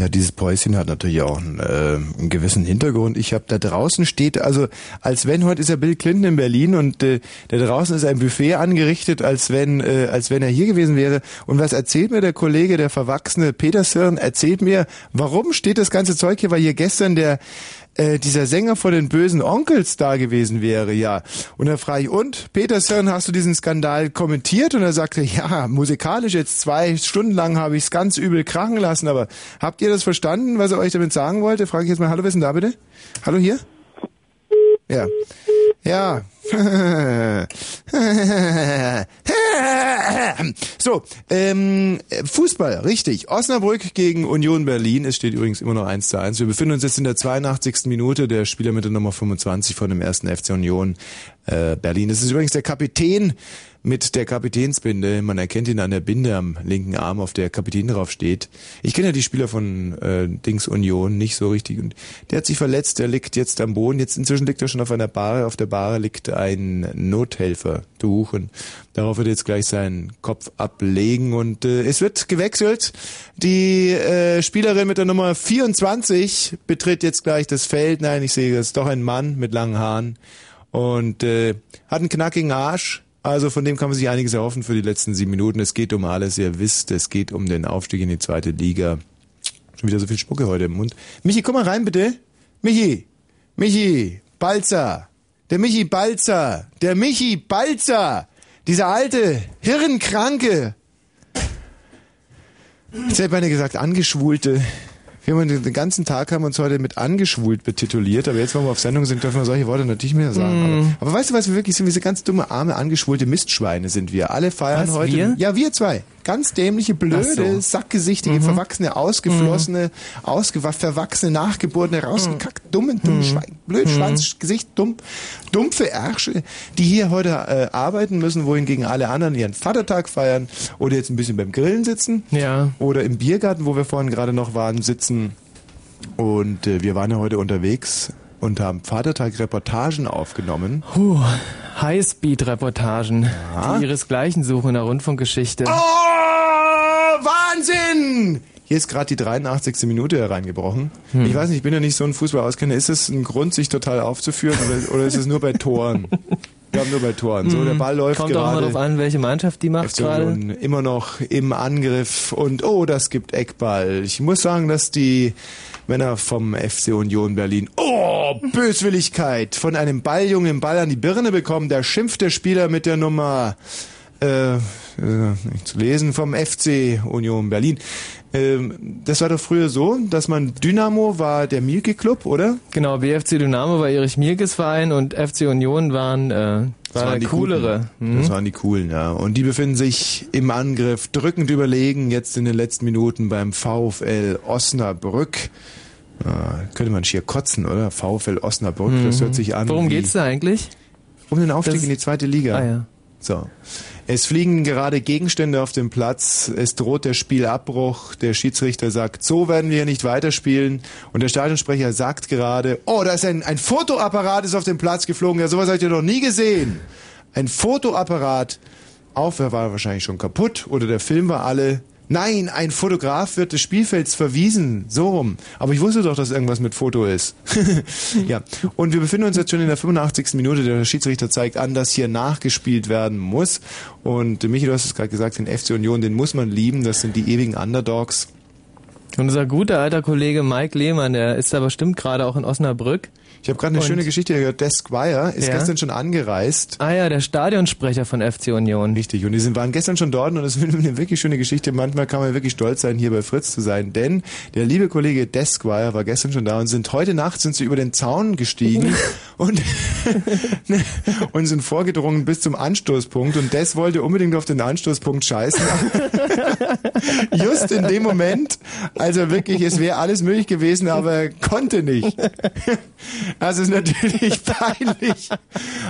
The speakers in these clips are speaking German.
Ja, dieses Päuschen hat natürlich auch einen, äh, einen gewissen Hintergrund. Ich habe da draußen steht, also als wenn heute ist ja Bill Clinton in Berlin und äh, da draußen ist ein Buffet angerichtet, als wenn äh, als wenn er hier gewesen wäre. Und was erzählt mir der Kollege, der verwachsene Petershirn, erzählt mir, warum steht das ganze Zeug hier, weil hier gestern der äh, dieser Sänger von den bösen Onkels da gewesen wäre, ja. Und da frage ich, und, Peterson, hast du diesen Skandal kommentiert? Und er sagte, ja, musikalisch jetzt zwei Stunden lang habe ich es ganz übel krachen lassen, aber habt ihr das verstanden, was er euch damit sagen wollte? Frage ich jetzt mal, hallo, wer ist denn da bitte? Hallo hier? Ja. Ja. so, ähm, Fußball, richtig. Osnabrück gegen Union Berlin. Es steht übrigens immer noch 1 zu 1. Wir befinden uns jetzt in der 82. Minute. Der Spieler mit der Nummer 25 von dem ersten FC Union äh, Berlin. Das ist übrigens der Kapitän mit der Kapitänsbinde. Man erkennt ihn an der Binde am linken Arm, auf der Kapitän drauf steht. Ich kenne ja die Spieler von äh, Dings Union nicht so richtig. Und der hat sich verletzt, der liegt jetzt am Boden. Jetzt inzwischen liegt er schon auf einer Bahre. Auf der Bahre liegt ein Nothelfertuch und darauf wird jetzt gleich seinen Kopf ablegen. Und äh, es wird gewechselt. Die äh, Spielerin mit der Nummer 24 betritt jetzt gleich das Feld. Nein, ich sehe, es ist doch ein Mann mit langen Haaren und äh, hat einen knackigen Arsch also von dem kann man sich einiges erhoffen für die letzten sieben Minuten. Es geht um alles, ihr wisst, es geht um den Aufstieg in die zweite Liga. Schon wieder so viel Spucke heute im Mund. Michi, komm mal rein bitte. Michi, Michi, Balzer. Der Michi Balzer. Der Michi Balzer. Dieser alte, Hirnkranke. Ich hätte gesagt, angeschwulte. Wir haben den ganzen Tag haben uns heute mit angeschwult betituliert, aber jetzt, wenn wir auf Sendung sind, dürfen wir solche Worte natürlich mehr sagen. Mm. Aber, aber, weißt du, was wir wirklich sind? Wir sind ganz dumme, arme, angeschwulte Mistschweine sind wir. Alle feiern was, heute. Wir? Ja, wir zwei. Ganz dämliche, blöde, so. sackgesichtige, mhm. verwachsene, ausgeflossene, mhm. ausgewacht, verwachsene, nachgeborene, rausgekackt, mhm. dumme, dumme mhm. Schwein, blöd, mhm. Schwanz, Gesicht, dumm, dumpfe Ärsche, die hier heute äh, arbeiten müssen, wohingegen alle anderen ihren Vatertag feiern oder jetzt ein bisschen beim Grillen sitzen. Ja. Oder im Biergarten, wo wir vorhin gerade noch waren, sitzen. Und äh, wir waren ja heute unterwegs und haben Vatertag-Reportagen aufgenommen. Puh, Highspeed-Reportagen, ja. die ihresgleichen suchen in der Rundfunkgeschichte. Oh, Wahnsinn! Hier ist gerade die 83. Minute hereingebrochen. Hm. Ich weiß nicht, ich bin ja nicht so ein Fußballauskenner. Ist es ein Grund, sich total aufzuführen oder, oder ist es nur bei Toren? Wir haben nur bei Toren. So, der hm. Ball läuft Kommt gerade. Kommt auch mal drauf an, welche Mannschaft die macht gerade. Immer noch im Angriff und oh, das gibt Eckball. Ich muss sagen, dass die Männer vom FC Union Berlin. Oh, Böswilligkeit! Von einem Balljungen Ball an die Birne bekommen. Der schimpft der Spieler mit der Nummer äh, äh, nicht zu lesen vom FC Union Berlin. Ähm, das war doch früher so, dass man Dynamo war der Mielke Club, oder? Genau, BFC Dynamo war Erich Mielkes Verein und FC Union waren äh, war waren die coolere. Mhm. Das waren die coolen, ja. Und die befinden sich im Angriff drückend überlegen jetzt in den letzten Minuten beim VfL Osnabrück. Ah, könnte man schier kotzen, oder? VfL Osnabrück, mhm. das hört sich an. Worum geht's da eigentlich? Um den Aufstieg das in die zweite Liga. Ah, ja. So. Es fliegen gerade Gegenstände auf dem Platz. Es droht der Spielabbruch. Der Schiedsrichter sagt, so werden wir nicht weiterspielen. Und der Stadionsprecher sagt gerade, oh, da ist ein, ein Fotoapparat ist auf dem Platz geflogen. Ja, sowas habt ihr noch nie gesehen. Ein Fotoapparat. Auf, war wahrscheinlich schon kaputt oder der Film war alle. Nein, ein Fotograf wird des Spielfelds verwiesen. So rum. Aber ich wusste doch, dass irgendwas mit Foto ist. ja. Und wir befinden uns jetzt schon in der 85. Minute. Der Schiedsrichter zeigt an, dass hier nachgespielt werden muss. Und Michi, du hast es gerade gesagt, den FC Union, den muss man lieben. Das sind die ewigen Underdogs. Und unser guter alter Kollege Mike Lehmann, der ist da bestimmt gerade auch in Osnabrück. Ich habe gerade eine und schöne Geschichte gehört. Der Squire ist ja. gestern schon angereist. Ah ja, der Stadionsprecher von FC Union. Richtig. Und die sind, waren gestern schon dort und das ist eine wirklich schöne Geschichte. Manchmal kann man wirklich stolz sein, hier bei Fritz zu sein. Denn der liebe Kollege Desquire war gestern schon da und sind heute Nacht sind sie über den Zaun gestiegen und, und sind vorgedrungen bis zum Anstoßpunkt. Und Des wollte unbedingt auf den Anstoßpunkt scheißen. Just in dem Moment, also wirklich, es wäre alles möglich gewesen, aber er konnte nicht. Das ist natürlich peinlich.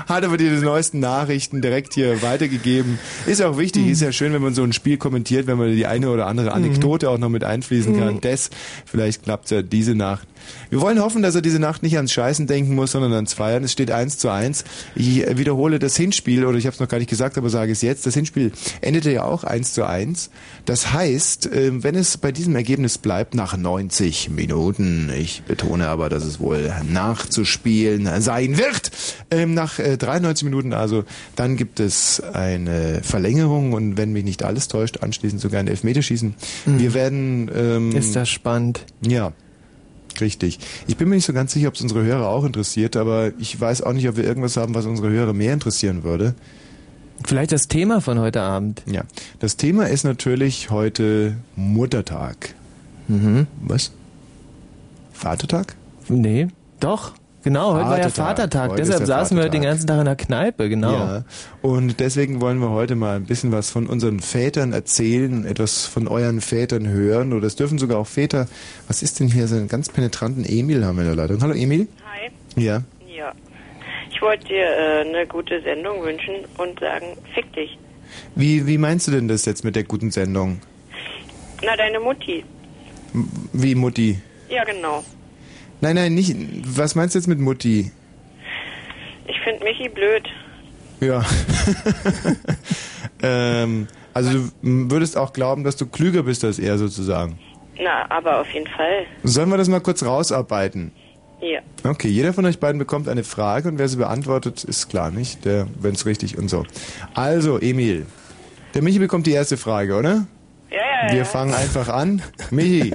Hat aber die neuesten Nachrichten direkt hier weitergegeben. Ist auch wichtig, ist ja schön, wenn man so ein Spiel kommentiert, wenn man die eine oder andere Anekdote auch noch mit einfließen kann. Das, vielleicht klappt ja diese Nacht. Wir wollen hoffen, dass er diese Nacht nicht ans Scheißen denken muss, sondern ans Feiern. Es steht 1 zu 1. Ich wiederhole das Hinspiel, oder ich habe es noch gar nicht gesagt, aber sage es jetzt. Das Hinspiel endete ja auch 1 zu 1. Das heißt, ähm, wenn es bei diesem Ergebnis bleibt, nach 90 Minuten, ich betone aber, dass es wohl nachzuspielen sein wird, ähm, nach 93 äh, Minuten also, dann gibt es eine Verlängerung und wenn mich nicht alles täuscht, anschließend sogar ein Elfmeterschießen. Mhm. Wir werden... Ähm, Ist das spannend. Ja. Richtig. Ich bin mir nicht so ganz sicher, ob es unsere Hörer auch interessiert, aber ich weiß auch nicht, ob wir irgendwas haben, was unsere Hörer mehr interessieren würde. Vielleicht das Thema von heute Abend. Ja. Das Thema ist natürlich heute Muttertag. Mhm. Was? Vatertag? Nee. Doch. Genau, heute war ja Vatertag, heute deshalb saßen wir heute den ganzen Tag in der Kneipe, genau. Ja, und deswegen wollen wir heute mal ein bisschen was von unseren Vätern erzählen, etwas von euren Vätern hören, oder es dürfen sogar auch Väter. Was ist denn hier so einen ganz penetranten Emil haben wir in der Leitung? Hallo Emil? Hi. Ja. Ja. Ich wollte dir äh, eine gute Sendung wünschen und sagen, fick dich. Wie, wie meinst du denn das jetzt mit der guten Sendung? Na, deine Mutti. Wie Mutti? Ja, genau. Nein, nein, nicht. Was meinst du jetzt mit Mutti? Ich finde Michi blöd. Ja. ähm, also du würdest auch glauben, dass du klüger bist als er sozusagen. Na, aber auf jeden Fall. Sollen wir das mal kurz rausarbeiten? Ja. Okay, jeder von euch beiden bekommt eine Frage und wer sie beantwortet, ist klar, nicht? Der, wenn es richtig und so. Also, Emil. Der Michi bekommt die erste Frage, oder? Ja, ja, ja. Wir fangen einfach an. Michi,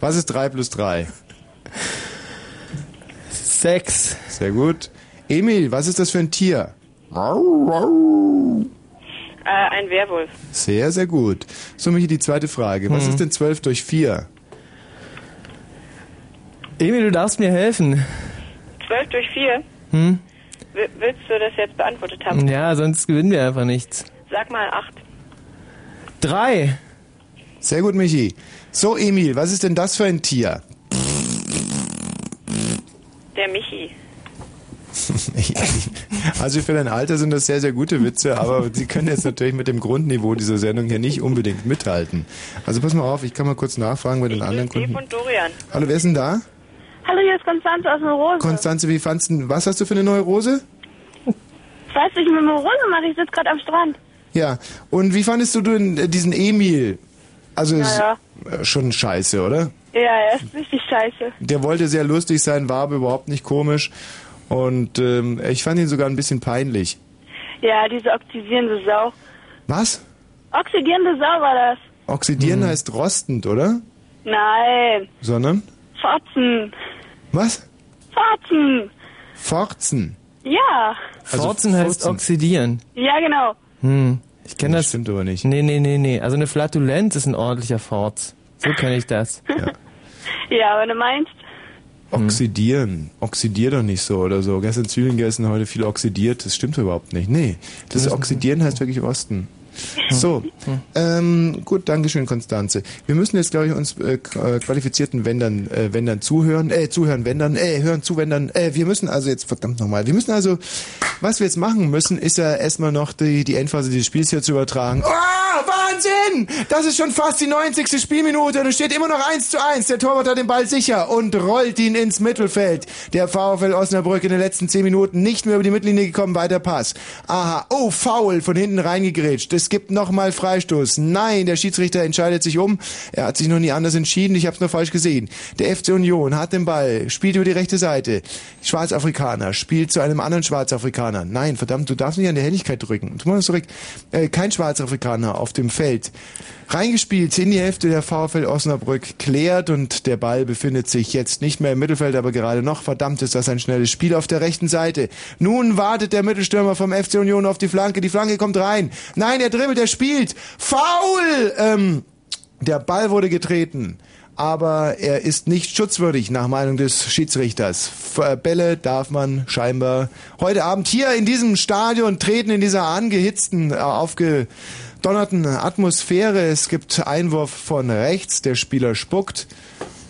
was ist 3 plus 3? Sechs. Sehr gut. Emil, was ist das für ein Tier? Äh, ein Werwolf. Sehr, sehr gut. So, Michi, die zweite Frage. Was Hm. ist denn 12 durch 4? Emil, du darfst mir helfen. 12 durch 4? Hm? W willst du das jetzt beantwortet haben? Ja, sonst gewinnen wir einfach nichts. Sag mal 8. Drei. Sehr gut, Michi. So, Emil, was ist denn das für ein Tier? Der Michi. Also für dein Alter sind das sehr, sehr gute Witze, aber Sie können jetzt natürlich mit dem Grundniveau dieser Sendung hier nicht unbedingt mithalten. Also pass mal auf, ich kann mal kurz nachfragen bei den Ich anderen Kunden. und Dorian. Hallo, wer ist denn da? Hallo, hier ist Konstanze aus Neurose. Konstanze, wie fandst du, was hast du für eine Neurose? weißt du, ich mit Neurose mache, ich sitze gerade am Strand. Ja, und wie fandest du denn äh, diesen Emil? Also Ja, ist, äh, schon scheiße, oder? Ja, er ist richtig scheiße. Der wollte sehr lustig sein, war aber überhaupt nicht komisch. Und ähm, ich fand ihn sogar ein bisschen peinlich. Ja, diese oxidierende Sau. Was? Oxidierende Sau war das. Oxidieren heißt rostend, oder? Nein, Sondern? Fotzen. Was? Fotzen. Forzen. Ja. Also Forzen heißt furzen. oxidieren. Ja, genau. Hm. Ich kenne Das das. stimmt aber nicht. Nee, nee, nee, nee. Also eine Flatulenz ist ein ordentlicher Forz. So kenne ich das. Ja, aber du meinst, Oxidieren. Oxidier doch nicht so oder so. Gestern Zwiebeln gegessen, heute viel oxidiert. Das stimmt überhaupt nicht. Nee, das Oxidieren heißt wirklich Rosten. So, ähm, gut, Dankeschön, Konstanze. Wir müssen jetzt, glaube ich, uns äh, äh, qualifizierten Wendern, äh, Wendern zuhören, äh, zuhören, Wendern, äh, hören, zuwendern. Äh, wir müssen also jetzt, verdammt nochmal, wir müssen also, was wir jetzt machen müssen, ist ja erstmal noch die, die Endphase dieses Spiels hier zu übertragen. Oh, Wahnsinn! Das ist schon fast die 90. Spielminute und es steht immer noch 1 zu 1. Der Torwart hat den Ball sicher und rollt ihn ins Mittelfeld. Der VfL Osnabrück in den letzten 10 Minuten nicht mehr über die Mittellinie gekommen, weiter Pass. Aha, oh, Foul, von hinten reingegrätscht. Es gibt nochmal Freistoß. Nein, der Schiedsrichter entscheidet sich um. Er hat sich noch nie anders entschieden, ich habe es nur falsch gesehen. Der FC Union hat den Ball, spielt über die rechte Seite. Schwarzafrikaner spielt zu einem anderen Schwarzafrikaner. Nein, verdammt, du darfst nicht an der Helligkeit drücken. Tu mal zurück. Äh, kein Schwarzafrikaner auf dem Feld. Reingespielt in die Hälfte der VfL Osnabrück, klärt und der Ball befindet sich jetzt nicht mehr im Mittelfeld, aber gerade noch. Verdammt ist das ein schnelles Spiel auf der rechten Seite. Nun wartet der Mittelstürmer vom FC Union auf die Flanke. Die Flanke kommt rein. Nein, er dribbelt, er spielt. Foul! Ähm, der Ball wurde getreten. Aber er ist nicht schutzwürdig nach Meinung des Schiedsrichters. Äh, Bälle darf man scheinbar heute Abend hier in diesem Stadion treten, in dieser angehitzten, äh, aufgedonnerten Atmosphäre. Es gibt Einwurf von rechts, der Spieler spuckt.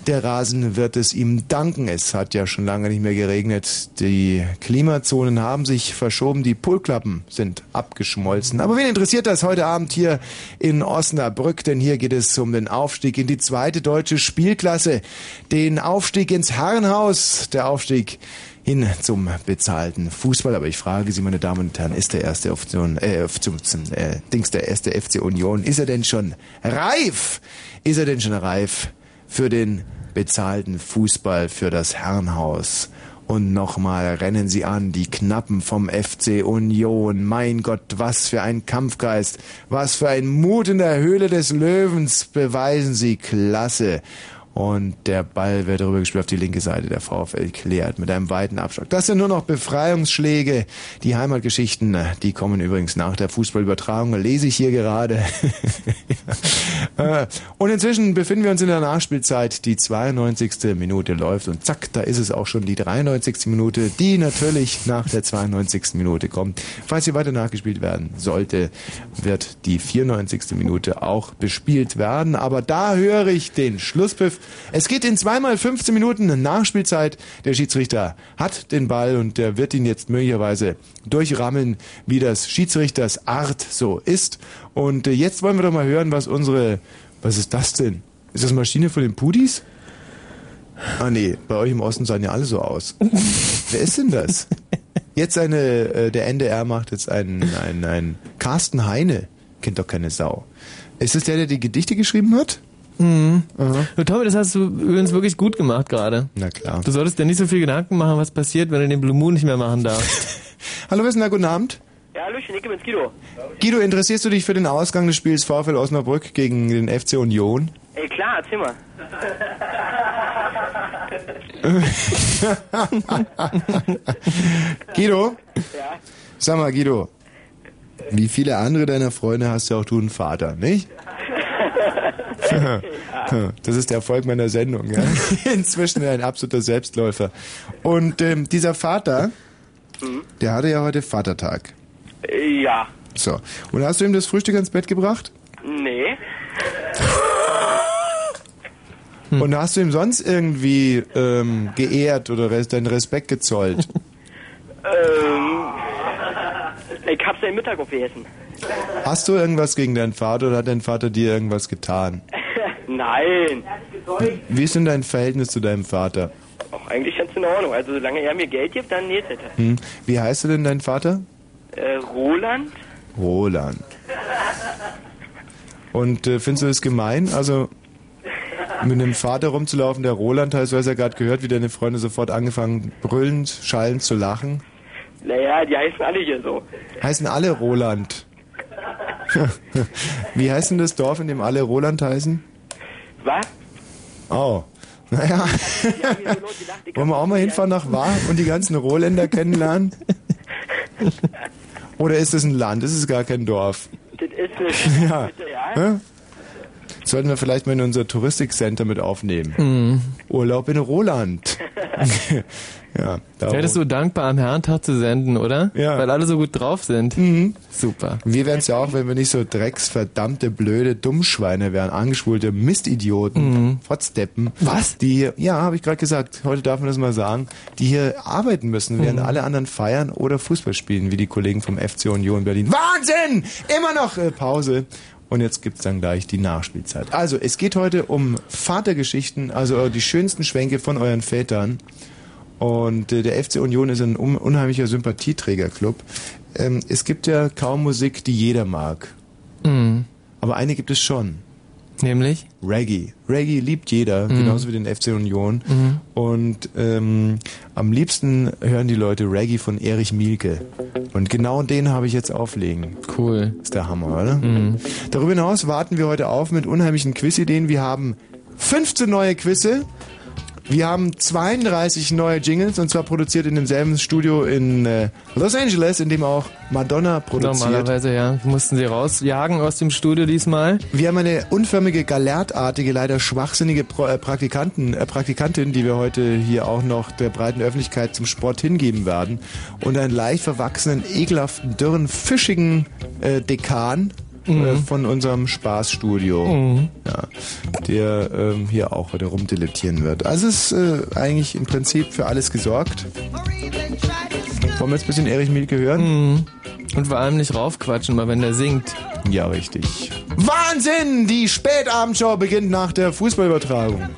Der Rasen wird es ihm danken. Es hat ja schon lange nicht mehr geregnet. Die Klimazonen haben sich verschoben. Die Polklappen sind abgeschmolzen. Aber wen interessiert das heute Abend hier in Osnabrück? Denn hier geht es um den Aufstieg in die zweite deutsche Spielklasse. Den Aufstieg ins Herrenhaus. Der Aufstieg hin zum bezahlten Fußball. Aber ich frage Sie, meine Damen und Herren, ist der erste Option, äh, zum, äh, Dings der erste FC Union, ist er denn schon reif? Ist er denn schon reif? für den bezahlten Fußball für das Herrenhaus. Und nochmal rennen sie an, die Knappen vom FC Union. Mein Gott, was für ein Kampfgeist, was für ein Mut in der Höhle des Löwens beweisen sie klasse. Und der Ball wird darüber gespielt auf die linke Seite. Der VfL klärt mit einem weiten Abschlag. Das sind nur noch Befreiungsschläge. Die Heimatgeschichten, die kommen übrigens nach der Fußballübertragung. Lese ich hier gerade. Äh, und inzwischen befinden wir uns in der Nachspielzeit. Die 92. Minute läuft und zack, da ist es auch schon die 93. Minute, die natürlich nach der 92. Minute kommt. Falls hier weiter nachgespielt werden sollte, wird die 94. Minute auch bespielt werden. Aber da höre ich den Schlusspfiff es geht in zweimal 15 Minuten Nachspielzeit. Der Schiedsrichter hat den Ball und der wird ihn jetzt möglicherweise durchrammeln, wie das Schiedsrichters Art so ist. Und äh, jetzt wollen wir doch mal hören, was unsere, was ist das denn? Ist das Maschine von den Pudis? Ah nee, bei euch im Osten sahen ja alle so aus. Wer ist denn das? Jetzt eine, äh, der NDR macht jetzt einen, einen, einen Carsten Heine. Kennt doch keine Sau. Ist das der, der die Gedichte geschrieben hat? Mhm. Du, Tommy, das hast du übrigens wirklich gut gemacht gerade. Na klar. Du solltest dir nicht so viel Gedanken machen, was passiert, wenn du den Blue Moon nicht mehr machen darfst. hallo, da? Guten Abend. Ja, hallo, ich bin's Guido. Guido, interessierst du dich für den Ausgang des Spiels VfL Osnabrück gegen den FC Union? Ey, klar, erzähl mal. Guido? Ja? Sag mal, Guido. Wie viele andere deiner Freunde hast du auch du einen Vater, nicht? Das ist der Erfolg meiner Sendung. Ja? Inzwischen ein absoluter Selbstläufer. Und ähm, dieser Vater, mhm. der hatte ja heute Vatertag. Ja. So. Und hast du ihm das Frühstück ans Bett gebracht? Nee. Und hast du ihm sonst irgendwie ähm, geehrt oder deinen Respekt gezollt? ähm, ich hab's ja im Mittag aufgegessen. Hast du irgendwas gegen deinen Vater oder hat dein Vater dir irgendwas getan? Nein. Wie ist denn dein Verhältnis zu deinem Vater? Auch eigentlich ganz in Ordnung. Also solange er mir Geld gibt, dann nicht. Hm. Wie heißt du denn dein Vater? Äh, Roland. Roland. Und äh, findest du das gemein? Also mit einem Vater rumzulaufen, der Roland heißt, du hast ja gerade gehört, wie deine Freunde sofort angefangen, brüllend, schallend zu lachen. Naja, die heißen alle hier so. Heißen alle Roland. Wie heißt denn das Dorf, in dem alle Roland heißen? Oh. Naja. Wollen wir auch mal hinfahren nach War und die ganzen Rohländer kennenlernen? Oder ist das ein Land? Das ist gar kein Dorf. Das ist ein ja. ja? Sollten wir vielleicht mal in unser Touristikcenter mit aufnehmen. Mhm. Urlaub in Roland. ja, Hättest du dankbar am Herrentag zu senden, oder? Ja. Weil alle so gut drauf sind. Mhm. Super. Wir wären es ja auch, wenn wir nicht so drecksverdammte, blöde Dummschweine wären, angeschwulte Mistidioten, mhm. Fotzdeppen. Was? Die, ja, habe ich gerade gesagt, heute darf man das mal sagen, die hier arbeiten müssen, während mhm. alle anderen feiern oder Fußball spielen, wie die Kollegen vom FC Union Berlin. Wahnsinn! Immer noch äh, Pause. Und jetzt gibt's dann gleich die Nachspielzeit. Also, es geht heute um Vatergeschichten, also die schönsten Schwenke von euren Vätern. Und äh, der FC Union ist ein un unheimlicher Sympathieträgerclub. Ähm, es gibt ja kaum Musik, die jeder mag. Mhm. Aber eine gibt es schon. Nämlich? Reggae. Reggae liebt jeder, mhm. genauso wie den FC Union. Mhm. Und ähm, am liebsten hören die Leute Reggae von Erich Mielke. Und genau den habe ich jetzt auflegen. Cool. Ist der Hammer, oder? Mhm. Darüber hinaus warten wir heute auf mit unheimlichen Quizideen. Wir haben 15 neue Quizze. Wir haben 32 neue Jingles und zwar produziert in demselben Studio in äh, Los Angeles, in dem auch Madonna produziert. Normalerweise, ja. Mussten sie rausjagen aus dem Studio diesmal. Wir haben eine unförmige, galertartige, leider schwachsinnige Pro äh, Praktikanten, äh, Praktikantin, die wir heute hier auch noch der breiten Öffentlichkeit zum Sport hingeben werden. Und einen leicht verwachsenen, ekelhaften, dürren, fischigen äh, Dekan mhm. äh, von unserem Spaßstudio. Mhm. Ja, der ähm, hier auch wieder rumdilettieren wird. Also ist äh, eigentlich im Prinzip für alles gesorgt. Wollen wir jetzt ein bisschen Erich Mielke hören? Mhm. Und vor allem nicht raufquatschen, mal wenn der singt. Ja, richtig. Wahnsinn! Die Spätabendshow beginnt nach der Fußballübertragung.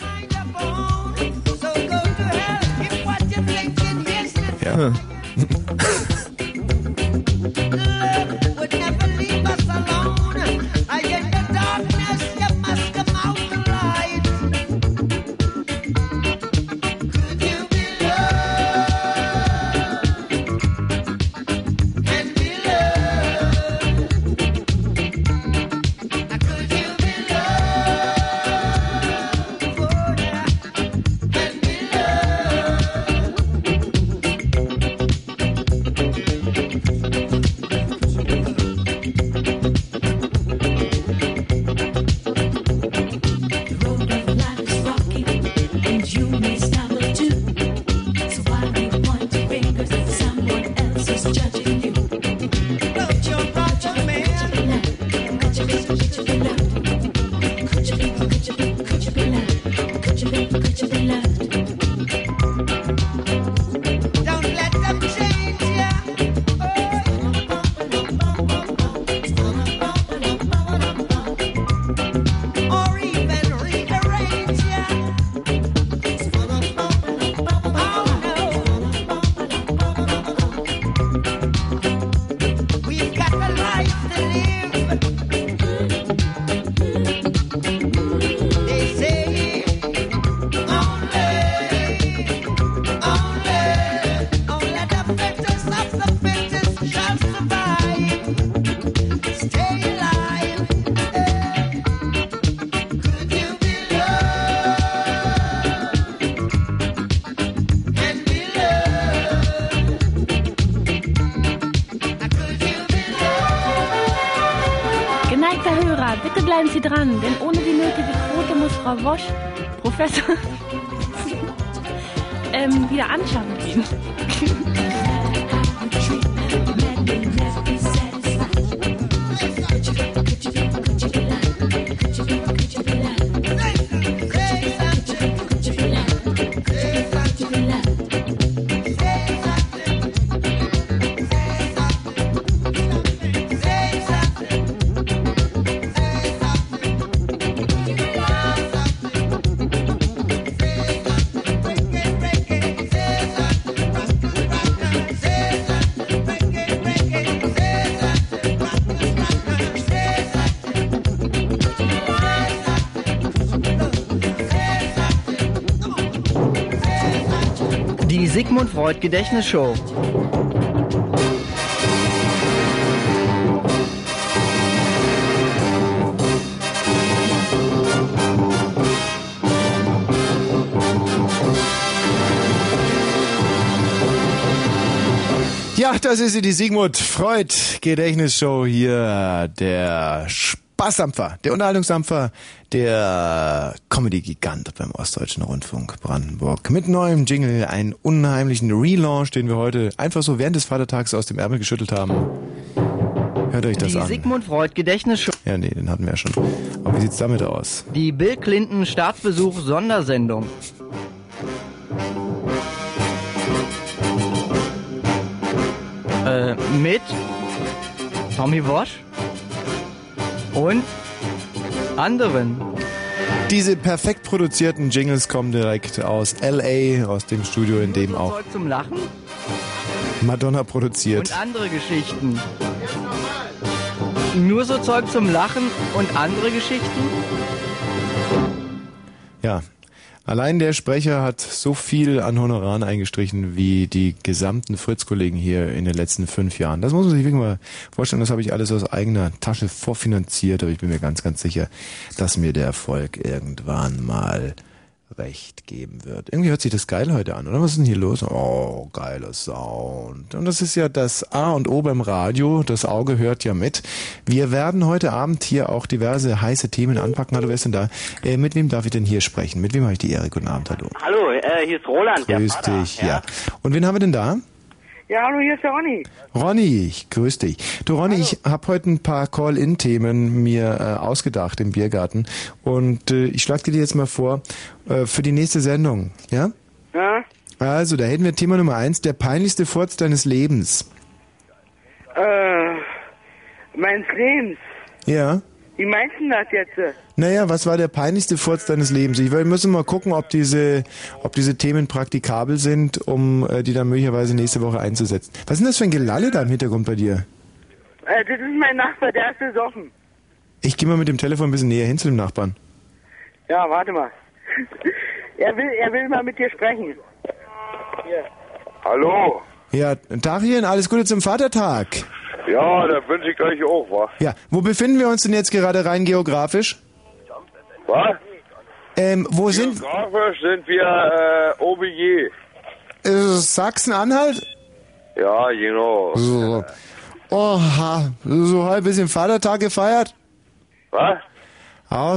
Ja. Hm. Professor ähm, wieder anschauen gehen. Sigmund Freud Gedächtnisshow. Ja, das ist sie, die Sigmund Freud Gedächtnisshow hier, der Spaßdampfer, der Unterhaltungsdampfer, der Comedy-Gigant beim Ostdeutschen Rundfunk Brandenburg. Mit neuem Jingle, einen unheimlichen Relaunch, den wir heute einfach so während des Vatertags aus dem Ärmel geschüttelt haben. Hört euch das die an. Die Sigmund Freud Gedächtnisshow. Ja, nee, den hatten wir ja schon. Aber wie sieht's damit aus? Die Bill Clinton Staatsbesuch Sondersendung. Äh, mit Tommy Walsh und anderen. Diese perfekt produzierten Jingles kommen direkt aus LA, aus dem Studio, in dem auch Zeug zum Lachen Madonna produziert. und andere Geschichten. Nur so Zeug zum Lachen und andere Geschichten? Ja, Allein der Sprecher hat so viel an Honoraren eingestrichen wie die gesamten Fritz-Kollegen hier in den letzten fünf Jahren. Das muss man sich wirklich mal vorstellen. Das habe ich alles aus eigener Tasche vorfinanziert, aber ich bin mir ganz, ganz sicher, dass mir der Erfolg irgendwann mal recht geben wird. Irgendwie hört sich das geil heute an, oder? Was ist denn hier los? Oh, geiler Sound. Und das ist ja das A und O beim Radio. Das Auge hört ja mit. Wir werden heute Abend hier auch diverse heiße Themen anpacken. Hallo, wer ist denn da? Äh, mit wem darf ich denn hier sprechen? Mit wem habe ich die Ehre? Guten Abend, hallo. Hallo, äh, hier ist Roland. Grüß dich, ja. ja. Und wen haben wir denn da? Ja, hallo, hier ist der Ronny. Ronny, ich grüß dich. Du Ronny, ich habe heute ein paar Call-In-Themen mir äh, ausgedacht im Biergarten und äh, ich schlage dir jetzt mal vor äh, für die nächste Sendung, ja? Ja? Also, da hätten wir Thema Nummer eins, der peinlichste Furz deines Lebens. Äh, meines Lebens. Ja? Wie meinst du das jetzt? Naja, was war der peinlichste Furz deines Lebens? Ich wir müssen mal gucken, ob diese, ob diese Themen praktikabel sind, um äh, die dann möglicherweise nächste Woche einzusetzen. Was ist denn das für ein Gelalle da im Hintergrund bei dir? Äh, das ist mein Nachbar, der ist besoffen. Ich gehe mal mit dem Telefon ein bisschen näher hin zu dem Nachbarn. Ja, warte mal. er will, er will mal mit dir sprechen. Hier. Hallo. Ja, Darien, alles Gute zum Vatertag. Ja, da wünsche ich euch auch, was? Ja, wo befinden wir uns denn jetzt gerade rein geografisch? Was? Ähm, wo sind Geografisch sind wir äh, OBJ. äh, Sachsen-Anhalt? Ja, genau. So. Oha, so halb bisschen Vatertag gefeiert? Was? Ah,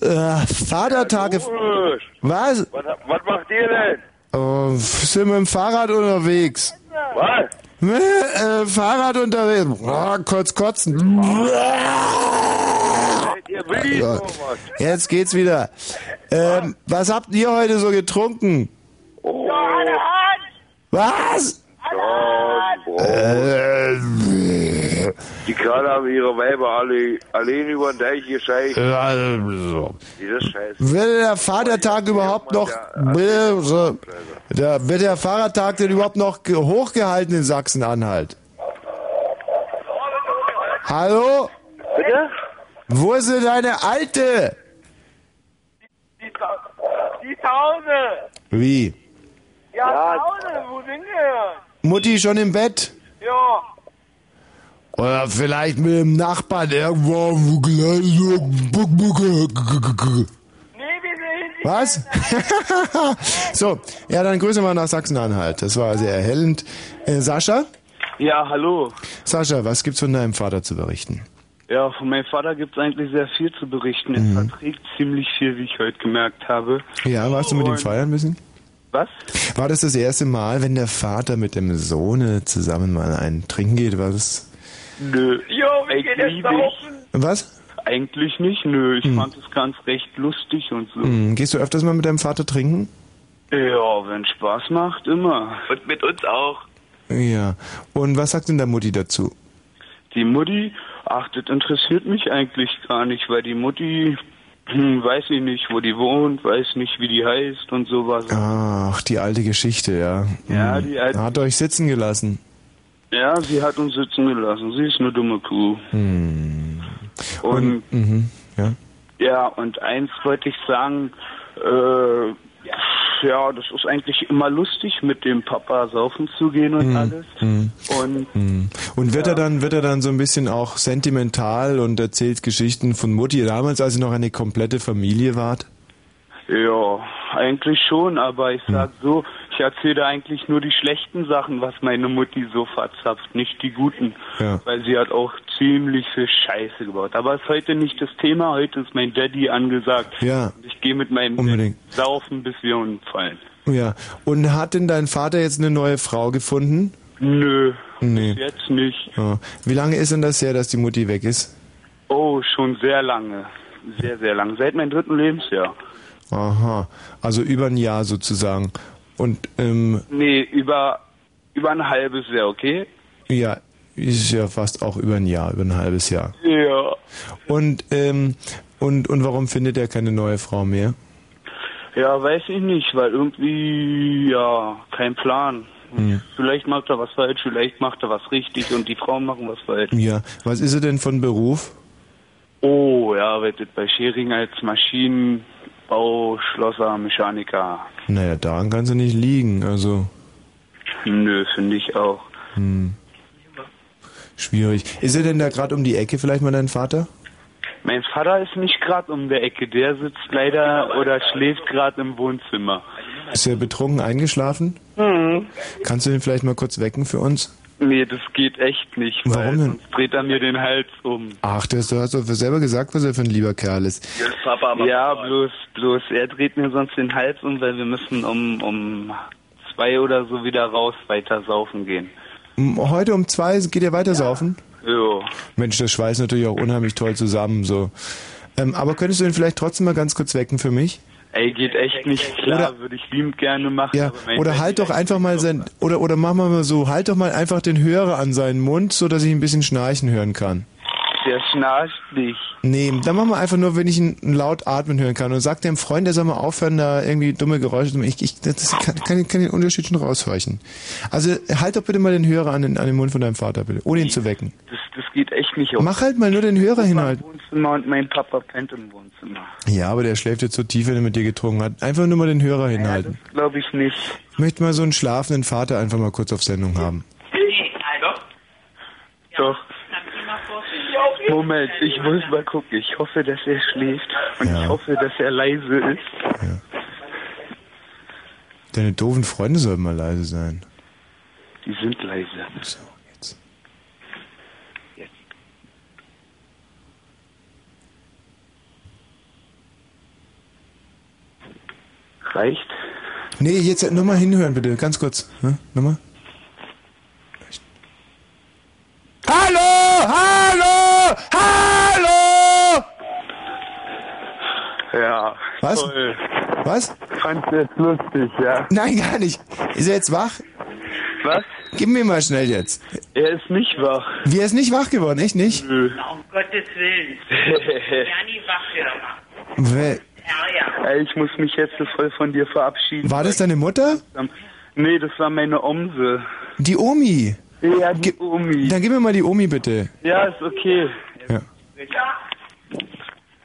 äh, Vatertag gef Logisch. Was? Was, was macht ihr denn? Äh, sind mit dem Fahrrad unterwegs. Was? Äh, Fahrrad unterwegs. Oh, kurz kotzen. Was? Jetzt geht's wieder. Ähm, was habt ihr heute so getrunken? Was? Äh, Die gerade haben ihre Weiber alle allein über den Deich gescheit. also, Dieses Scheiß. wird der Vatertag überhaupt noch, wird, so, der, wird der Vatertag denn überhaupt noch ge- hochgehalten in Sachsen-Anhalt? Hallo? Bitte? Wo ist denn deine Alte? Die, die Tausend. Wie? Ja, Tausend, wo sind wir? Mutti schon im Bett? Ja. Oder vielleicht mit dem Nachbarn irgendwo Was? so, ja, dann grüßen wir nach Sachsen-Anhalt. Das war sehr erhellend. Äh, Sascha? Ja, hallo. Sascha, was gibt's von deinem Vater zu berichten? Ja, von meinem Vater gibt es eigentlich sehr viel zu berichten. Mhm. Er verträgt ziemlich viel, wie ich heute gemerkt habe. Ja, warst du mit ihm feiern müssen? Was? War das das erste Mal, wenn der Vater mit dem Sohne zusammen mal ein Trinken geht? War das... Nö. Jo, wie geht es saufen? Was? Eigentlich nicht, nö. Ich fand es ganz recht lustig und so. Hm, gehst du öfters mal mit deinem Vater trinken? Ja, wenn Spaß macht, immer. Und mit uns auch. Ja. Und was sagt denn der Mutti dazu? Die Mutti, ach, das interessiert mich eigentlich gar nicht, weil die Mutti, hm, weiß ich nicht, wo die wohnt, weiß nicht, wie die heißt und sowas. Ach, die alte Geschichte, ja. Ja, Hm. die alte- Hat euch sitzen gelassen. Ja, sie hat uns sitzen gelassen. Sie ist eine dumme Kuh. Hm. Und Mhm, ja. Ja, und eins wollte ich sagen, äh, ja, das ist eigentlich immer lustig, mit dem Papa saufen zu gehen und alles. Mhm. Und Mhm. Und wird er dann, wird er dann so ein bisschen auch sentimental und erzählt Geschichten von Mutti damals, als ihr noch eine komplette Familie wart? ja, eigentlich schon, aber ich sag so, ich erzähle eigentlich nur die schlechten Sachen, was meine Mutti so verzapft, nicht die guten. Ja. Weil sie hat auch ziemlich viel Scheiße gebaut. Aber ist heute nicht das Thema, heute ist mein Daddy angesagt. Ja. Ich gehe mit meinem Unbedingt. Daddy saufen, bis wir umfallen. Ja. Und hat denn dein Vater jetzt eine neue Frau gefunden? Nö, Nee. jetzt nicht. Ja. Wie lange ist denn das her, dass die Mutti weg ist? Oh, schon sehr lange. Sehr, sehr lange. Seit meinem dritten Lebensjahr. Aha. Also über ein Jahr sozusagen. Und ähm, Nee, über, über ein halbes Jahr, okay? ja, ist ja fast auch über ein Jahr, über ein halbes Jahr. Ja. Und ähm, und und warum findet er keine neue Frau mehr? Ja, weiß ich nicht, weil irgendwie, ja, kein Plan. Hm. Vielleicht macht er was falsch, vielleicht macht er was richtig und die Frauen machen was falsch. Ja. Was ist er denn von Beruf? Oh, er arbeitet bei Schering als Maschinenbau, Schlosser, Mechaniker. Naja, daran kann sie nicht liegen. Also Nö, finde ich auch. hm. schwierig. Ist er denn da gerade um die Ecke vielleicht mal dein Vater? Mein Vater ist nicht gerade um der Ecke, der sitzt leider oder schläft gerade im Wohnzimmer. Ist er betrunken eingeschlafen? Mhm. Kannst du ihn vielleicht mal kurz wecken für uns? Nee, das geht echt nicht, weil Warum denn? sonst dreht er mir den Hals um. Ach, das, du hast doch selber gesagt, was er für ein lieber Kerl ist. Ja, bloß, bloß, er dreht mir sonst den Hals um, weil wir müssen um, um zwei oder so wieder raus, weiter saufen gehen. Heute um zwei geht ihr weiter saufen? Jo. Mensch, das schweißt natürlich auch unheimlich toll zusammen, so. Ähm, aber könntest du ihn vielleicht trotzdem mal ganz kurz wecken für mich? Ey, geht echt nicht klar, würde ich liebend gerne machen. Ja, oder halt doch einfach mal sein, oder, oder machen wir mal so, halt doch mal einfach den Hörer an seinen Mund, so dass ich ein bisschen schnarchen hören kann. Der schnarcht nicht. Nee, dann machen wir einfach nur, wenn ich ihn laut atmen hören kann und sag dem Freund, der soll mal aufhören, da irgendwie dumme Geräusche zu machen. Ich, ich das kann, kann, kann den Unterschied schon raushorchen. Also halt doch bitte mal den Hörer an den, an den Mund von deinem Vater, bitte, ohne ihn zu wecken. Das, das geht echt nicht auf. Mach halt mal nur den Hörer hinhalten. Wohnzimmer und mein Papa pennt im Wohnzimmer. Ja, aber der schläft jetzt so tief, wenn er mit dir getrunken hat. Einfach nur mal den Hörer hinhalten. Glaube ich nicht. Ich möchte mal so einen schlafenden Vater einfach mal kurz auf Sendung haben. Doch. Moment, ich muss mal gucken. Ich hoffe, dass er schläft. Und ich hoffe, dass er leise ist. Deine doofen Freunde sollten mal leise sein. Die sind leise. So, jetzt. Reicht? Nee, jetzt nochmal hinhören bitte, ganz kurz. Hm? Nochmal. Hallo! Hallo! Hallo! Ja. Was? Toll. Was? Fand's jetzt lustig, ja. Nein, gar nicht. Ist er jetzt wach? Was? Gib mir mal schnell jetzt. Er ist nicht wach. Wie, er ist nicht wach geworden, echt nicht? Nö. Um Gottes Willen. Ja, nie wach wieder mal. Wer- Ja, ja. Ich muss mich jetzt voll von dir verabschieden. War das deine Mutter? Nee, das war meine Omse. Die Omi. Ja, die Omi. Dann gib mir mal die Omi bitte. Ja, ist okay. Ja.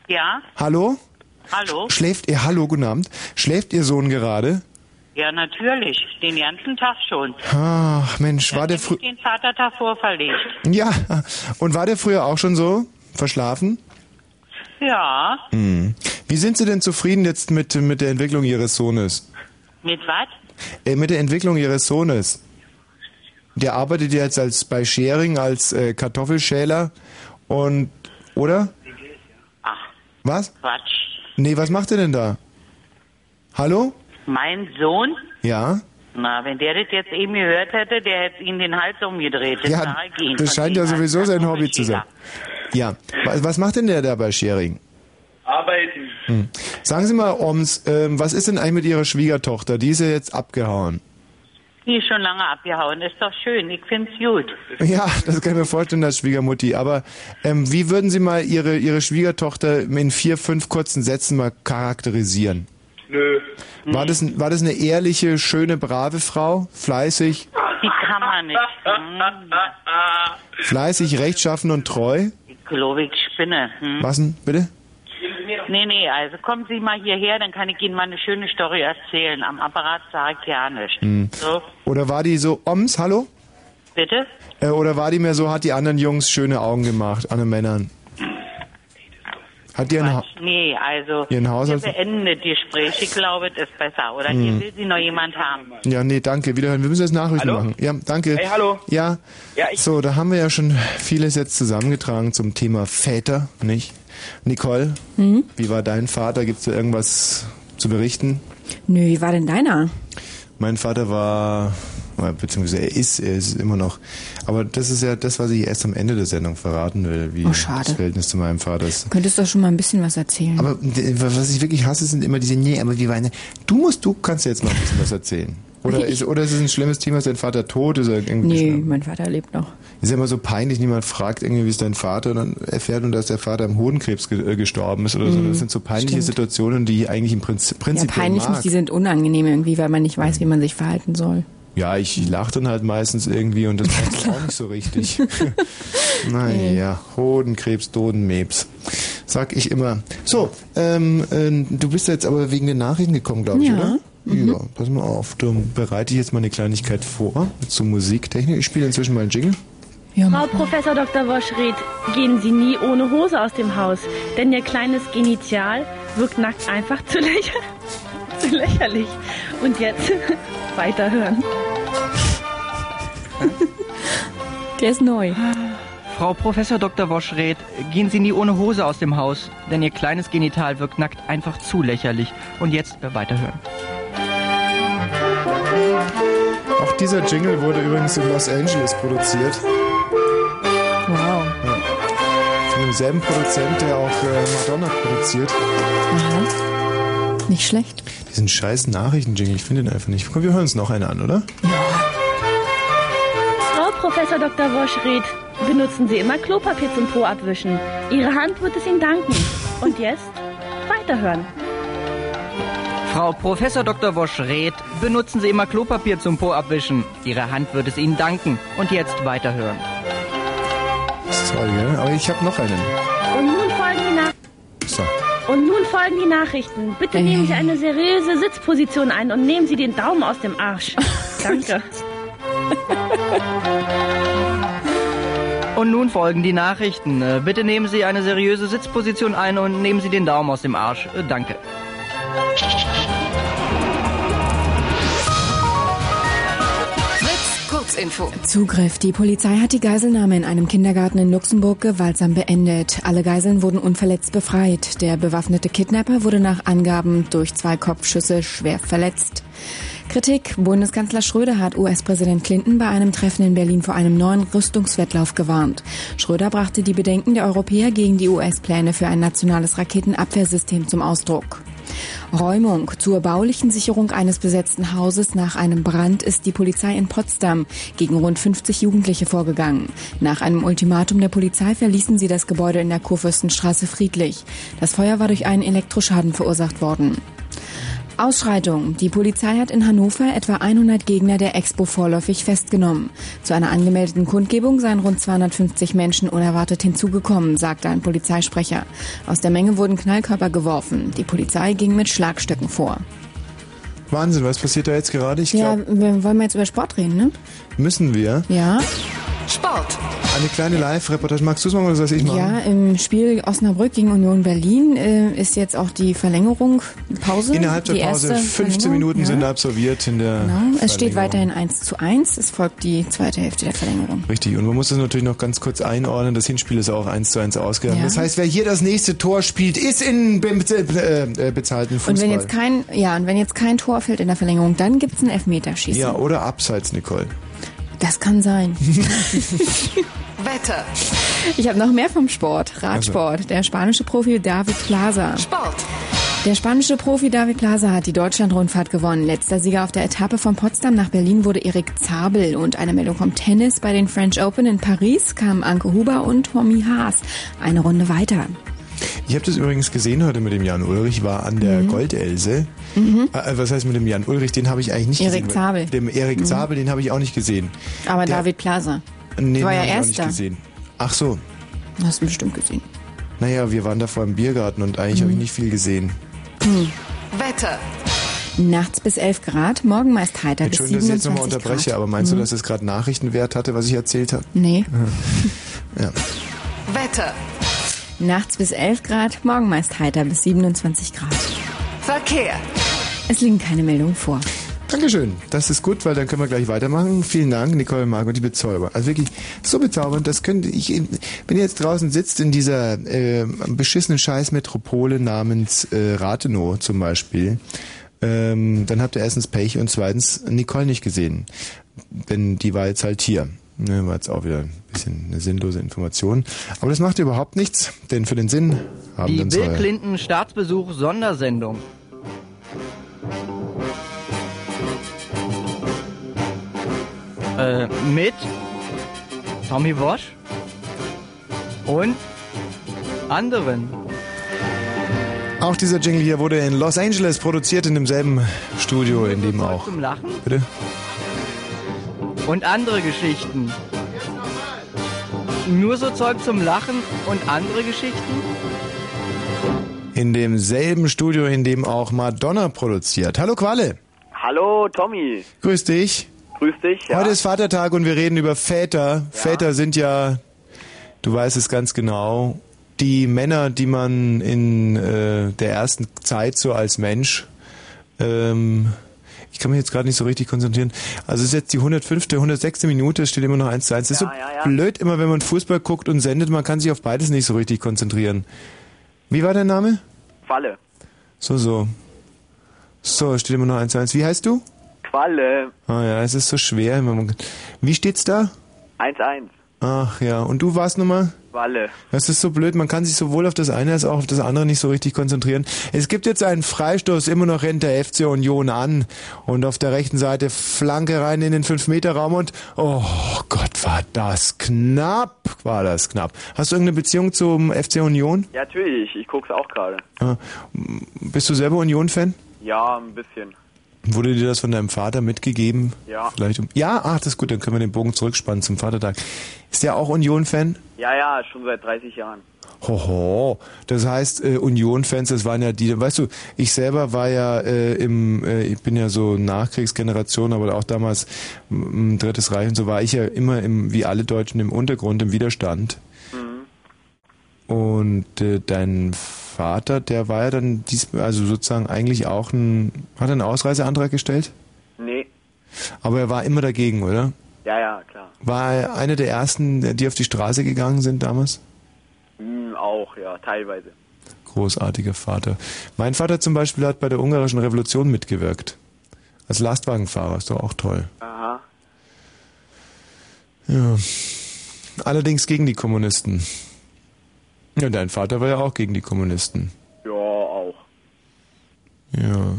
Ja, Hallo? hallo? Schläft ihr, hallo, guten Abend. Schläft ihr Sohn gerade? Ja, natürlich. Den ganzen Tag schon. Ach, Mensch, war der früher... Den Vatertag vorverlegt. Ja, und war der früher auch schon so? Verschlafen? Ja. Hm. Wie sind Sie denn zufrieden jetzt mit, mit der Entwicklung Ihres Sohnes? Mit was? Äh, mit der Entwicklung Ihres Sohnes. Der arbeitet jetzt als bei Schering als äh, Kartoffelschäler und oder? Ach, Was? Quatsch. Nee, was macht er denn da? Hallo? Mein Sohn? Ja? Na, wenn der das jetzt eben gehört hätte, der hätte ihm den Hals umgedreht. Das Ja, das scheint ja sowieso sein Hobby zu sein. Ja. Was, was macht denn der da bei Schering? Arbeiten. Hm. Sagen Sie mal, Oms, ähm, was ist denn eigentlich mit Ihrer Schwiegertochter? Die ist ja jetzt abgehauen. Die ist schon lange abgehauen. Ist doch schön. Ich find's gut. Ja, das kann ich mir vorstellen als Schwiegermutti. Aber ähm, wie würden Sie mal Ihre, Ihre Schwiegertochter in vier, fünf kurzen Sätzen mal charakterisieren? Nö. War das, war das eine ehrliche, schöne, brave Frau? Fleißig, Die kann man nicht. Hm, fleißig, rechtschaffen und treu? ich glaube, ich spinne. Hm? Was denn, bitte? Nee, nee, also kommen Sie mal hierher, dann kann ich Ihnen mal eine schöne Story erzählen. Am Apparat sage ich ja nichts. Hm. So, Oder war die so, Oms, hallo? bitte? Äh, oder war die mehr so, hat die anderen Jungs schöne Augen gemacht, an den Männern? Hat die ein ha Nee, also Ihren Haushalt- wir beenden das Gespräch. Ich glaube, das ist besser. Oder Hm. hier will Sie noch jemand haben. Ja, nee, danke. Wiederhören. Wir müssen jetzt Nachrichten Hallo? machen. Ja, danke. Hey, hallo. Ja. Ja, ich- so, da haben wir ja schon vieles jetzt zusammengetragen zum Thema Väter, nicht? Nicole, Mhm. wie war dein Vater? Gibt's da irgendwas zu berichten? Nö, wie war denn deiner? Mein Vater war, äh, beziehungsweise er ist, er ist immer noch. Aber das ist ja das, was ich erst am Ende der Sendung verraten will, wie Oh, schade. das Verhältnis zu meinem Vater ist. Du könntest doch schon mal ein bisschen was erzählen. Aber d- was ich wirklich hasse, sind immer diese, nee, aber wie war eine, du musst, du kannst jetzt mal ein bisschen was erzählen. Oder ist, oder ist es ein schlimmes Thema, ist dein Vater tot? Ist er irgendwie nee, gestorben? mein Vater lebt noch. Ist ja immer so peinlich, niemand fragt irgendwie, wie ist dein Vater, und dann erfährt man, dass der Vater am Hodenkrebs ge äh, gestorben ist oder so. Mhm, Das sind so peinliche stimmt. Situationen, die ich eigentlich im Prinzip, Ja, prinzipiell peinlich mag. die sind unangenehm irgendwie, weil man nicht weiß, wie man sich verhalten soll. Ja, ich, ich lache dann halt meistens irgendwie und das passt auch nicht so richtig. naja, Hodenkrebs, Dodenmebs. Sag ich immer. So, ähm, äh, du bist jetzt aber wegen den Nachrichten gekommen, glaube ich, Ja. oder? Mhm. Ja, pass mal auf. Dann bereite ich jetzt mal eine Kleinigkeit vor zur Musiktechnik. Ich spiele inzwischen mal einen Jingle. Frau Professor Dr. Woschred, gehen Sie nie ohne Hose aus dem Haus, denn Ihr kleines Genital wirkt nackt einfach zu, lächer zu lächerlich. Und jetzt weiterhören. Der ist neu. Frau Professor Dr. Woschred, gehen Sie nie ohne Hose aus dem Haus, denn Ihr kleines Genital wirkt nackt einfach zu lächerlich. Und jetzt äh, weiterhören. Auch dieser Jingle wurde übrigens in Los Angeles produziert. Wow. Ja. Von demselben Produzent, der auch äh, Madonna produziert. Aha. Nicht schlecht. Diesen scheiß Nachrichten-Jingle, ich finde den einfach nicht. Komm, wir hören uns noch einen an, oder? Frau Professor Dr. Woschred, benutzen Sie immer Klopapier zum Po abwischen. Ihre Hand wird es Ihnen danken. Und jetzt weiterhören. Frau Professor Dr. Woschred, benutzen Sie immer Klopapier zum Po abwischen. Ihre Hand wird es Ihnen danken. Und jetzt weiterhören. Das ist toll, gell? Aber ich habe noch einen. Und nun folgen die Nach So. Und nun folgen die Nachrichten. Bitte nehmen Sie eine seriöse Sitzposition ein und nehmen Sie den Daumen aus dem Arsch. Danke. Und nun folgen die Nachrichten. Äh, Bitte nehmen Sie eine seriöse Sitzposition ein und nehmen Sie den Daumen aus dem Arsch. Äh, Danke. Kurzinfo. Zugriff. Die Polizei hat die Geiselnahme in einem Kindergarten in Luxemburg gewaltsam beendet. Alle Geiseln wurden unverletzt befreit. Der bewaffnete Kidnapper wurde nach Angaben durch zwei Kopfschüsse schwer verletzt. Kritik. Bundeskanzler Schröder hat US-Präsident Clinton bei einem Treffen in Berlin vor einem neuen Rüstungswettlauf gewarnt. Schröder brachte die Bedenken der Europäer gegen die US-Pläne für ein nationales Raketenabwehrsystem zum Ausdruck. Räumung. Zur baulichen Sicherung eines besetzten Hauses nach einem Brand ist die Polizei in Potsdam gegen rund 50 Jugendliche vorgegangen. Nach einem Ultimatum der Polizei verließen sie das Gebäude in der Kurfürstenstraße friedlich. Das Feuer war durch einen Elektroschaden verursacht worden. Ausschreitung. Die Polizei hat in Hannover etwa 100 Gegner der Expo vorläufig festgenommen. Zu einer angemeldeten Kundgebung seien rund 250 Menschen unerwartet hinzugekommen, sagte ein Polizeisprecher. Aus der Menge wurden Knallkörper geworfen. Die Polizei ging mit Schlagstöcken vor. Wahnsinn, was passiert da jetzt gerade? Ich Ja, glaube, wir wollen wir jetzt über Sport reden, ne? müssen wir. Ja. Sport. Eine kleine Live-Reportage. Magst du es machen oder soll ich machen? Ja, im Spiel Osnabrück gegen Union Berlin äh, ist jetzt auch die Verlängerung, Pause. Innerhalb der Pause erste 15 Verlängerung, Minuten ja. sind absolviert in der Genau. Es steht weiterhin 1 zu 1. Es folgt die zweite Hälfte der Verlängerung. Richtig, und man muss das natürlich noch ganz kurz einordnen. Das Hinspiel ist auch 1 zu 1 ausgegangen. Ja. Das heißt, wer hier das nächste Tor spielt, ist in be äh, äh, bezahlten Fußball. Und wenn jetzt kein, ja, und wenn jetzt kein Tor fällt in der Verlängerung, dann gibt's ein Elfmeterschießen. ja, oder abseits, Nicole. Das kann sein. Wetter. Ich habe noch mehr vom Sport. Radsport. Der spanische Profi David Plaza. Sport. Der spanische Profi David Plaza hat die Deutschlandrundfahrt gewonnen. Letzter Sieger auf der Etappe von Potsdam nach Berlin wurde Erik Zabel. Und eine Meldung vom Tennis. Bei den French Open in Paris kamen Anke Huber und Tommy Haas eine Runde weiter. Ich habe das übrigens gesehen heute mit dem Jan Ulrich, war an der Goldelse. Mhm. Äh, was heißt mit dem Jan Ulrich? Den habe ich eigentlich nicht Erik gesehen. Zabel. Dem Erik Mhm. Zabel, den habe ich auch nicht gesehen. Aber Der- David Plaza. Nee, war den ja habe ich auch nicht Erster. gesehen. Ach so. Hast du bestimmt gesehen. Naja, wir waren da vor im Biergarten und eigentlich Mhm. habe ich nicht viel gesehen. Wetter. Nachts bis 11 Grad, morgen meist heiter bis Entschuldigung, dass ich jetzt 27 nochmal unterbreche, Grad. aber meinst Mhm. du, dass es gerade Nachrichtenwert hatte, was ich erzählt habe? Nee. Ja. Wetter. Nachts bis 11 Grad, morgen meist heiter bis 27 Grad. Verkehr. Es liegen keine Meldungen vor. Dankeschön. Das ist gut, weil dann können wir gleich weitermachen. Vielen Dank, Nicole Margot, die Bezauber. Also wirklich so bezaubernd, das könnte ich, wenn ihr jetzt draußen sitzt in dieser äh, beschissenen Scheißmetropole namens äh, Rathenow zum Beispiel, ähm, dann habt ihr erstens Pech und zweitens Nicole nicht gesehen. Denn die war jetzt halt hier. Ne, war jetzt auch wieder ein bisschen eine sinnlose Information. Aber das macht überhaupt nichts, denn für den Sinn haben Die wir uns Bill Clinton Staatsbesuch Sondersendung. Äh, mit Tommy Walsh und anderen. Auch dieser Jingle hier wurde in Los Angeles produziert, in demselben Studio, in dem auch. Zum Lachen Bitte? und andere Geschichten. Nur so Zeug zum Lachen und andere Geschichten? In demselben Studio, in dem auch Madonna produziert. Hallo Qualle. Hallo Tommy, Grüß dich. grüß dich. Ja. Heute ist Vatertag und wir reden über Väter. Väter sind ja, du weißt es ganz genau, die Männer, die man in äh, der ersten Zeit so als Mensch, ähm, ich kann mich jetzt gerade nicht so richtig konzentrieren. Also es ist jetzt die 105., 106. Minute, es steht immer noch 1 zu 1. Das ist Ja, so ja, ja. blöd immer, wenn man Fußball guckt und sendet, man kann sich auf beides nicht so richtig konzentrieren. Wie war dein Name? Qualle. So, so. So, steht immer noch 1 zu 1. Wie heißt du? Walle. Ah ja, es ist so schwer. Wie steht's da? 1-1. Ach ja, und du warst nochmal? Walle. Das ist so blöd, man kann sich sowohl auf das eine als auch auf das andere nicht so richtig konzentrieren. Es gibt jetzt einen Freistoß, immer noch rennt der FC Union an und auf der rechten Seite Flanke rein in den 5-Meter-Raum und oh Gott, war das knapp, war das knapp. Hast du irgendeine Beziehung zum FC Union? Ja, natürlich, ich guck's auch gerade. Ah, Bist du selber Union-Fan? Ja, ein bisschen. Wurde dir das von deinem Vater mitgegeben? Ja. Vielleicht um ja, ach, das ist gut, dann können wir den Bogen zurückspannen zum Vatertag. Ist der auch Union-Fan? Ja, ja, schon seit 30 Jahren. Hoho, das heißt äh, Union-Fans, das waren ja die, weißt du, ich selber war ja äh, im, äh, ich bin ja so Nachkriegsgeneration, aber auch damals im Drittes Reich und so war ich ja immer im, wie alle Deutschen im Untergrund, im Widerstand. Und äh, dein Vater, der war ja dann dies, also sozusagen eigentlich auch ein, hat er einen Ausreiseantrag gestellt? Nee. Aber er war immer dagegen, oder? Ja, ja, klar. War er einer der ersten, die auf die Straße gegangen sind damals? Hm, auch, ja, teilweise. Großartiger Vater. Mein Vater zum Beispiel hat bei der ungarischen Revolution mitgewirkt. Als Lastwagenfahrer, ist doch auch toll. Aha. Ja. Allerdings gegen die Kommunisten. Ja, dein Vater war ja auch gegen die Kommunisten. Ja, auch. Ja.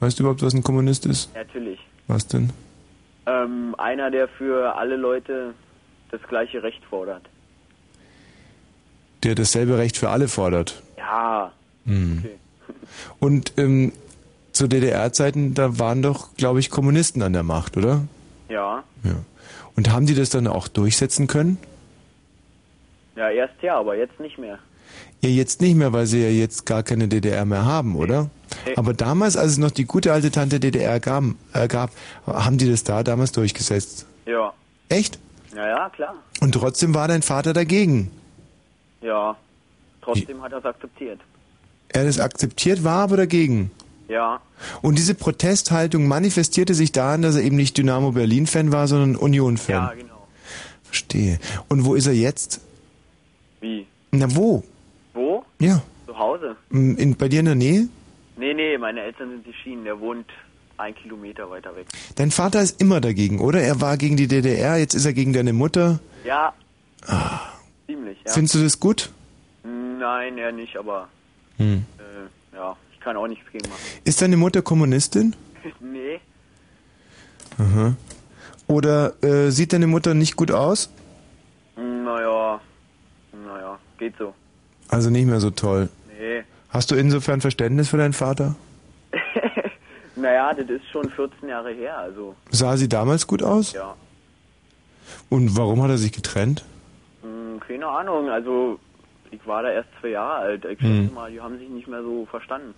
Weißt du überhaupt, was ein Kommunist ist? Natürlich. Was denn? Ähm, einer, der für alle Leute das gleiche Recht fordert. Der dasselbe Recht für alle fordert. Ja. Hm. Okay. Und ähm, zu DDR-Zeiten, da waren doch, glaube ich, Kommunisten an der Macht, oder? Ja. Ja. Und haben die das dann auch durchsetzen können? Ja, erst ja, aber jetzt nicht mehr. Ja, jetzt nicht mehr, weil sie ja jetzt gar keine DDR mehr haben, oder? Nee. Aber damals, als es noch die gute alte Tante DDR gab, äh, gab, haben die das da damals durchgesetzt. Ja. Echt? Ja, ja, klar. Und trotzdem war dein Vater dagegen. Ja. Trotzdem hat er es akzeptiert. Er hat es akzeptiert, war aber dagegen. Ja. Und diese Protesthaltung manifestierte sich darin, dass er eben nicht Dynamo Berlin-Fan war, sondern Union-Fan. Ja, genau. Verstehe. Und wo ist er jetzt? Wie? Na, wo? Wo? Ja. Zu Hause? M, In, bei dir in der Nähe? Nee, nee, meine Eltern sind die Schienen. Der wohnt ein Kilometer weiter weg. Dein Vater ist immer dagegen, oder? Er war gegen die DDR, jetzt ist er gegen deine Mutter. Ja. Ziemlich, ja. Findest du das gut? Nein, eher nicht, aber Hm. äh, ja, ich kann auch nichts gegen machen. Ist deine Mutter Kommunistin? nee. Aha. Oder äh, sieht deine Mutter nicht gut aus? Naja, naja, geht so. Also nicht mehr so toll. Nee. Hast du insofern Verständnis für deinen Vater? Naja, das ist schon 14 Jahre her, also Sah sie damals gut aus? ja. Und warum hat er sich getrennt? Hm, keine Ahnung, also ich war da erst zwei Jahre alt. Ich Hm. schätze mal, die haben sich nicht mehr so verstanden.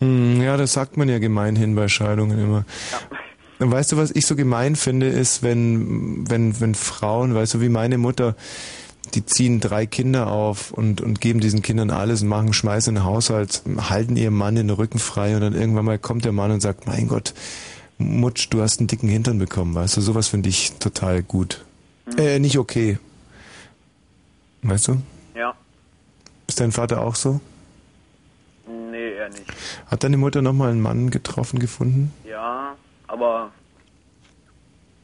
Hm, ja, das sagt man ja gemeinhin bei Scheidungen immer. Und weißt du, was ich so gemein finde, ist, wenn, wenn, wenn Frauen, weißt du, wie meine Mutter, die ziehen drei Kinder auf und, und geben diesen Kindern alles und machen Schmeiß in den Haushalt, halten ihrem Mann den Rücken frei und dann irgendwann mal kommt der Mann und sagt, mein Gott, Mutsch, du hast einen dicken Hintern bekommen, weißt du, sowas finde ich total gut. Äh, nicht okay. Weißt du? Ja. Ist dein Vater auch so? Nee, eher nicht. Hat deine Mutter nochmal einen Mann getroffen, gefunden? Ja, aber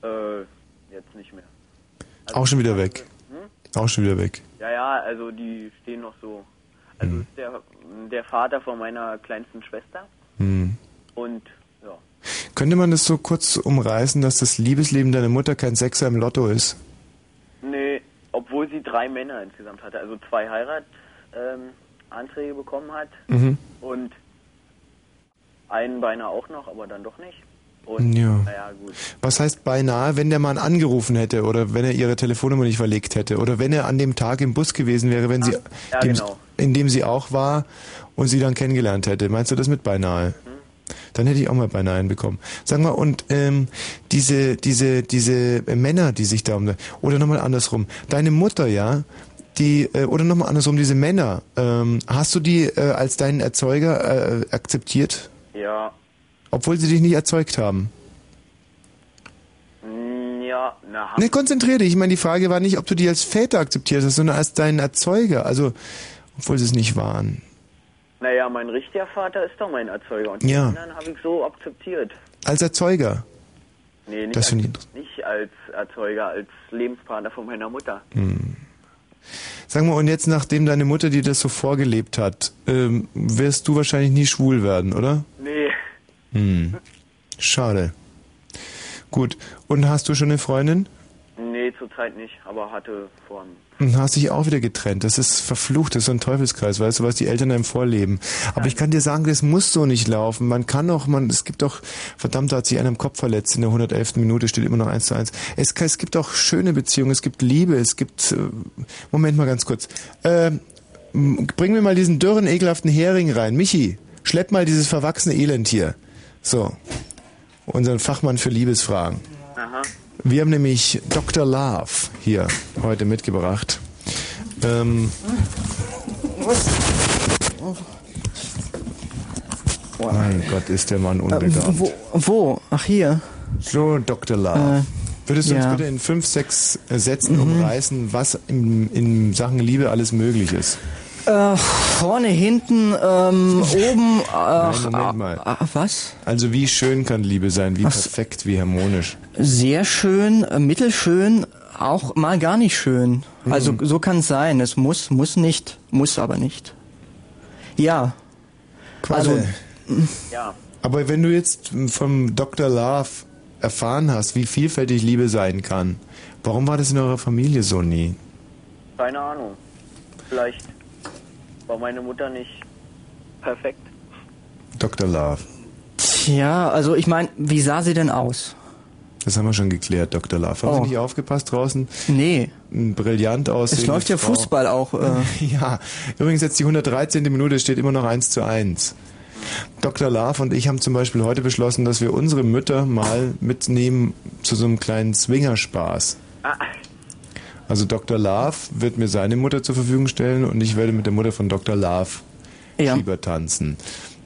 äh, jetzt nicht mehr. Auch schon wieder weg. Auch schon wieder weg. Ja, ja, also die stehen noch so. Also Hm. ist der, der Vater von meiner kleinsten Schwester Hm. und ja. Könnte man das so kurz umreißen, dass das Liebesleben deiner Mutter kein Sechser im Lotto ist? Nee, obwohl sie drei Männer insgesamt hatte, also zwei Heiratsanträge ähm, Anträge bekommen hat Mhm. und einen beinahe auch noch, aber dann doch nicht. Und Ja. naja, gut. Was heißt beinahe, wenn der Mann angerufen hätte oder wenn er ihre Telefonnummer nicht verlegt hätte oder wenn er an dem Tag im Bus gewesen wäre, wenn sie, ja, dem, genau. in dem sie auch war und sie dann kennengelernt hätte. Meinst du das mit beinahe? Dann hätte ich auch mal beinahe einen bekommen. Sag mal, und ähm, diese, diese, diese Männer, die sich da um... Oder nochmal andersrum. Deine Mutter, ja, die, äh, oder nochmal andersrum, diese Männer, ähm, hast du die äh, als deinen Erzeuger äh, akzeptiert? Ja, Obwohl sie dich nicht erzeugt haben? mm, ja, na, Ne, konzentrier dich. Ich meine, die Frage war nicht, ob du die als Väter akzeptiert hast, sondern als deinen Erzeuger. Also, obwohl sie es nicht waren. Naja, mein richtiger Vater ist doch mein Erzeuger und Ja. anderen habe ich so akzeptiert. Als Erzeuger. Nee, nicht, Das als, nicht als Erzeuger, als Lebenspartner von meiner Mutter. Hm. Sag mal, und jetzt, nachdem deine Mutter dir das so vorgelebt hat, ähm, wirst du wahrscheinlich nie schwul werden, oder? Nee, Hm. Schade. Gut. Und hast du schon eine Freundin? nee, zurzeit nicht, aber hatte vor Und hast dich auch wieder getrennt. Das ist verflucht, das ist so ein Teufelskreis, weißt du, was die Eltern einem vorleben. Aber ich kann dir sagen, das muss so nicht laufen. Man kann doch, man, es gibt doch, verdammt, da hat sich einer im Kopf verletzt, in der 111. Minute steht immer noch eins zu eins. Es, es gibt auch schöne Beziehungen, es gibt Liebe, es gibt, äh, Moment mal ganz kurz. M- bring mir mal diesen dürren, ekelhaften Hering rein. Michi, schlepp mal dieses verwachsene Elend hier. So. Unseren Fachmann für Liebesfragen. Aha. Wir haben nämlich Dr. Love hier heute mitgebracht. Ähm, mein Gott, ist der Mann unbegabt. Äh, wo, wo? Ach, hier. So, Dr. Love. Äh, Würdest du uns ja. bitte in fünf, sechs äh, Sätzen Mhm. umreißen, was in, in Sachen Liebe alles möglich ist? Äh, vorne, hinten, ähm, oben. Ach, Nein, Moment mal. ah, ah, was? Also wie schön kann Liebe sein, wie Ach, perfekt, wie harmonisch. Sehr schön, äh, mittelschön, auch mal gar nicht schön. Also Mhm. so kann es sein. Es muss, muss nicht, muss aber nicht. Ja. Qualle. Also, Ja. Aber wenn du jetzt vom Dr. Love erfahren hast, wie vielfältig Liebe sein kann, warum war das in eurer Familie so nie? keine Ahnung. Vielleicht war meine Mutter nicht perfekt. Dr. Love. Tja, also ich meine, wie sah sie denn aus? Das haben wir schon geklärt, Dr. Love. Haben Oh. Sie nicht aufgepasst draußen? Nee. Brillant aus. Es läuft ja Fußball auch. Äh, Ja, übrigens jetzt die 113. Minute steht immer noch 1 zu 1. Dr. Love und ich haben zum Beispiel heute beschlossen, dass wir unsere Mütter mal mitnehmen zu so einem kleinen Swingerspaß. Ah, Also Dr. Love wird mir seine Mutter zur Verfügung stellen und ich werde mit der Mutter von Dr. Love Schieber tanzen.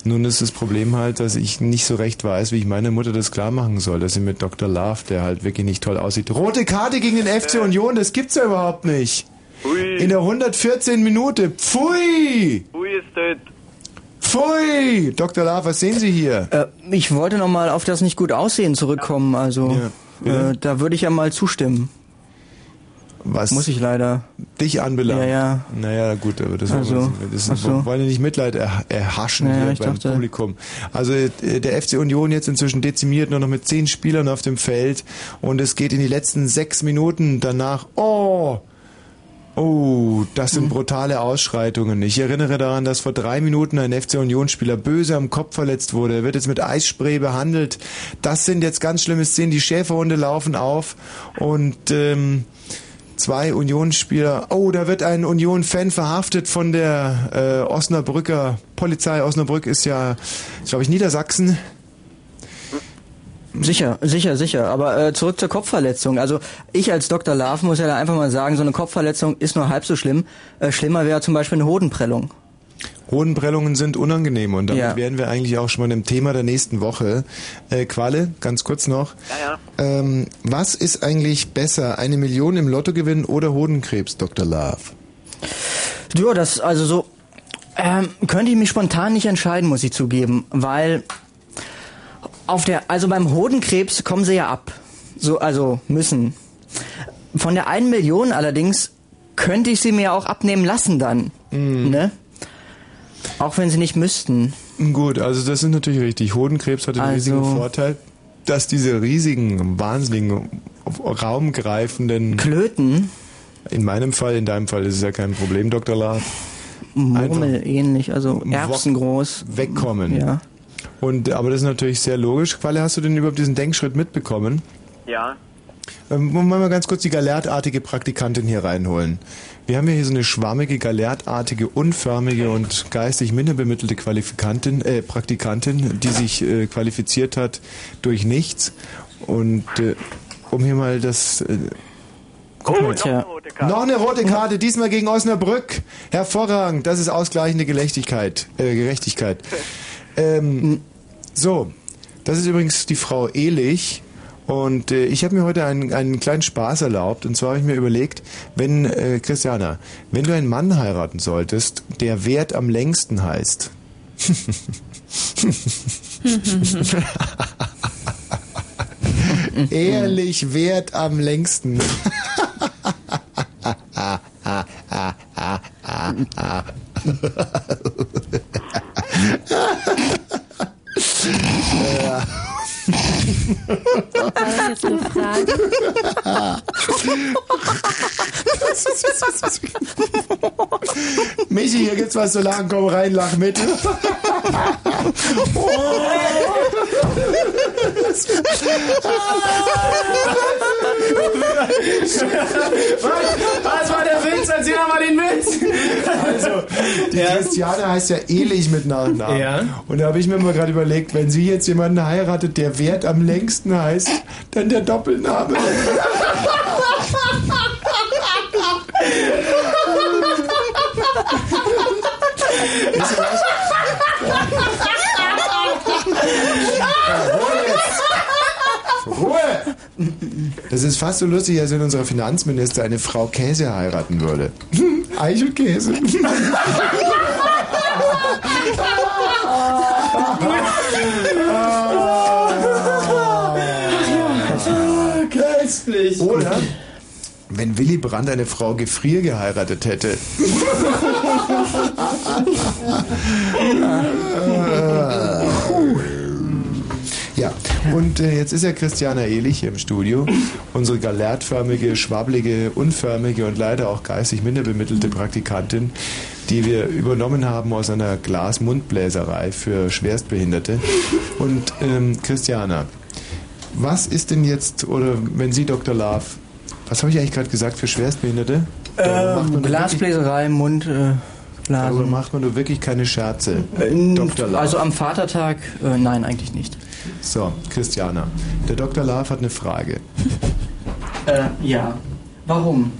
Nun ist das Problem halt, dass ich nicht so recht weiß, wie ich meiner Mutter das klar machen soll, dass sie mit Dr. Love, der halt wirklich nicht toll aussieht. Rote Karte gegen den FC Union, das gibt's ja überhaupt nicht. Ui. In der 114 Minute. Pfui! Ui ist das. Pfui! Dr. Love, was sehen Sie hier? äh, ich wollte noch mal auf das nicht gut aussehen zurückkommen. Also Ja, äh, da würde ich ja mal zustimmen. Was Muss ich leider. dich anbelangt. Ja, ja. Naja, gut, aber das, Also, das ach so. wollen ja nicht Mitleid er, erhaschen Ja, hier beim dachte- Publikum. Also äh, der FC Union jetzt inzwischen dezimiert, nur noch mit zehn Spielern auf dem Feld und es geht in die letzten sechs Minuten danach. Oh! Oh, das sind brutale Ausschreitungen. Ich erinnere daran, dass vor drei Minuten ein FC Union-Spieler böse am Kopf verletzt wurde. Er wird jetzt mit Eisspray behandelt. Das sind jetzt ganz schlimme Szenen. Die Schäferhunde laufen auf und ähm, zwei Unionsspieler. Oh, da wird ein Union-Fan verhaftet von der äh, Osnabrücker Polizei. Osnabrück ist ja, glaube ich, Niedersachsen. Sicher, sicher, sicher. Aber äh, zurück zur Kopfverletzung. Also ich als Dr. Love muss ja da einfach mal sagen, so eine Kopfverletzung ist nur halb so schlimm. Äh, schlimmer wäre zum Beispiel eine Hodenprellung. Hodenprellungen sind unangenehm und damit Ja. wären wir eigentlich auch schon mal im Thema der nächsten Woche. Äh, Qualle, ganz kurz noch. Ja, Ähm, was ist eigentlich besser, eine Million im Lotto gewinnen oder Hodenkrebs, Dr. Love? Ja, das also so ähm, könnte ich mich spontan nicht entscheiden, muss ich zugeben, weil auf der also beim Hodenkrebs kommen sie ja ab. So also müssen. Von der einen Million allerdings könnte ich sie mir auch abnehmen lassen dann, ne? Auch wenn sie nicht müssten. Gut, also das ist natürlich richtig. Hodenkrebs hat den Also- riesigen Vorteil, dass diese riesigen, wahnsinnigen, raumgreifenden Klöten, in meinem Fall, in deinem Fall ist es ja kein Problem, Dr. Love, Murmel ähnlich, also Wo- Erbsen groß. wegkommen. Ja. Und, aber das ist natürlich sehr logisch. Qualle, hast du denn überhaupt diesen Denkschritt mitbekommen? Ja. Ähm, wollen wir mal ganz kurz die galertartige Praktikantin hier reinholen. Wir haben ja hier so eine schwammige, galertartige, unförmige und geistig minder bemittelte Qualifikantin, äh, Praktikantin, die sich äh, qualifiziert hat durch nichts. Und äh, um hier mal das... Äh, guck mal. Tja. Noch eine rote Karte, diesmal gegen Osnabrück. Hervorragend, das ist ausgleichende Gerechtigkeit. Äh, Gerechtigkeit. Ähm, so, das ist übrigens die Frau Ehlich. Und äh, ich habe mir heute einen, einen kleinen Spaß erlaubt. Und zwar habe ich mir überlegt, wenn, äh, Christiana, wenn du einen Mann heiraten solltest, der Wert am längsten heißt, Ehrlich wert am längsten. ja. Das jetzt eine Frage? Michi, hier gibt's was zu lachen, komm rein, lach mit. Was war der Witz? Erzähl doch mal den Witz. Also, die Christiane heißt ja Elich mit Nachnamen. Ja. Und da habe ich mir mal gerade überlegt, wenn sie jetzt jemanden heiratet, der Wert am längsten heißt, dann der Doppelname. Ruhe! Das ist fast so lustig, als wenn unser Finanzminister eine Frau Käse heiraten würde. Eichelkäse. Köstlich. Oder wenn Willy Brandt eine Frau Gefrier geheiratet hätte. Ja, und äh, jetzt ist ja Christiana Ehlich hier im Studio, unsere galertförmige, schwabbelige, unförmige und leider auch geistig minder bemittelte Praktikantin, die wir übernommen haben aus einer Glasmundbläserei für Schwerstbehinderte. Und ähm, Christiana, was ist denn jetzt, oder wenn Sie, Dr. Love, was habe ich eigentlich gerade gesagt für Schwerstbehinderte? Ähm, Glasbläserei, Mund, äh, Blasen. macht man nur wirklich keine Scherze. Dr. Love. Also am Vatertag, äh, nein, eigentlich nicht. So, Christiana. Der Dr. Love hat eine Frage. Äh, ja. Warum?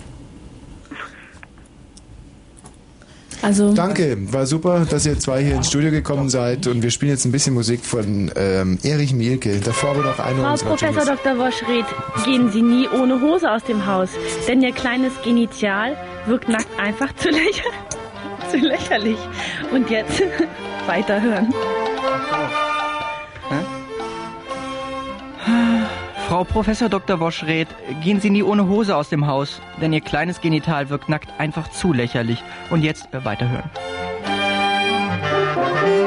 Also, Danke, war super, dass ihr zwei hier ins Studio gekommen seid und wir spielen jetzt ein bisschen Musik von ähm, Erich Mielke. Davor aber noch eine Frau Professor. Dr. Woschred, gehen Sie nie ohne Hose aus dem Haus, denn Ihr kleines Genital wirkt nackt einfach zu, lächer zu lächerlich. Und jetzt weiterhören. Frau Professor Dr. Woschred, gehen Sie nie ohne Hose aus dem Haus, denn Ihr kleines Genital wirkt nackt einfach zu lächerlich. Und jetzt äh, weiterhören. Ooh,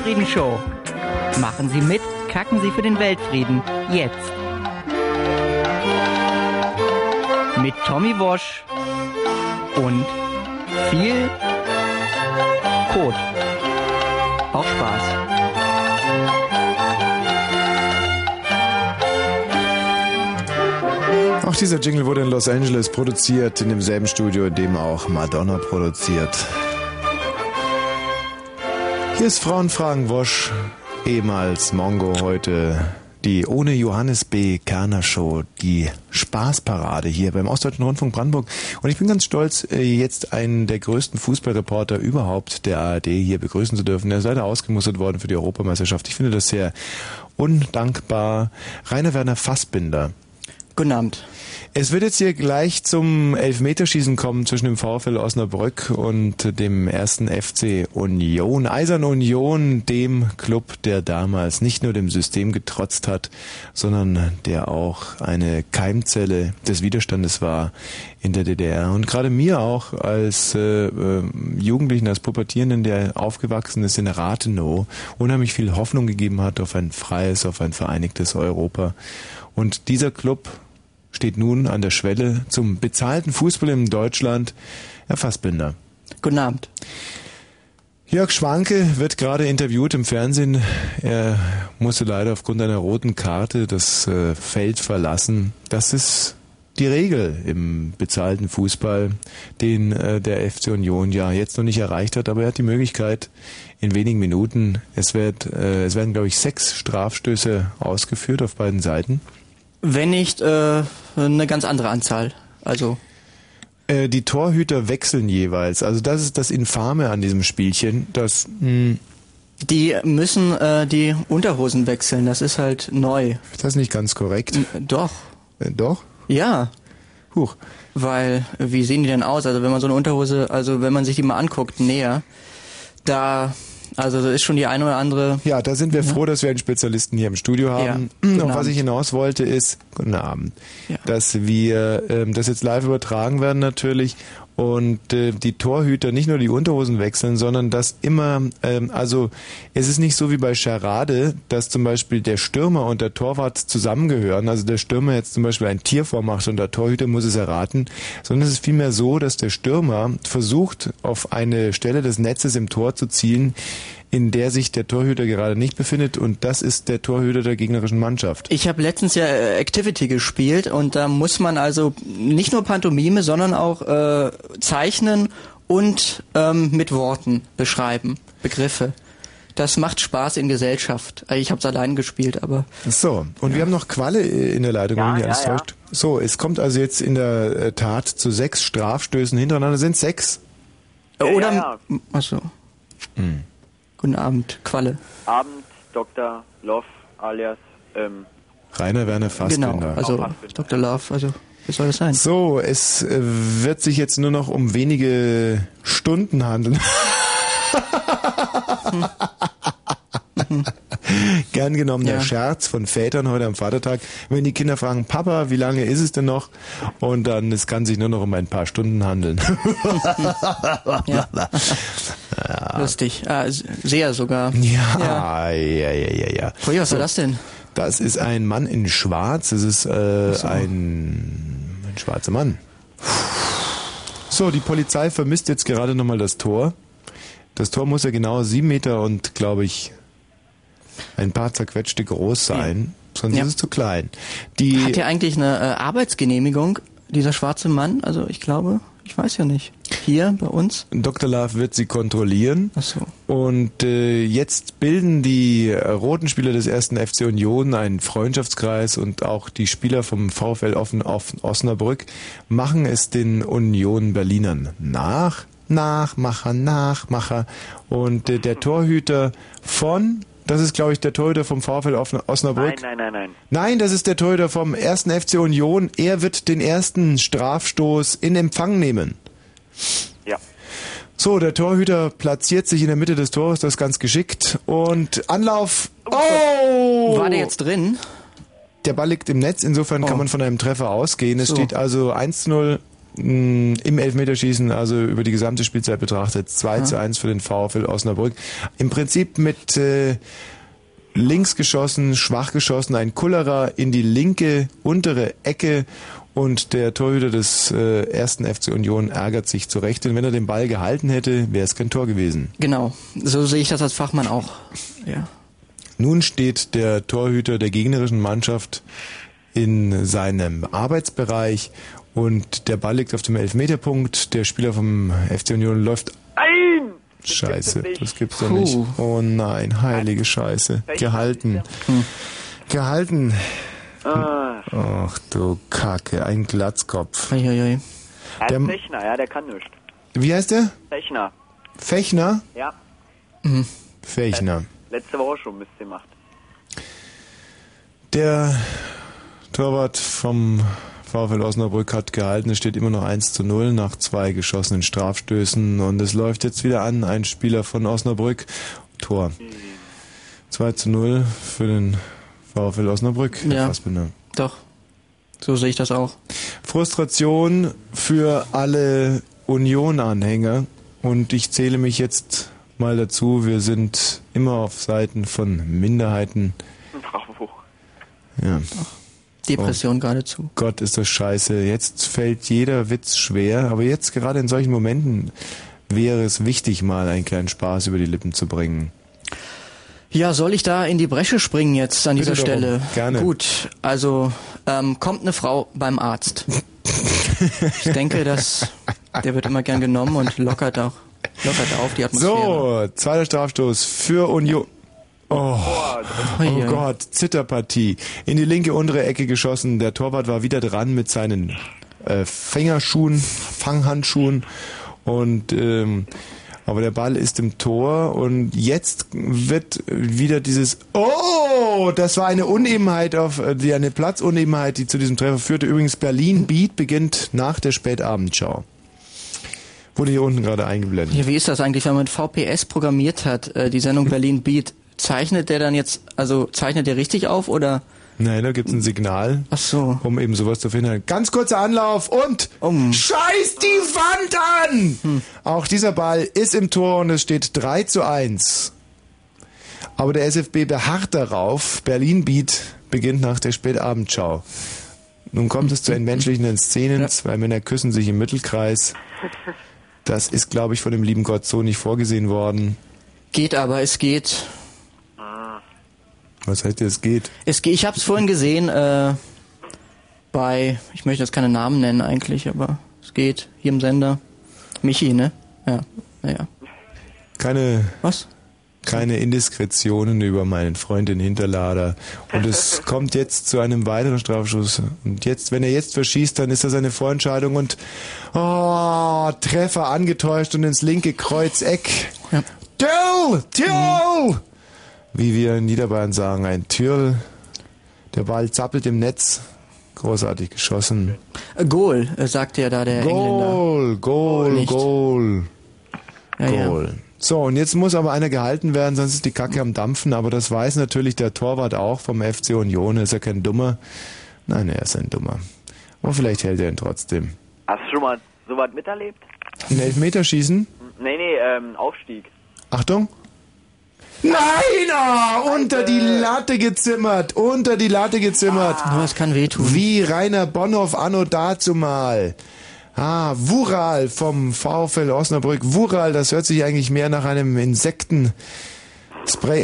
Weltfrieden Show. Machen Sie mit, kacken Sie für den Weltfrieden. Jetzt. Mit Tommy Wosch und viel Kot. Auch Spaß. Auch dieser Jingle wurde in Los Angeles produziert, in demselben Studio, in dem auch Madonna produziert. Hier ist Frauenfragen Wosch, ehemals Mongo, heute die ohne Johannes B. Kerner Show, die Spaßparade hier beim Ostdeutschen Rundfunk Brandenburg. Und ich bin ganz stolz, äh, jetzt einen der größten Fußballreporter überhaupt der ARD hier begrüßen zu dürfen. Er ist leider ausgemustert worden für die Europameisterschaft. Ich finde das sehr undankbar. Rainer Werner Fassbinder. Guten Abend. Es wird jetzt hier gleich zum Elfmeterschießen kommen zwischen dem VfL Osnabrück und dem ersten FC Union. Eisern Union, dem Club, der damals nicht nur dem System getrotzt hat, sondern der auch eine Keimzelle des Widerstandes war in der DDR. Und gerade mir auch als äh, äh, Jugendlichen, als Pubertierenden, der aufgewachsen ist in Rathenow, unheimlich viel Hoffnung gegeben hat auf ein freies, auf ein vereinigtes Europa. Und dieser Club steht nun an der Schwelle zum bezahlten Fußball in Deutschland. Herr Fassbinder. Guten Abend. Jörg Schwanke wird gerade interviewt im Fernsehen. Er musste leider aufgrund einer roten Karte das äh, Feld verlassen. Das ist die Regel im bezahlten Fußball, den äh, der FC Union ja jetzt noch nicht erreicht hat, aber er hat die Möglichkeit in wenigen Minuten, es, wird, äh, es werden glaube ich sechs Strafstöße ausgeführt auf beiden Seiten. Wenn nicht äh, eine ganz andere Anzahl. Also Äh, die Torhüter wechseln jeweils. Also das ist das Infame an diesem Spielchen, dass mh, die müssen äh, die Unterhosen wechseln. Das ist halt neu. Ist das nicht ganz korrekt? Doch. Äh, doch? Ja. Huch. Weil, wie sehen die denn aus? Also wenn man so eine Unterhose, also wenn man sich die mal anguckt, näher, da, also da ist schon die eine oder andere. Ja, da sind wir froh, dass wir einen Spezialisten hier im Studio haben. Ja. Und was ich hinaus wollte ist, guten Abend, dass wir ähm, das jetzt live übertragen werden natürlich und äh, die Torhüter nicht nur die Unterhosen wechseln, sondern dass immer, ähm, also es ist nicht so wie bei Charade, dass zum Beispiel der Stürmer und der Torwart zusammengehören, also der Stürmer jetzt zum Beispiel ein Tier vormacht und der Torhüter muss es erraten, sondern es ist vielmehr so, dass der Stürmer versucht, auf eine Stelle des Netzes im Tor zu zielen, in der sich der Torhüter gerade nicht befindet und das ist der Torhüter der gegnerischen Mannschaft. Ich habe letztens ja äh, Activity gespielt und da muss man also nicht nur Pantomime, sondern auch äh, zeichnen und ähm, mit Worten beschreiben, Begriffe. Das macht Spaß in Gesellschaft. Äh, Ich habe es allein gespielt, aber So, und wir haben noch Qualle äh, in der Leitung, wenn Ja, mich ja, alles ja. täuscht. So, es kommt also jetzt in der äh, Tat zu sechs Strafstößen hintereinander. Sind sechs? oder ja, ja. Achso. Hm. Guten Abend, Qualle. Abend, Dr. Love alias, ähm, Rainer Werner Fassbinder. Genau, also Dr. Love, also wie soll das sein? So, es äh, wird sich jetzt nur noch um wenige Stunden handeln. Gern genommener Ja. Scherz von Vätern heute am Vatertag. Wenn die Kinder fragen, Papa, wie lange ist es denn noch? Und dann, es kann sich nur noch um ein paar Stunden handeln. Ja. Lustig. Ah, sehr sogar. Ja, ja, ja, ja, ja. Ui, was war das denn? Das ist ein Mann in Schwarz. Das ist äh, so. ein, ein schwarzer Mann. So, die Polizei vermisst jetzt gerade nochmal das Tor. Das Tor muss ja genau sieben Meter und, glaube ich, ein paar zerquetschte groß sein. Sonst Ja. ist es zu klein. Die Hat er eigentlich eine äh, Arbeitsgenehmigung, dieser schwarze Mann? Also ich glaube, ich weiß ja nicht. Hier bei uns? Dr. Love wird sie kontrollieren. Ach so. Und äh, jetzt bilden die roten Spieler des ersten FC Union einen Freundschaftskreis und auch die Spieler vom VfL Offen, Offen, Osnabrück machen es den Union Berlinern nach. Nachmacher, Nachmacher. Und äh, der Torhüter von, das ist glaube ich der Torhüter vom VfL Osnabrück. Nein, nein, nein, nein. Nein, das ist der Torhüter vom ersten FC Union. Er wird den ersten Strafstoß in Empfang nehmen. Ja. So, der Torhüter platziert sich in der Mitte des Tores, das ist ganz geschickt. Und Anlauf. Oh! War der jetzt drin? Der Ball liegt im Netz, insofern kann Oh. man von einem Treffer ausgehen. Es So. steht also 1 zu 0 mh, im Elfmeterschießen, also über die gesamte Spielzeit betrachtet, 2 Ja. zu 1 für den VfL Osnabrück. Im Prinzip mit äh, links geschossen, schwach geschossen, ein Kullerer in die linke untere Ecke und der Torhüter des äh, ersten FC Union ärgert sich zurecht, denn wenn er den Ball gehalten hätte, wäre es kein Tor gewesen. Genau. So sehe ich das als Fachmann auch. Ja. Nun steht der Torhüter der gegnerischen Mannschaft in seinem Arbeitsbereich und der Ball liegt auf dem Elfmeterpunkt. Der Spieler vom FC Union läuft. Nein! Scheiße, das gibt's doch nicht. Oh nein, heilige Scheiße. Gehalten. Gehalten. Ah, Ach du Kacke, ein Glatzkopf. Uiuiui. er Der- ist Fechner, ja, der kann nichts. Wie heißt der? Fechner, Fechner? ja. Fechner. Letzte Woche schon Mist gemacht. Der Torwart vom VfL Osnabrück hat gehalten. Es steht immer noch 1 zu 0 nach zwei geschossenen Strafstößen. Und es läuft jetzt wieder an. Ein Spieler von Osnabrück. Tor. 2 zu 0 für den VfL Osnabrück. Herr Ja. Fassbinder. Doch. So sehe ich das auch. Frustration für alle Union-Anhänger. Und ich zähle mich jetzt mal dazu. Wir sind immer auf Seiten von Minderheiten. Bravo. Ja. Depression geradezu. Gott, ist das scheiße. Jetzt fällt jeder Witz schwer, aber jetzt gerade in solchen Momenten wäre es wichtig, mal einen kleinen Spaß über die Lippen zu bringen. Ja, soll ich da in die Bresche springen jetzt an Bitte dieser darum. Stelle? Gerne. Gut, also ähm, kommt eine Frau beim Arzt. ich denke, dass der wird immer gern genommen und lockert auch lockert auf die Atmosphäre. So, zweiter Strafstoß für Union. Oh, oh ui. Gott, Zitterpartie. In die linke untere Ecke geschossen. Der Torwart war wieder dran mit seinen äh, Fängerschuhen, Fanghandschuhen. Und ähm, aber der Ball ist im Tor und jetzt wird wieder dieses Oh, das war eine Unebenheit auf äh, die eine Platzunebenheit, die zu diesem Treffer führte. Übrigens Berlin Beat beginnt nach der Spätabendschau. Wurde hier unten gerade eingeblendet. Ja, wie ist das eigentlich, wenn man VPS programmiert hat, äh, die Sendung Berlin Beat? Zeichnet der dann jetzt, also zeichnet der richtig auf oder? Nein, da gibt's ein Signal, Ach so. um eben sowas zu verhindern. Ganz kurzer Anlauf und Um. scheiß die Wand an! Hm. Auch dieser Ball ist im Tor und es steht 3 zu 1. Aber der SFB beharrt darauf. Berlin Beat beginnt nach der Spätabendschau. Nun kommt es zu entmenschlichenden Szenen. Zwei Männer küssen sich im Mittelkreis. Das ist, glaube ich, von dem lieben Gott so nicht vorgesehen worden. Geht aber, es geht. Was heißt es geht? Es geht. Ich habe es vorhin gesehen äh, bei, ich möchte jetzt keine Namen nennen eigentlich, aber es geht hier im Sender. Michi, ne? Ja, naja. Keine Was? keine Indiskretionen über meinen Freund den Hinterlader. Und es kommt jetzt zu einem weiteren Strafschuss. Und jetzt, wenn er jetzt verschießt, dann ist das eine Vorentscheidung und oh, Treffer angetäuscht und ins linke Kreuzeck. Ja. Türl! Türl! Wie wir in Niederbayern sagen, ein Türl. Der Ball zappelt im Netz. Großartig geschossen. Äh, Goal, äh, sagte ja da der Engländer. Goal, Goal, Nicht. Goal. Ja, ja. Goal. So, und jetzt muss aber einer gehalten werden, sonst ist die Kacke am Dampfen. Aber das weiß natürlich der Torwart auch vom FC Union. Ist er kein Dummer? Nein, er ist ein Dummer. Aber vielleicht hält er ihn trotzdem. Hast du schon mal sowas miterlebt? Ein Elfmeterschießen? Nee, nee, ähm, Aufstieg. Achtung. Nein, oh, unter die Latte gezimmert, unter die Latte gezimmert. Nur es kann wehtun. Wie Rainer Bonhoff anno dazumal. Ah, Wural vom VfL Osnabrück. Wural, das hört sich eigentlich mehr nach einem Insektenspray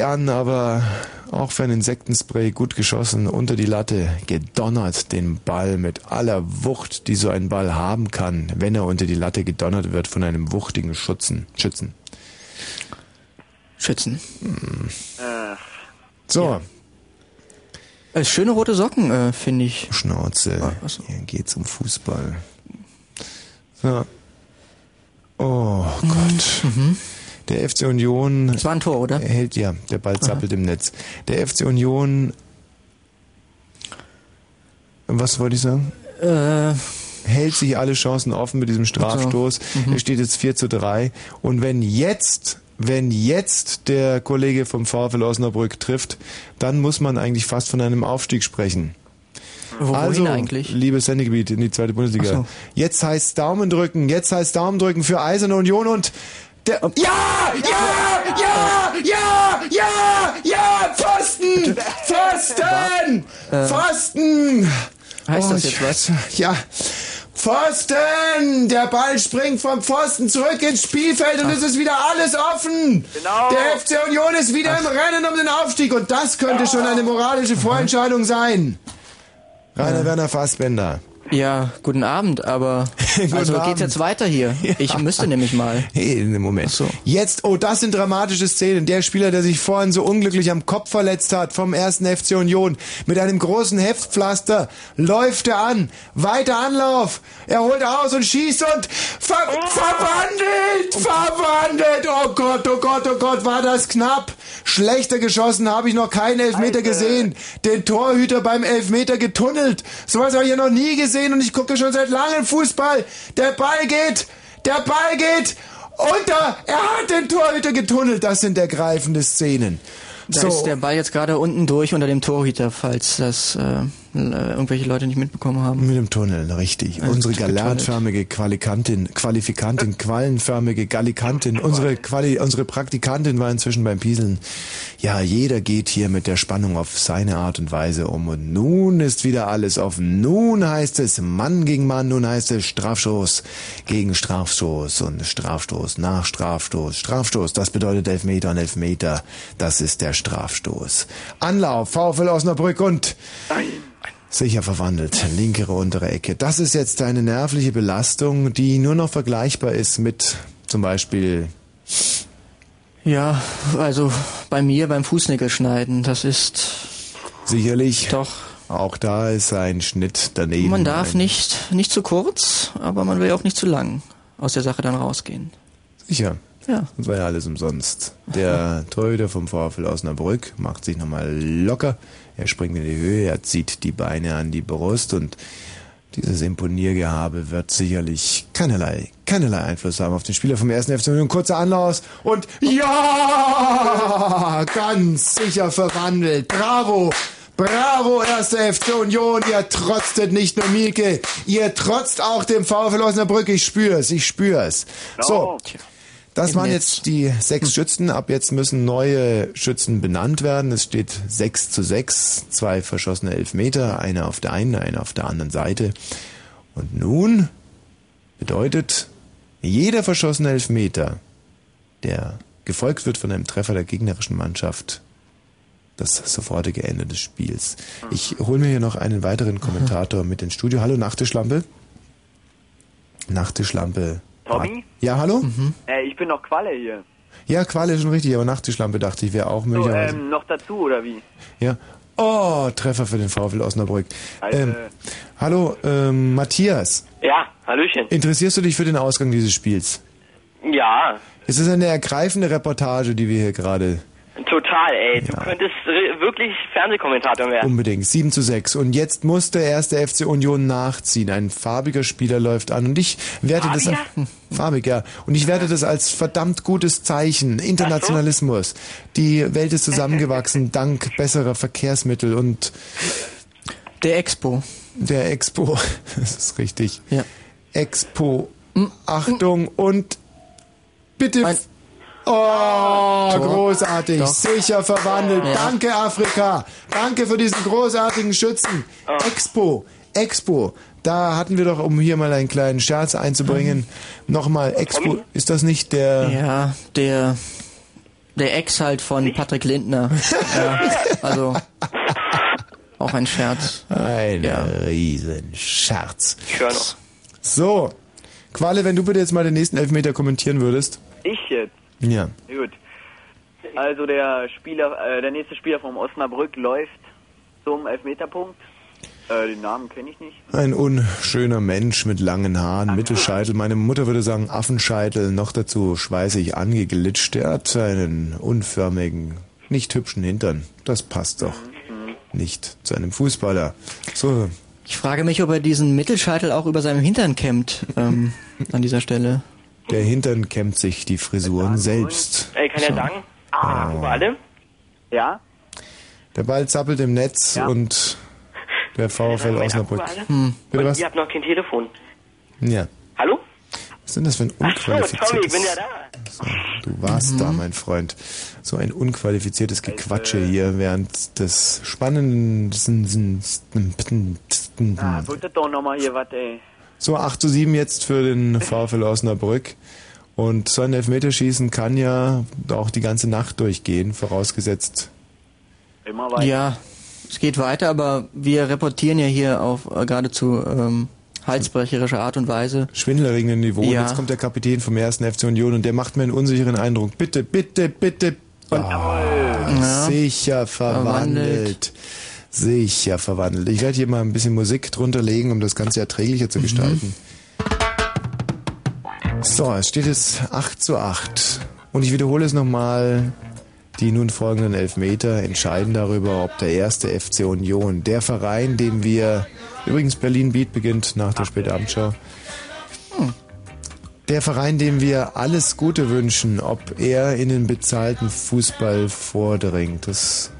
an, aber auch für ein Insektenspray gut geschossen, unter die Latte, gedonnert den Ball mit aller Wucht, die so ein Ball haben kann, wenn er unter die Latte gedonnert wird von einem wuchtigen Schützen. Schützen. Schützen. Äh, So, Äh, schöne rote Socken, äh, finde ich. Schnauze. Hier geht's um Fußball. So. Oh Gott. Der FC Union. Das war ein Tor, oder? Hält, ja, der Ball zappelt im Netz. Der FC Union. Was wollte ich sagen? Äh, hält sich alle Chancen offen mit diesem Strafstoß. Mhm. Es steht jetzt 4 zu 3. Und wenn jetzt, wenn jetzt der Kollege vom VfL Osnabrück trifft, dann muss man eigentlich fast von einem Aufstieg sprechen. Wo- wohin also, eigentlich? liebes Sendegebiet in die zweite Bundesliga. So. Jetzt heißt Daumen drücken, jetzt heißt Daumen drücken für Eiserne Union und der, ja, ja, ja, ja, ja, ja, Pfosten, Pfosten, Äh, Pfosten. heißt das ich- jetzt was? Ja. Pfosten! Der Ball springt vom Pfosten zurück ins Spielfeld und es ist wieder alles offen. Genau. Der FC Union ist wieder im Rennen um den Aufstieg und das könnte schon eine moralische Vorentscheidung sein. Rainer Werner Fassbender. Ja, guten Abend, aber also Abend. geht's jetzt weiter hier. Ich müsste nämlich mal. Hey, in dem Moment. Jetzt, oh, das sind dramatische Szenen. Der Spieler, der sich vorhin so unglücklich am Kopf verletzt hat vom ersten FC Union, mit einem großen Heftpflaster, läuft er an. Weiter Anlauf. Er holt aus und schießt und ver verwandelt, verwandelt. Oh Gott, oh Gott, oh Gott, war das knapp. Schlechter geschossen habe ich noch keinen Elfmeter gesehen. Den Torhüter beim Elfmeter getunnelt. Sowas habe ich ja noch nie gesehen und ich gucke schon seit langem Fußball. Der Ball geht, der Ball geht unter. Er hat den Torhüter getunnelt. Das sind ergreifende Szenen. Da so, ist der Ball jetzt gerade unten durch unter dem Torhüter, falls das äh, irgendwelche Leute nicht mitbekommen haben. mit dem Tunnel, richtig. Also unsere galatförmige Qualikantin, Qualifikantin, quallenförmige Gallikantin, unsere Quali, unsere Praktikantin war inzwischen beim Pieseln. Ja, jeder geht hier mit der Spannung auf seine Art und Weise um und nun ist wieder alles offen. Nun heißt es Mann gegen Mann, nun heißt es Strafstoß gegen Strafstoß und Strafstoß nach Strafstoß. Strafstoß, das bedeutet Elfmeter und Elfmeter, das ist der Strafstoß. Anlauf, VfL Osnabrück und Sicher verwandelt. Linkere untere Ecke. Das ist jetzt eine nervliche Belastung, die nur noch vergleichbar ist mit zum Beispiel Ja, also bei mir beim Fußnägelschneiden, das ist sicherlich. Doch. Auch da ist ein Schnitt daneben. man darf ein, nicht nicht zu kurz, aber man will auch nicht zu lang aus der Sache dann rausgehen. Sicher. Ja. Das war ja alles umsonst. Der Torhüter vom VfL Osnabrück macht sich nochmal locker. Er springt in die Höhe, er zieht die Beine an die Brust und dieses Imponiergehabe wird sicherlich keinerlei, keinerlei Einfluss haben auf den Spieler vom 1. FC Union. Kurzer Anlauf und ja, ganz sicher verwandelt. Bravo. Bravo, 1. FC Union, ihr trotztet nicht nur Mielke, ihr trotzt auch dem VfL Osnabrück, ich spür's, ich spür's. So, das waren Netz. jetzt die sechs Schützen. Ab jetzt müssen neue Schützen benannt werden. Es steht 6 zu 6, zwei verschossene Elfmeter, einer auf der einen, einer auf der anderen Seite. Und nun bedeutet jeder verschossene Elfmeter, der gefolgt wird von einem Treffer der gegnerischen Mannschaft, das sofortige Ende des Spiels. Ich hole mir hier noch einen weiteren Kommentator mit ins Studio. Hallo Nachttischlampe. Nachttischlampe. Tommy? Ja, hallo? Äh, ich bin noch Qualle hier. Ja, Qual ist schon richtig, aber Nachttischlampe dachte ich, wäre auch So, möglicherweise. ähm, noch dazu, oder wie? Ja. Oh, Treffer für den VfL Osnabrück. Also, Ähm, hallo, ähm, Matthias. Ja, Hallöchen. Interessierst du dich für den Ausgang dieses Spiels? Ja, Es ist eine ergreifende Reportage, die wir hier gerade total, ey. Du könntest wirklich Fernsehkommentator werden. unbedingt. 7 zu 6. Und jetzt muss der erste FC Union nachziehen. Ein farbiger Spieler läuft an. Und ich werte das Farbiger? farbig, ja. Und ich werte das als verdammt gutes Zeichen. Internationalismus. Die Welt ist zusammengewachsen dank besserer Verkehrsmittel und der Expo. Der Expo. Das ist richtig. Ja. Expo. Achtung und bitte. Oh, Tor. großartig. Doch. Sicher verwandelt. Ja. Danke, Afrika. Danke für diesen großartigen Schützen. Expo. Expo. Da hatten wir doch, um hier mal einen kleinen Scherz einzubringen, nochmal Expo. Ist das nicht der... Ja, der der Ex halt von Patrick Lindner. ja, also auch ein Scherz. Ein Riesenscherz. Ich höre noch. So. Qualle, wenn du bitte jetzt mal den nächsten Elfmeter kommentieren würdest. Ich jetzt. Ja. Gut. Also der Spieler, äh, der nächste Spieler vom Osnabrück läuft zum Elfmeterpunkt. Äh, den Namen kenne ich nicht. Ein unschöner Mensch mit langen Haaren, Mittelscheitel. Meine Mutter würde sagen Affenscheitel, noch dazu schweißig angeglitscht. Er hat einen unförmigen, nicht hübschen Hintern. Das passt doch nicht zu einem Fußballer. So, Ich frage mich, ob er diesen Mittelscheitel auch über seinem Hintern kämmt ähm, an dieser Stelle. Der Hintern kämmt sich die Frisuren selbst. Ey, kann er sagen? Ah, über alle? Ja? Der Ball zappelt im Netz und der VfL Osnabrück. Hm. Bitte Und was? ihr habt noch kein Telefon. Ja. Hallo? Was ist denn das für ein Ach so, sorry, ich unqualifiziertes... bin ja da. Du warst da, mein Freund. So ein unqualifiziertes Gequatsche hier während des spannenden... Ah, bitte doch nochmal hier was, ey. So, 8 zu 7 jetzt für den VfL Osnabrück. Und so ein Elfmeterschießen kann ja auch die ganze Nacht durchgehen, vorausgesetzt. Immer weiter. Ja, es geht weiter, aber wir reportieren ja hier auf äh, geradezu ähm, halsbrecherische Art und Weise. Schwindlerigenden Niveau. Und Ja. jetzt kommt der Kapitän vom ersten FC Union und der macht mir einen unsicheren Eindruck. Bitte, bitte, bitte. Ah, Sicher verwandelt. Sicher verwandelt. Ich werde hier mal ein bisschen Musik drunter legen, um das Ganze erträglicher zu gestalten. So, es steht jetzt 8 zu 8. Und ich wiederhole es nochmal. Die nun folgenden Elfmeter entscheiden darüber, ob der erste FC Union, der Verein, dem wir, übrigens Berlin Beat beginnt nach der Spätabendschau, der Verein, dem wir alles Gute wünschen, ob er in den bezahlten Fußball vordringt. Das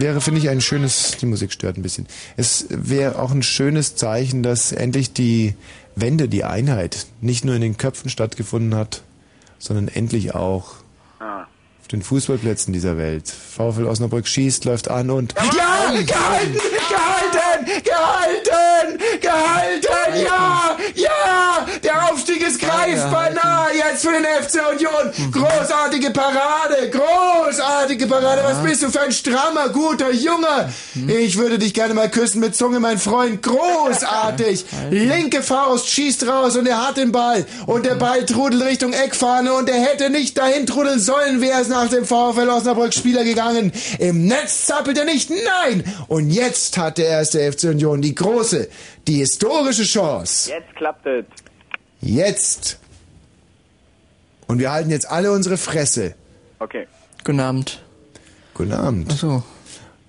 wäre, finde ich, ein schönes, die Musik stört ein bisschen. Es wäre auch ein schönes Zeichen, dass endlich die Wende, die Einheit nicht nur in den Köpfen stattgefunden hat, sondern endlich auch Ah. auf den Fußballplätzen dieser Welt. VfL Osnabrück schießt, läuft an und... Ja, gehalten, gehalten, gehalten, gehalten, ja, ja, der Aufstieg ist greifbar nah jetzt für den FC Union. Großartige Parade, großartige Parade. Was bist du für ein strammer, guter Junge? Ich würde dich gerne mal küssen mit Zunge, mein Freund. Großartig. Linke Faust schießt raus und er hat den Ball. Und der Ball trudelt Richtung Eckfahne und er hätte nicht dahin trudeln sollen, wäre es nach dem VfL Osnabrück Spieler gegangen. Im Netz zappelt er nicht, nein. Und jetzt hat der erste FC Union die große, die historische Chance. Jetzt klappt es. Jetzt. Und wir halten jetzt alle unsere Fresse. Okay. Guten Abend. Guten Abend. Ach so.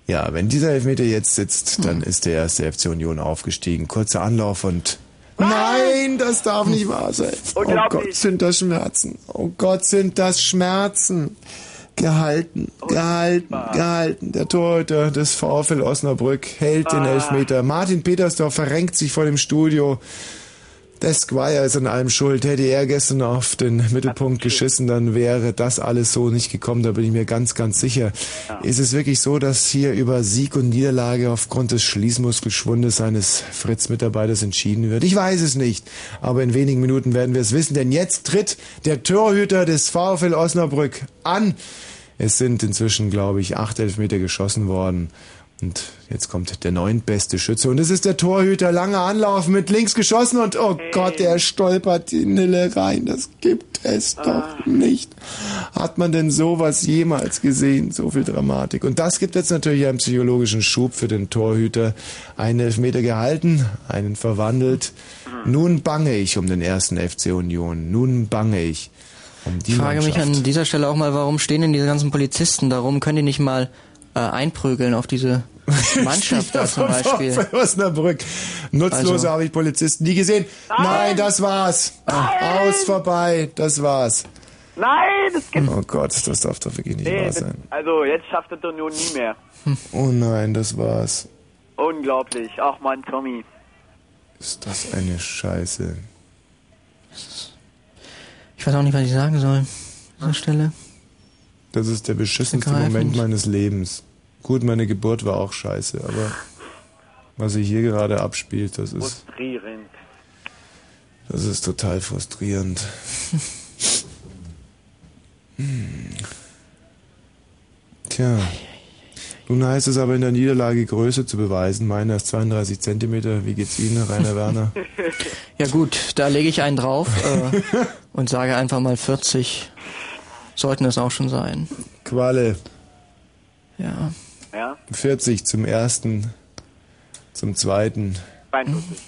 Ja, wenn dieser Elfmeter jetzt sitzt, dann ist der erste FC Union aufgestiegen. Kurzer Anlauf und... Nein, das darf nicht wahr sein. Oh. Gott, sind das Schmerzen. Oh Gott, sind das Schmerzen. Gehalten, gehalten, gehalten. Der Torhüter des VfL Osnabrück hält den Elfmeter. Martin Petersdorf verrenkt sich vor dem Studio. Der Squire ist an allem schuld. Hätte er gestern auf den Mittelpunkt geschissen, dann wäre das alles so nicht gekommen. Da bin ich mir ganz, ganz sicher. Ist es wirklich so, dass hier über Sieg und Niederlage aufgrund des Schließmuskelschwundes eines Fritz-Mitarbeiters entschieden wird? Ich weiß es nicht. Aber in wenigen Minuten werden wir es wissen, denn jetzt tritt der Torhüter des VfL Osnabrück an. Es sind inzwischen, glaube ich, acht Elfmeter geschossen worden. Und jetzt kommt der neuntbeste Schütze. Und es ist der Torhüter. Langer Anlauf mit links geschossen. Und oh Gott, er stolpert die Nille rein. Das gibt es doch nicht. Hat man denn sowas jemals gesehen? So viel Dramatik. Und das gibt jetzt natürlich einen psychologischen Schub für den Torhüter. Einen Elfmeter gehalten, einen verwandelt. Nun bange ich um den ersten FC Union. Nun bange ich um die Ich frage mich Mannschaft. an dieser Stelle auch mal, warum stehen denn diese ganzen Polizisten da rum? Können die nicht mal äh, einprügeln auf diese Mannschaft da zum Beispiel? Osnabrück. Nutzlose Also- habe ich Polizisten nie gesehen. Nein, das war's. Aus, vorbei, das war's. Nein, das gibt Oh Gott, das darf doch wirklich nicht nee, wahr das, sein. Also, jetzt schafft es Union nie mehr. Oh nein, das war's. Unglaublich. Ach man, Tommy. Ist das eine Scheiße. Ich weiß auch nicht, was ich sagen soll. dieser Stelle. Das ist der beschissenste. Moment meines Lebens. Gut, meine Geburt war auch scheiße, aber was sich hier gerade abspielt, das ist, Frustrierend. das ist total frustrierend. Hm. Tja. Nun heißt es aber in der Niederlage Größe zu beweisen. Meiner ist 32 Zentimeter. Wie geht's Ihnen, Rainer Werner? Ja gut, da lege ich einen drauf äh, und sage einfach mal 40 sollten es auch schon sein. Qualle. Ja. Ja? 40 zum ersten, zum zweiten. 42.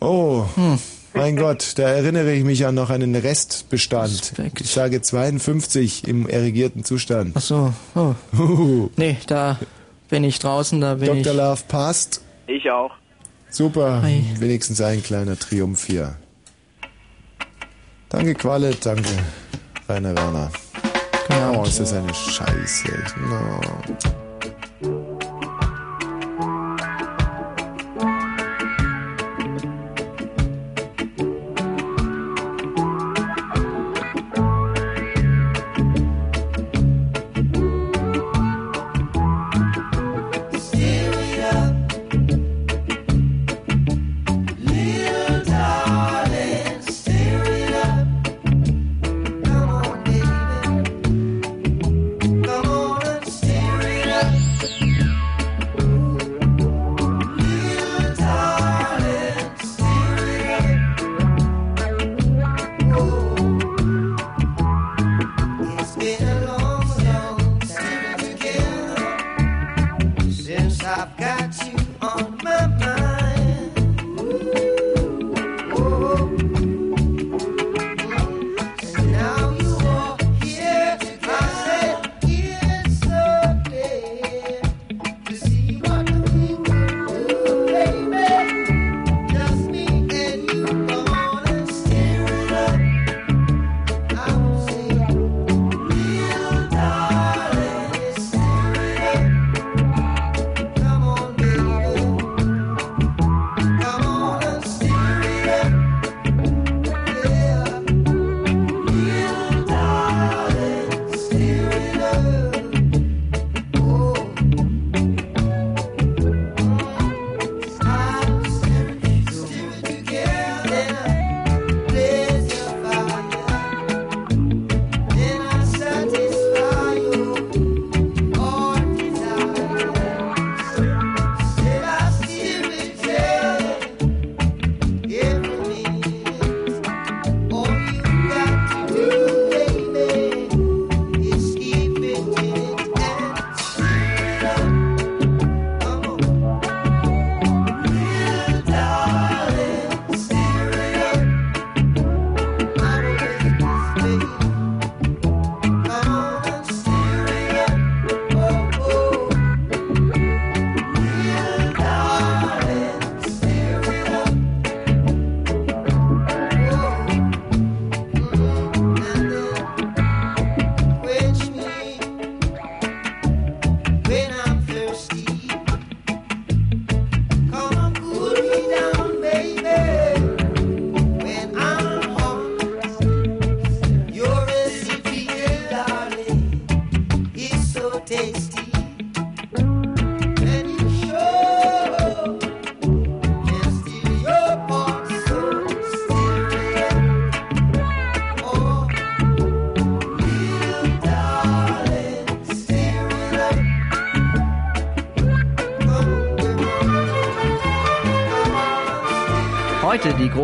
Oh, Hm. mein Gott, da erinnere ich mich an noch einen Restbestand. Ich sage 52 im erregierten Zustand. Ach so. Oh. Nee, da bin ich draußen, da bin Dr. ich. Love passt. Ich auch. Super, Hi. wenigstens ein kleiner Triumph hier. Danke Qualle, danke Rainer Werner. Genau. Oh, ist das eine Scheiße. No.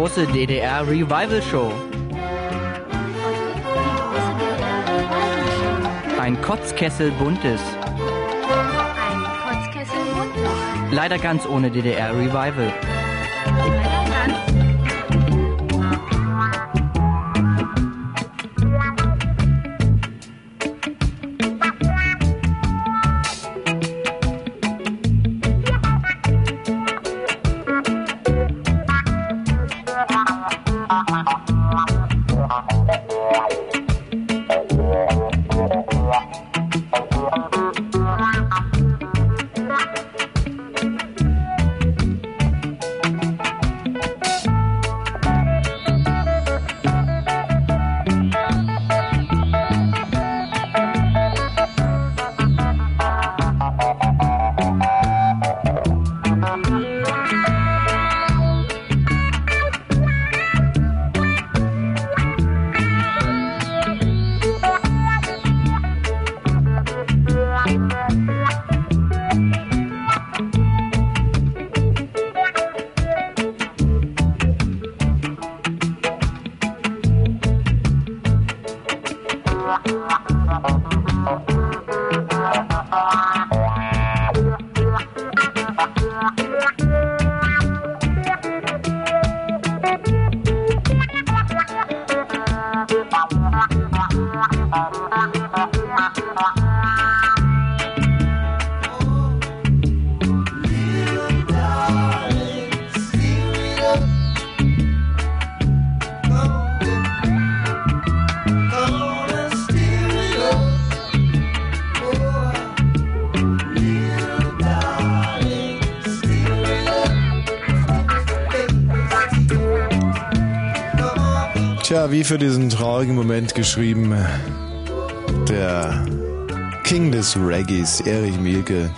Große DDR Revival Show. Ein Kotzkessel buntes. Ein Kotzkessel buntes. Leider ganz ohne DDR Revival. Thank you. Tja, wie für diesen traurigen Moment geschrieben, der King des Reggaes, Erich Mielke,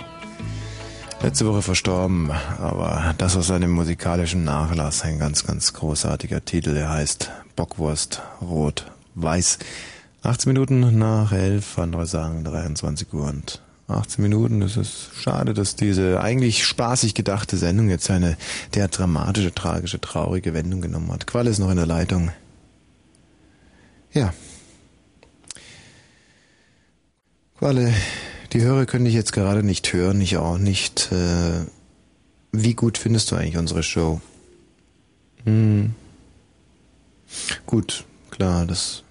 letzte Woche verstorben, aber das aus seinem musikalischen Nachlass, ein ganz, ganz großartiger Titel, er heißt Bockwurst, Rot, Weiß. 18 Minuten nach 11, andere sagen 23 Uhr und 18 Minuten. Es ist schade, dass diese eigentlich spaßig gedachte Sendung jetzt eine der dramatische, tragische, traurige Wendung genommen hat. Qual ist noch in der Leitung. Ja. Qualle, die Hörer können dich jetzt gerade nicht hören, ich auch nicht. Äh, wie gut findest du eigentlich unsere Show? Hm. Gut, klar, das.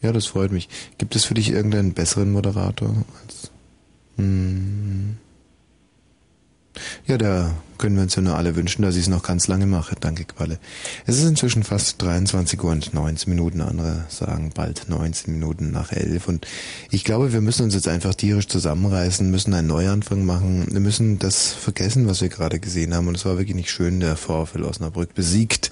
Ja, das freut mich. Gibt es für dich irgendeinen besseren Moderator als. Hm. Ja, da können wir uns ja nur alle wünschen, dass ich es noch ganz lange mache. Danke, Qualle. Es ist inzwischen fast 23 Uhr und 19 Minuten. Andere sagen bald 19 Minuten nach 11. Und ich glaube, wir müssen uns jetzt einfach tierisch zusammenreißen, müssen einen Neuanfang machen. Wir müssen das vergessen, was wir gerade gesehen haben. Und es war wirklich nicht schön, der VfL Osnabrück besiegt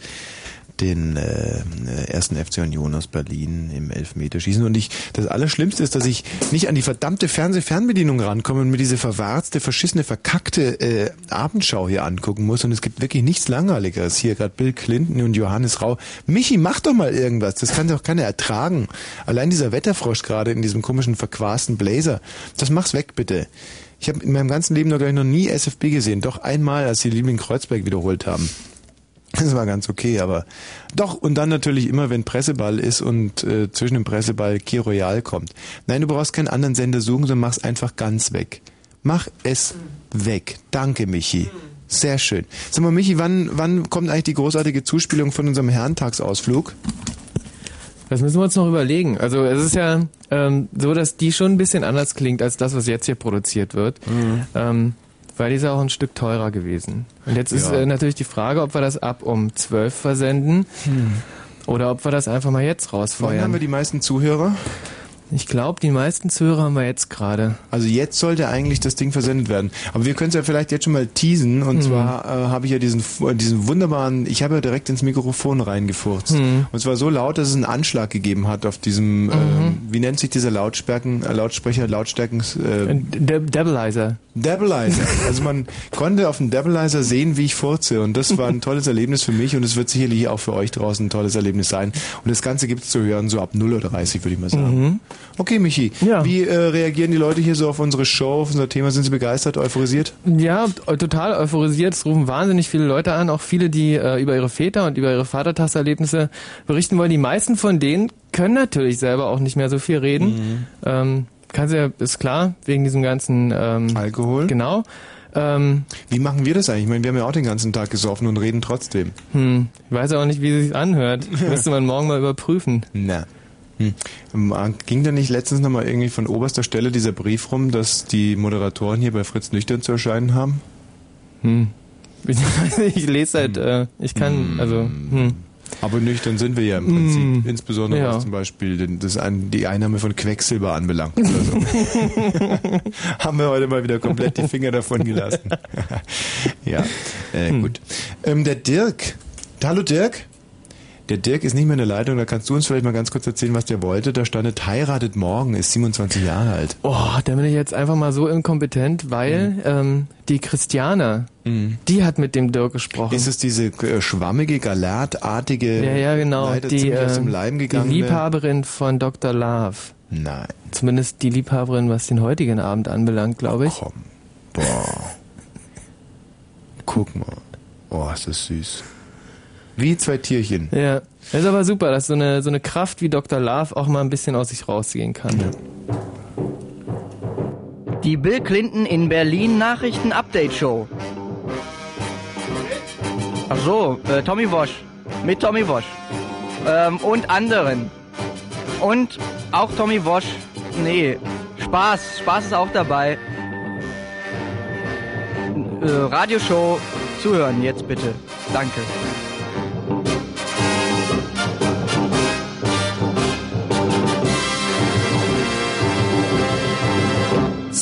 den äh, ersten FC Union aus Berlin im Elfmeterschießen. Und ich, das Allerschlimmste ist, dass ich nicht an die verdammte Fernsehfernbedienung rankomme und mir diese verwarzte, verschissene, verkackte äh, Abendschau hier angucken muss. Und es gibt wirklich nichts Langweiligeres. Hier gerade Bill Clinton und Johannes Rau. Michi, mach doch mal irgendwas. Das kann doch keiner ertragen. Allein dieser Wetterfrosch gerade in diesem komischen, verquasten Blazer. Das mach's weg, bitte. Ich habe in meinem ganzen Leben noch, noch nie SFB gesehen. Doch einmal, als sie Liebling Kreuzberg wiederholt haben. Das war ganz okay, aber doch, und dann natürlich immer, wenn Presseball ist und äh, zwischen dem Presseball Key Royal kommt. Nein, du brauchst keinen anderen Sender suchen, sondern mach's einfach ganz weg. Mach es weg. Danke, Michi. Sehr schön. Sag mal, Michi, wann, wann kommt eigentlich die großartige Zuspielung von unserem Herrentagsausflug? Das müssen wir uns noch überlegen. Also es ist ja ähm, so, dass die schon ein bisschen anders klingt als das, was jetzt hier produziert wird. Mhm. Ähm, weil die ist auch ein Stück teurer gewesen. Und jetzt ist Ja. äh, natürlich die Frage, ob wir das ab um 12 versenden oder ob wir das einfach mal jetzt Wann rausfeuern. haben wir die meisten Zuhörer? Ich glaube, die meisten Zuhörer haben wir jetzt gerade. Also jetzt sollte eigentlich das Ding versendet werden. Aber wir können es ja vielleicht jetzt schon mal teasen. Und Mhm. zwar äh, habe ich ja diesen, äh, diesen wunderbaren, ich habe ja direkt ins Mikrofon reingefurzt. Mhm. Und zwar so laut, dass es einen Anschlag gegeben hat auf diesem, ähm, wie nennt sich dieser Lautsperken, äh, Lautsprecher, Lautstärken? Äh, De Debilizer. Debilizer. Also man konnte auf dem Debilizer sehen, wie ich furze. Und das war ein tolles Erlebnis für mich und es wird sicherlich auch für euch draußen ein tolles Erlebnis sein. Und das Ganze gibt's zu hören so ab 0.30 Uhr, würde ich mal sagen. Okay, Michi. Wie äh, reagieren die Leute hier so auf unsere Show, auf unser Thema? Sind sie begeistert, euphorisiert? Ja, total euphorisiert. Es rufen wahnsinnig viele Leute an, auch viele, die äh, über ihre Väter und über ihre Vatertagserlebnisse berichten wollen. Die meisten von denen können natürlich selber auch nicht mehr so viel reden. Mhm. Ähm, kannst ja, ist klar, wegen diesem ganzen ähm, Alkohol. Genau. Ähm, Wie machen wir das eigentlich? Ich meine, wir haben ja auch den ganzen Tag gesoffen und reden trotzdem. hm, ich weiß auch nicht, wie es sich anhört. Müsste man morgen mal überprüfen. Na. Hm. Ähm, Ging da nicht letztens nochmal irgendwie von oberster Stelle dieser Brief rum, dass die Moderatoren hier bei Fritz Nüchtern zu erscheinen haben? Hm. Ich lese halt, äh, ich kann, also, hm. Aber nüchtern sind wir ja im Prinzip. Mm. Insbesondere Ja. was zum Beispiel den, das ein, die Einnahme von Quecksilber anbelangt. Oder so. Haben wir heute mal wieder komplett die Finger davon gelassen. ja, äh, Hm. gut. Ähm, der Dirk. Hallo Dirk. Der Dirk ist nicht mehr in der Leitung, da kannst du uns vielleicht mal ganz kurz erzählen, was der wollte. Da stand, heiratet morgen, ist 27 Jahre alt. Oh, da bin ich jetzt einfach mal so inkompetent, weil Mhm. ähm, die Christiane, die hat mit dem Dirk gesprochen. Ist es diese äh, schwammige, galertartige, ja, ja, genau. leider Die, ziemlich aus dem ähm, Leim die gegangen? Liebhaberin von Dr. Love. Nein. Zumindest die Liebhaberin, was den heutigen Abend anbelangt, glaube ich. Komm. Boah. Guck mal. Oh, ist das süß. Wie zwei Tierchen. Ja, das ist aber super, dass so eine, so eine Kraft wie Dr. Love auch mal ein bisschen aus sich rausgehen kann. Die Bill Clinton in Berlin Nachrichten Update Show. Ach so, äh, Tommy Wosch. Mit Tommy Wosch. Ähm, und anderen. Und Auch Tommy Wosch. Nee, Spaß. Spaß ist auch dabei. Äh, Radioshow. Zuhören jetzt bitte. Danke.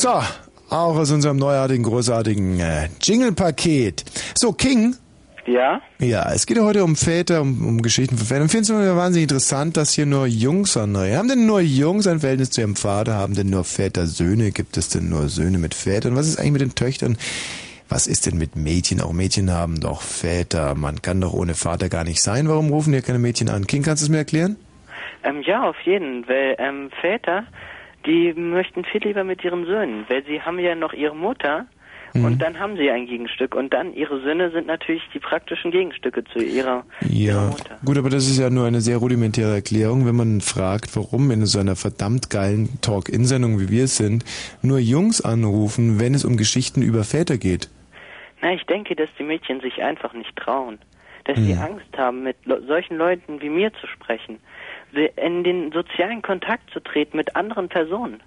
So, auch aus unserem neuartigen, großartigen äh, Jingle-Paket. So, King. Ja? Ja, es geht ja heute um Väter, um, um Geschichten von Vätern. Ich finde es wahnsinnig interessant, dass hier nur Jungs annehmen. Haben denn nur Jungs ein Verhältnis zu ihrem Vater? Haben denn nur Väter Söhne? Gibt es denn nur Söhne mit Vätern? Was ist eigentlich mit den Töchtern? Was ist denn mit Mädchen? Auch Mädchen haben doch Väter. Man kann doch ohne Vater gar nicht sein. Warum rufen hier keine Mädchen an? King, kannst du es mir erklären? Ähm, ja, auf jeden, weil ähm, Väter, die möchten viel lieber mit ihren Söhnen, weil sie haben ja noch ihre Mutter Mhm. und dann haben sie ein Gegenstück und dann ihre Söhne sind natürlich die praktischen Gegenstücke zu ihrer Ja, gut, aber das ist ja nur eine sehr rudimentäre Erklärung, wenn man fragt, warum in so einer verdammt geilen Talk-In-Sendung, wie wir es sind, nur Jungs anrufen, wenn es um Geschichten über Väter geht. Na, ich denke, dass die Mädchen sich einfach nicht trauen. Dass sie Hm. Angst haben, mit solchen Leuten wie mir zu sprechen. In den sozialen Kontakt zu treten mit anderen Personen.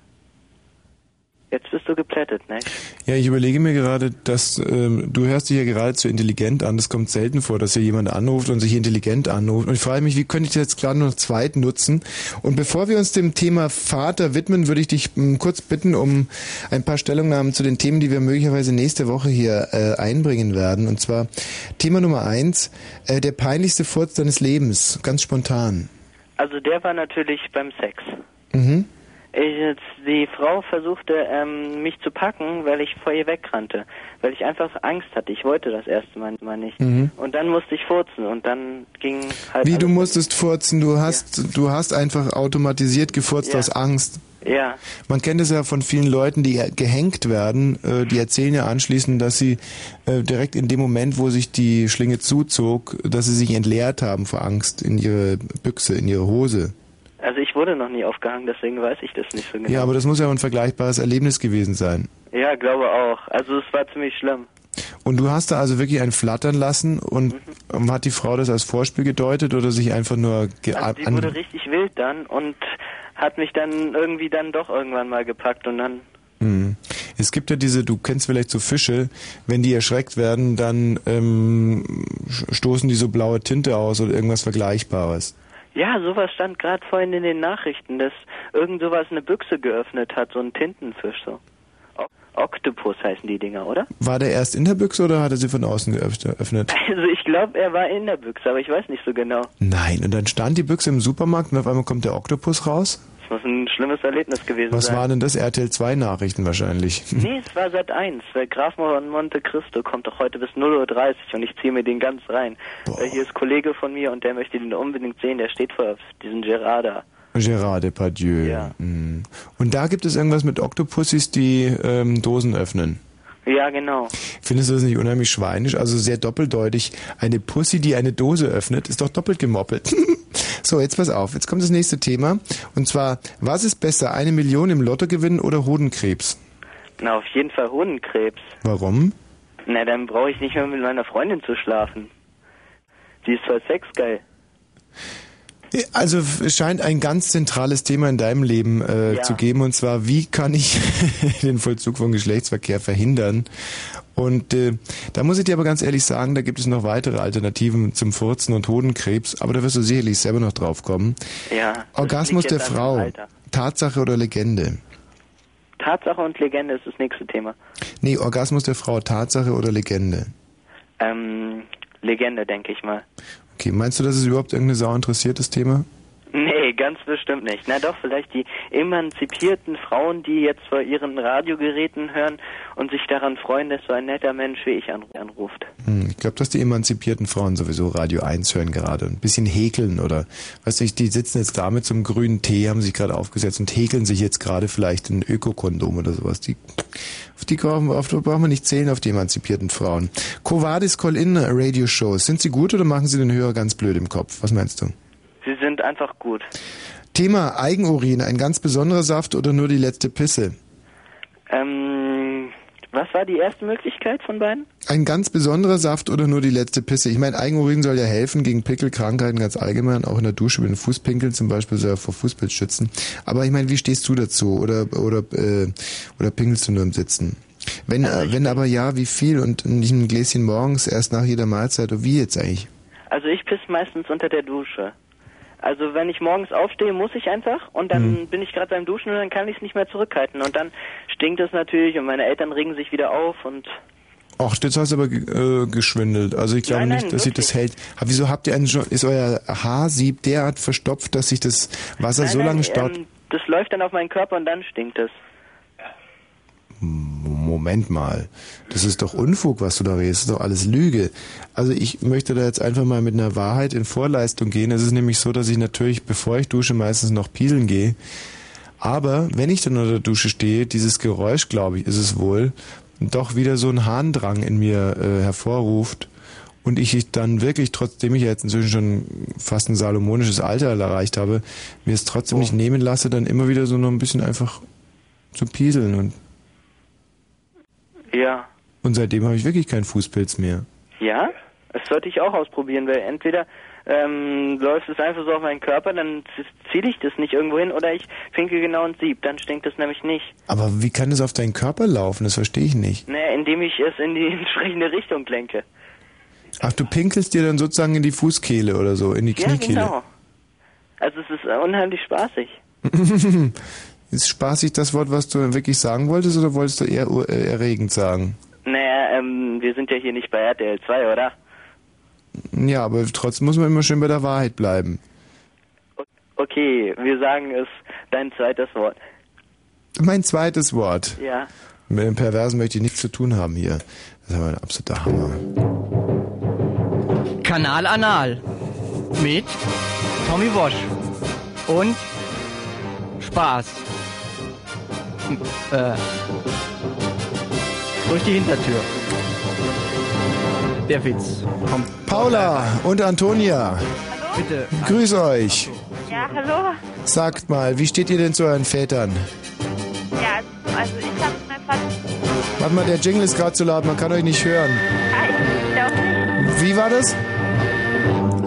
Jetzt bist du geplättet, ne? Ja, ich überlege mir gerade, dass ähm, du hörst dich ja geradezu intelligent an. Das kommt selten vor, dass hier jemand anruft und sich intelligent anruft. Und ich frage mich, wie könnte ich das jetzt gerade noch zweit nutzen? Und bevor wir uns dem Thema Vater widmen, würde ich dich ähm, kurz bitten um ein paar Stellungnahmen zu den Themen, die wir möglicherweise nächste Woche hier äh, einbringen werden. Und zwar Thema Nummer eins, äh, der peinlichste Furz deines Lebens, ganz spontan. Also der war natürlich beim Sex. Mhm. Ich, die Frau versuchte, ähm, mich zu packen, weil ich vor ihr wegrannte. Weil ich einfach Angst hatte. Ich wollte das erste Mal, mal nicht. Mhm. Und dann musste ich furzen und dann ging halt Wie du musstest furzen, du hast, du hast einfach automatisiert gefurzt Ja. aus Angst. Ja. Man kennt es ja von vielen Leuten, die gehängt werden, äh, die erzählen ja anschließend, dass sie äh, direkt in dem Moment, wo sich die Schlinge zuzog, dass sie sich entleert haben vor Angst in ihre Büchse, in ihre Hose. Also ich wurde noch nie aufgehangen, deswegen weiß ich das nicht so genau. Ja, aber das muss ja ein vergleichbares Erlebnis gewesen sein. Ja, glaube auch. Also es war ziemlich schlimm. Und du hast da also wirklich einen flattern lassen und ähm, hat die Frau das als Vorspiel gedeutet oder sich einfach nur ge Also die wurde richtig wild dann und hat mich dann irgendwie dann doch irgendwann mal gepackt und dann Hm. Es gibt ja diese, du kennst vielleicht so Fische, wenn die erschreckt werden, dann ähm, stoßen die so blaue Tinte aus oder irgendwas Vergleichbares. Ja, sowas stand gerade vorhin in den Nachrichten, dass irgend sowas eine Büchse geöffnet hat, so ein Tintenfisch so. O Oktopus heißen die Dinger, oder? War der erst in der Büchse oder hat er sie von außen geöffnet? Also ich glaube, er war in der Büchse, aber ich weiß nicht so genau. Nein, und dann stand die Büchse im Supermarkt und auf einmal kommt der Oktopus raus? Das muss ein schlimmes Erlebnis gewesen Was sein. waren denn das? RTL 2 Nachrichten wahrscheinlich. Nee, es war seit 1. Weil Graf von Monte Cristo kommt doch heute bis 0.30 Uhr und ich ziehe mir den ganz rein. Weil hier ist Kollege von mir und der möchte den unbedingt sehen. Der steht vor diesem Gerada. Gérard Depardieu. Ja. Mm. Und da gibt es irgendwas mit Oktopussis, die ähm, Dosen öffnen. Ja, genau. Findest du das nicht unheimlich schweinisch? Also sehr doppeldeutig. Eine Pussy, die eine Dose öffnet, ist doch doppelt gemoppelt. so, jetzt pass auf. Jetzt kommt das nächste Thema. Und zwar, was ist besser, eine Million im Lotto gewinnen oder Hodenkrebs? Na, auf jeden Fall Hodenkrebs. Warum? Na, dann brauche ich nicht mehr mit meiner Freundin zu schlafen. Die ist zwar sexgeil. Also es scheint ein ganz zentrales Thema in deinem Leben äh, Ja. zu geben und zwar wie kann ich den Vollzug von Geschlechtsverkehr verhindern? Und äh, da muss ich dir aber ganz ehrlich sagen, da gibt es noch weitere Alternativen zum Furzen und Hodenkrebs, aber da wirst du sicherlich selber noch drauf kommen. Ja. Orgasmus der Frau. Tatsache oder Legende? Tatsache und Legende ist das nächste Thema. Nee, Orgasmus der Frau, Tatsache oder Legende? Ähm, Legende, denke ich mal. Okay, meinst du, dass es überhaupt irgendeine Sau interessiert, das Thema? Nee, ganz bestimmt nicht. Na doch, vielleicht die emanzipierten Frauen, die jetzt vor ihren Radiogeräten hören und sich daran freuen, dass so ein netter Mensch wie ich anru- anruft. Hm, ich glaube, dass die emanzipierten Frauen sowieso Radio 1 hören gerade und ein bisschen häkeln oder, weißt du, die sitzen jetzt da mit so einem grünen Tee, haben sich gerade aufgesetzt und häkeln sich jetzt gerade vielleicht ein Ökokondom oder sowas. Die, auf die brauchen wir, auf die brauchen wir nicht zählen, auf die emanzipierten Frauen. Covadis Call-In Radio Shows, sind sie gut oder machen sie den Hörer ganz blöd im Kopf? Was meinst du? Sie sind einfach gut. Thema Eigenurin, ein ganz besonderer Saft oder nur die letzte Pisse? Ähm, Was war die erste Möglichkeit von beiden? Ein ganz besonderer Saft oder nur die letzte Pisse? Ich meine, Eigenurin soll ja helfen gegen Pickelkrankheiten ganz allgemein, auch in der Dusche, wenn Fußpinkeln zum Beispiel soll ja vor Fußpilz schützen. Aber ich meine, wie stehst du dazu? Oder oder äh, oder pinkelst du nur im Sitzen? Wenn äh, wenn aber ja, wie viel und nicht ein Gläschen morgens erst nach jeder Mahlzeit oder wie jetzt eigentlich? Also ich pisse meistens unter der Dusche. Also wenn ich morgens aufstehe, muss ich einfach und dann bin ich gerade beim Duschen und dann kann ich es nicht mehr zurückhalten und dann stinkt es natürlich und meine Eltern regen sich wieder auf und Ach, jetzt hast du aber äh, geschwindelt. Also ich glaube Nein, nein, nicht, dass sich das hält. Aber wieso habt ihr einen, schon- ist euer Haarsieb derart verstopft, dass sich das Wasser Nein, so lange staut? Ähm, das läuft dann auf meinen Körper und dann stinkt es. Moment mal, das ist doch Unfug, was du da redest, das ist doch alles Lüge. Also ich möchte da jetzt einfach mal mit einer Wahrheit in Vorleistung gehen. Es ist nämlich so, dass ich natürlich, bevor ich dusche, meistens noch pieseln gehe. Aber wenn ich dann unter der Dusche stehe, dieses Geräusch, glaube ich, ist es wohl, doch wieder so ein Harndrang in mir äh, hervorruft und ich dann wirklich, trotzdem ich jetzt inzwischen schon fast ein salomonisches Alter erreicht habe, mir es trotzdem nicht nehmen lasse, dann immer wieder so noch ein bisschen einfach zu pieseln und Ja. und seitdem habe ich wirklich keinen Fußpilz mehr. Ja? Das sollte ich auch ausprobieren, weil entweder ähm, läuft es einfach so auf meinen Körper, dann ziehe ich das nicht irgendwo hin oder ich pinkel genau ins Sieb, dann stinkt es nämlich nicht. Aber wie kann es auf deinen Körper laufen? Das verstehe ich nicht. Naja, indem ich es in die entsprechende Richtung lenke. Ach, du pinkelst dir dann sozusagen in die Fußkehle oder so, in die Ja, Kniekehle. genau. Also es ist unheimlich spaßig. ist spaßig das Wort, was du wirklich sagen wolltest, oder wolltest du eher äh, erregend sagen? Naja, ähm, wir sind ja hier nicht bei RTL 2, oder? Ja, aber trotzdem muss man immer schön bei der Wahrheit bleiben. Okay, wir sagen es dein zweites Wort. Mein zweites Wort. Ja. Mit dem Perversen möchte ich nichts zu tun haben hier. Das ist aber ein absoluter Hammer. Kanal Anal. Mit Tommy Wosch. Und Spaß. Äh, durch die Hintertür. Der Witz. Kommt. Paula und Antonia, Bitte. grüß euch. Ja, hallo. Sagt mal, wie steht ihr denn zu euren Vätern? Ja, also ich habe mein Vater. Warte mal, der Jingle ist gerade zu laut, man kann euch nicht hören. Ich glaube nicht. Wie war das?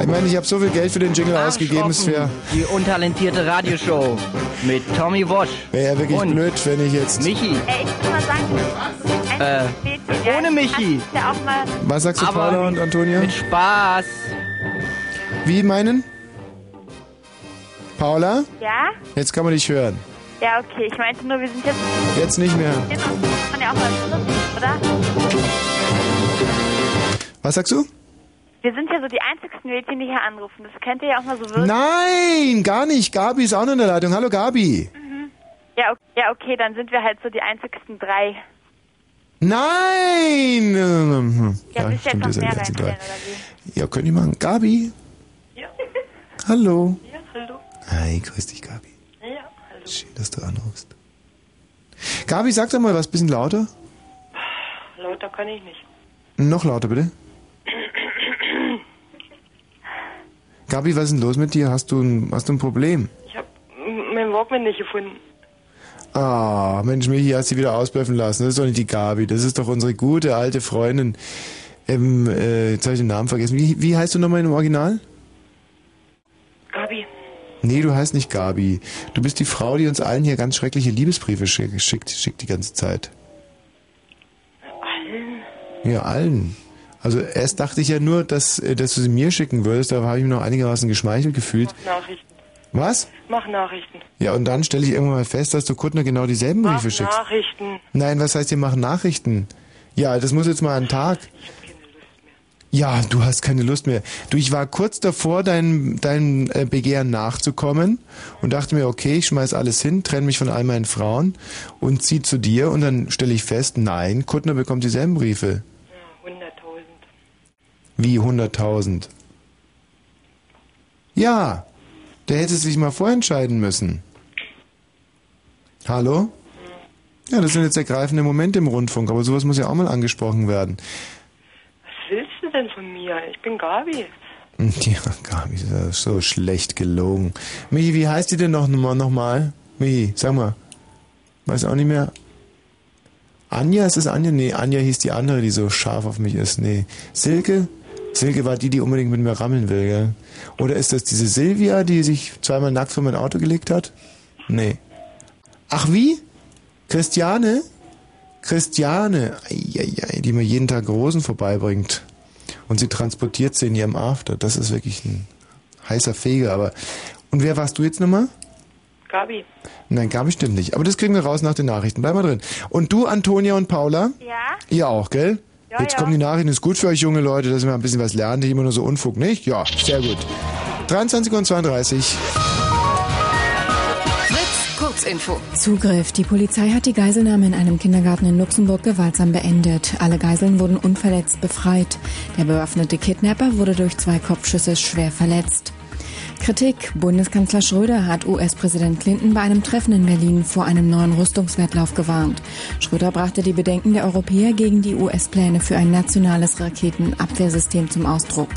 Ich meine, ich habe so viel Geld für den Jingle ausgegeben, es wäre Die untalentierte Radioshow mit Tommy Wosch. wär ja wirklich Und blöd, wenn ich jetzt... Michi. Ey, ich will mal sagen, Äh, ohne Michi. Was sagst du, Aber Paula und Antonia? Mit Spaß. Wie meinen? Paula? Ja? Jetzt kann man dich hören. Ja, okay. Ich meinte nur, wir sind jetzt. Jetzt nicht mehr. Genau, das kann ja auch mal oder? Was sagst du? Wir sind ja so die einzigsten Mädchen, die hier anrufen. Das könnte ja auch mal so wirken. Nein, gar nicht. Gabi ist auch noch in der Leitung. Hallo Gabi. Ja, okay, ja, okay, dann sind wir halt so die einzigsten drei. Nein! Ja, willst du jetzt stimmt, noch ihr mehr die reinstellen, drei. oder Ja, könnt ihr machen. Gabi? Ja. Hallo. Ja, hallo. Hi, grüß dich, Gabi. Ja, hallo. Schön, dass du anrufst. Gabi, sag doch mal was, bisschen lauter. Lauter kann ich nicht. Noch lauter, bitte. Gabi, was ist denn los mit dir? Hast du ein, hast du ein Problem? Ich habe meinen Walkman nicht gefunden. Ah, Mensch, Michi, hast sie wieder ausbluffen lassen. Das ist doch nicht die Gabi. Das ist doch unsere gute alte Freundin. Ähm, äh, jetzt habe ich den Namen vergessen. Wie, wie heißt du nochmal im Original? Gabi. Nee, du heißt nicht Gabi. Du bist die Frau, die uns allen hier ganz schreckliche Liebesbriefe schick- schickt, schickt die ganze Zeit. Allen? Ja, allen. Also erst dachte ich ja nur, dass, äh, dass du sie mir schicken würdest, da habe ich mich noch einigermaßen geschmeichelt gefühlt. Mach Nachrichten. Was? Mach Nachrichten. Ja, und dann stelle ich irgendwann mal fest, dass du Kuttner genau dieselben Mach Briefe schickst. Nachrichten. Nein, was heißt, ihr machen Nachrichten? Ja, das muss jetzt mal einen Tag. Ja, du hast keine Lust mehr. Du, ich war kurz davor, dein, dein äh, Begehren nachzukommen und dachte mir, okay, ich schmeiß alles hin, trenne mich von all meinen Frauen und zieh zu dir und dann stelle ich fest, nein, Kuttner bekommt dieselben Briefe. Ja, 100.000. Wie 100.000? Ja, der hätte sich mal vorentscheiden müssen. Hallo? Ja, das sind jetzt ergreifende Momente im Rundfunk, aber sowas muss ja auch mal angesprochen werden. Was willst du denn von mir? Ich bin Gabi. Ja, Gabi, das ist ja so schlecht gelogen. Michi, wie heißt die denn noch, noch noch mal? Michi, sag mal. Weiß auch nicht mehr. Anja, ist es Anja? Nee, Anja hieß die andere, die so scharf auf mich ist. Nee. Silke? Silke war die, die unbedingt mit mir rammeln will, gell? Oder ist das diese Silvia, die sich zweimal nackt vor mein Auto gelegt hat? Nee. Ach wie? Christiane? Christiane, Eieiei, die mir jeden Tag Rosen vorbeibringt. Und sie transportiert sie in ihrem After. Das ist wirklich ein heißer Feger, aber. Und wer warst du jetzt nochmal? Gabi. Nein, Gabi stimmt nicht. Aber das kriegen wir raus nach den Nachrichten. Bleib mal drin. Und du, Antonia und Paula? Ja? Ihr auch, gell? Ja, Jetzt ja. kommen die Nachrichten. Ist gut für euch junge Leute, dass ihr mal ein bisschen was lernt. Nicht immer nur so Unfug, nicht? Ja, sehr gut. 23 und 32. Fritz, Kurzinfo. Zugriff. Die Polizei hat die Geiselnahme in einem Kindergarten in Luxemburg gewaltsam beendet. Alle Geiseln wurden unverletzt befreit. Der bewaffnete Kidnapper wurde durch zwei Kopfschüsse schwer verletzt. Kritik. Bundeskanzler Schröder hat US-Präsident Clinton bei einem Treffen in Berlin vor einem neuen Rüstungswettlauf gewarnt. Schröder brachte die Bedenken der Europäer gegen die US-Pläne für ein nationales Raketenabwehrsystem zum Ausdruck.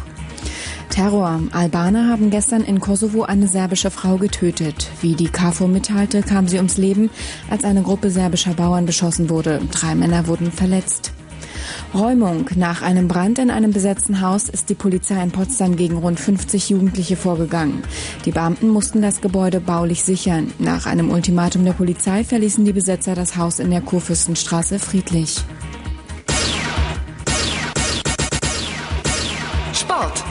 Terror. Albaner haben gestern in Kosovo eine serbische Frau getötet. Wie die KFOR mitteilte, kam sie ums Leben, als eine Gruppe serbischer Bauern beschossen wurde. Drei Männer wurden verletzt. Räumung. Nach einem Brand in einem besetzten Haus ist die Polizei in Potsdam gegen rund 50 Jugendliche vorgegangen. Die Beamten mussten das Gebäude baulich sichern. Nach einem Ultimatum der Polizei verließen die Besetzer das Haus in der Kurfürstenstraße friedlich. Sport.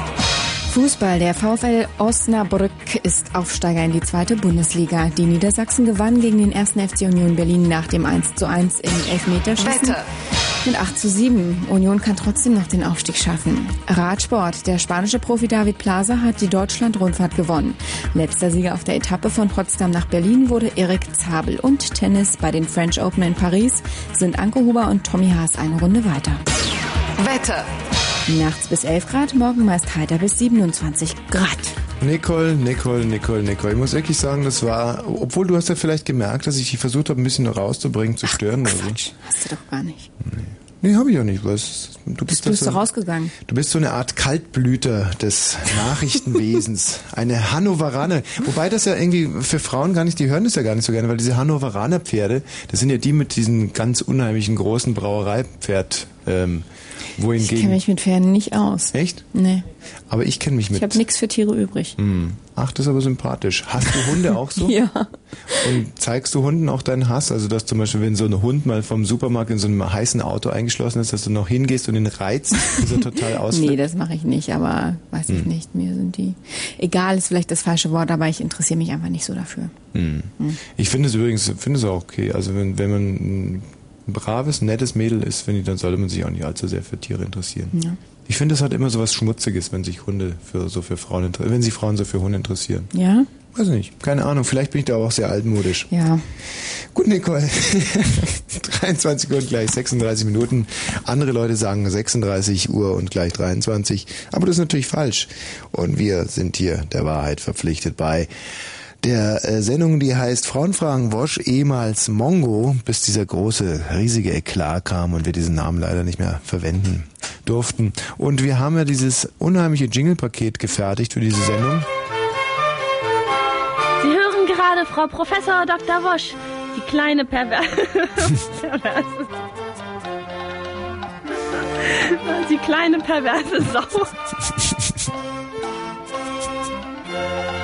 Fußball. Der VfL Osnabrück ist Aufsteiger in die zweite Bundesliga. Die Niedersachsen gewannen gegen den ersten FC Union Berlin nach dem 1 zu 1 im Elfmeterschießen. Wetter. Mit 8 zu 7. Union kann trotzdem noch den Aufstieg schaffen. Radsport. Der spanische Profi David Plaza hat die Deutschland-Rundfahrt gewonnen. Letzter Sieger auf der Etappe von Potsdam nach Berlin wurde Erik Zabel. Und Tennis bei den French Open in Paris sind Anke Huber und Tommy Haas eine Runde weiter. Wetter. Nachts bis 11 Grad, morgen meist heiter bis 27 Grad. Nicole, Nicole, Nicole, Nicole. Ich muss wirklich sagen, das war, obwohl du hast ja vielleicht gemerkt, dass ich dich versucht habe, ein bisschen rauszubringen, zu stören oder so. Hast du doch gar nicht. Nee, habe ich auch nicht. Was, du bist, Du bist so- rausgegangen. Du bist so eine Art Kaltblüter des Nachrichtenwesens. Eine Hannoveraner. Wobei das ja irgendwie für Frauen gar nicht, die hören das ja gar nicht so gerne, weil diese Hannoveraner Pferde, das sind ja die mit diesen ganz unheimlichen großen Brauereipferd, ähm, Ich kenne wohingegen... mich mit Pferden nicht aus. Echt? Nee. Aber ich kenne mich mit... Ich habe nichts für Tiere übrig. Hm. Ach, das ist aber sympathisch. Hast du Hunde auch so? Ja. Und zeigst du Hunden auch deinen Hass? Also, dass zum Beispiel, wenn so ein Hund mal vom Supermarkt in so einem heißen Auto eingeschlossen ist, dass du noch hingehst und ihn reizt, bis er total ausflippt? Nee, das mache ich nicht, aber weiß ich Hm. nicht. Mir sind die. Egal ist vielleicht das falsche Wort, aber ich interessiere mich einfach nicht so dafür. Hm. Ich finde es übrigens, finde es auch okay. Also wenn, wenn man ein braves, nettes Mädel ist, finde ich, dann sollte man sich auch nicht allzu sehr für Tiere interessieren. Ja. Ich finde, es hat immer so was Schmutziges, wenn sich Hunde für so für Frauen inter- wenn sich Frauen so für Hunde interessieren. Ja? Weiß nicht, keine Ahnung. Vielleicht bin ich da auch sehr altmodisch. Ja. Gut, Nicole. 23 Uhr und gleich 36 Minuten. Andere Leute sagen 36 Uhr und gleich 23. Aber das ist natürlich falsch. Und wir sind hier der Wahrheit verpflichtet bei der äh, Sendung, die heißt Frauenfragen Wosch, ehemals Mongo, bis dieser große, riesige Eklat kam und wir diesen Namen leider nicht mehr verwenden durften. Und wir haben ja dieses unheimliche Jingle-Paket gefertigt für diese Sendung. Sie hören gerade Frau Professor Dr. Wosch, die kleine Perver perverse. Die kleine perverse Sau.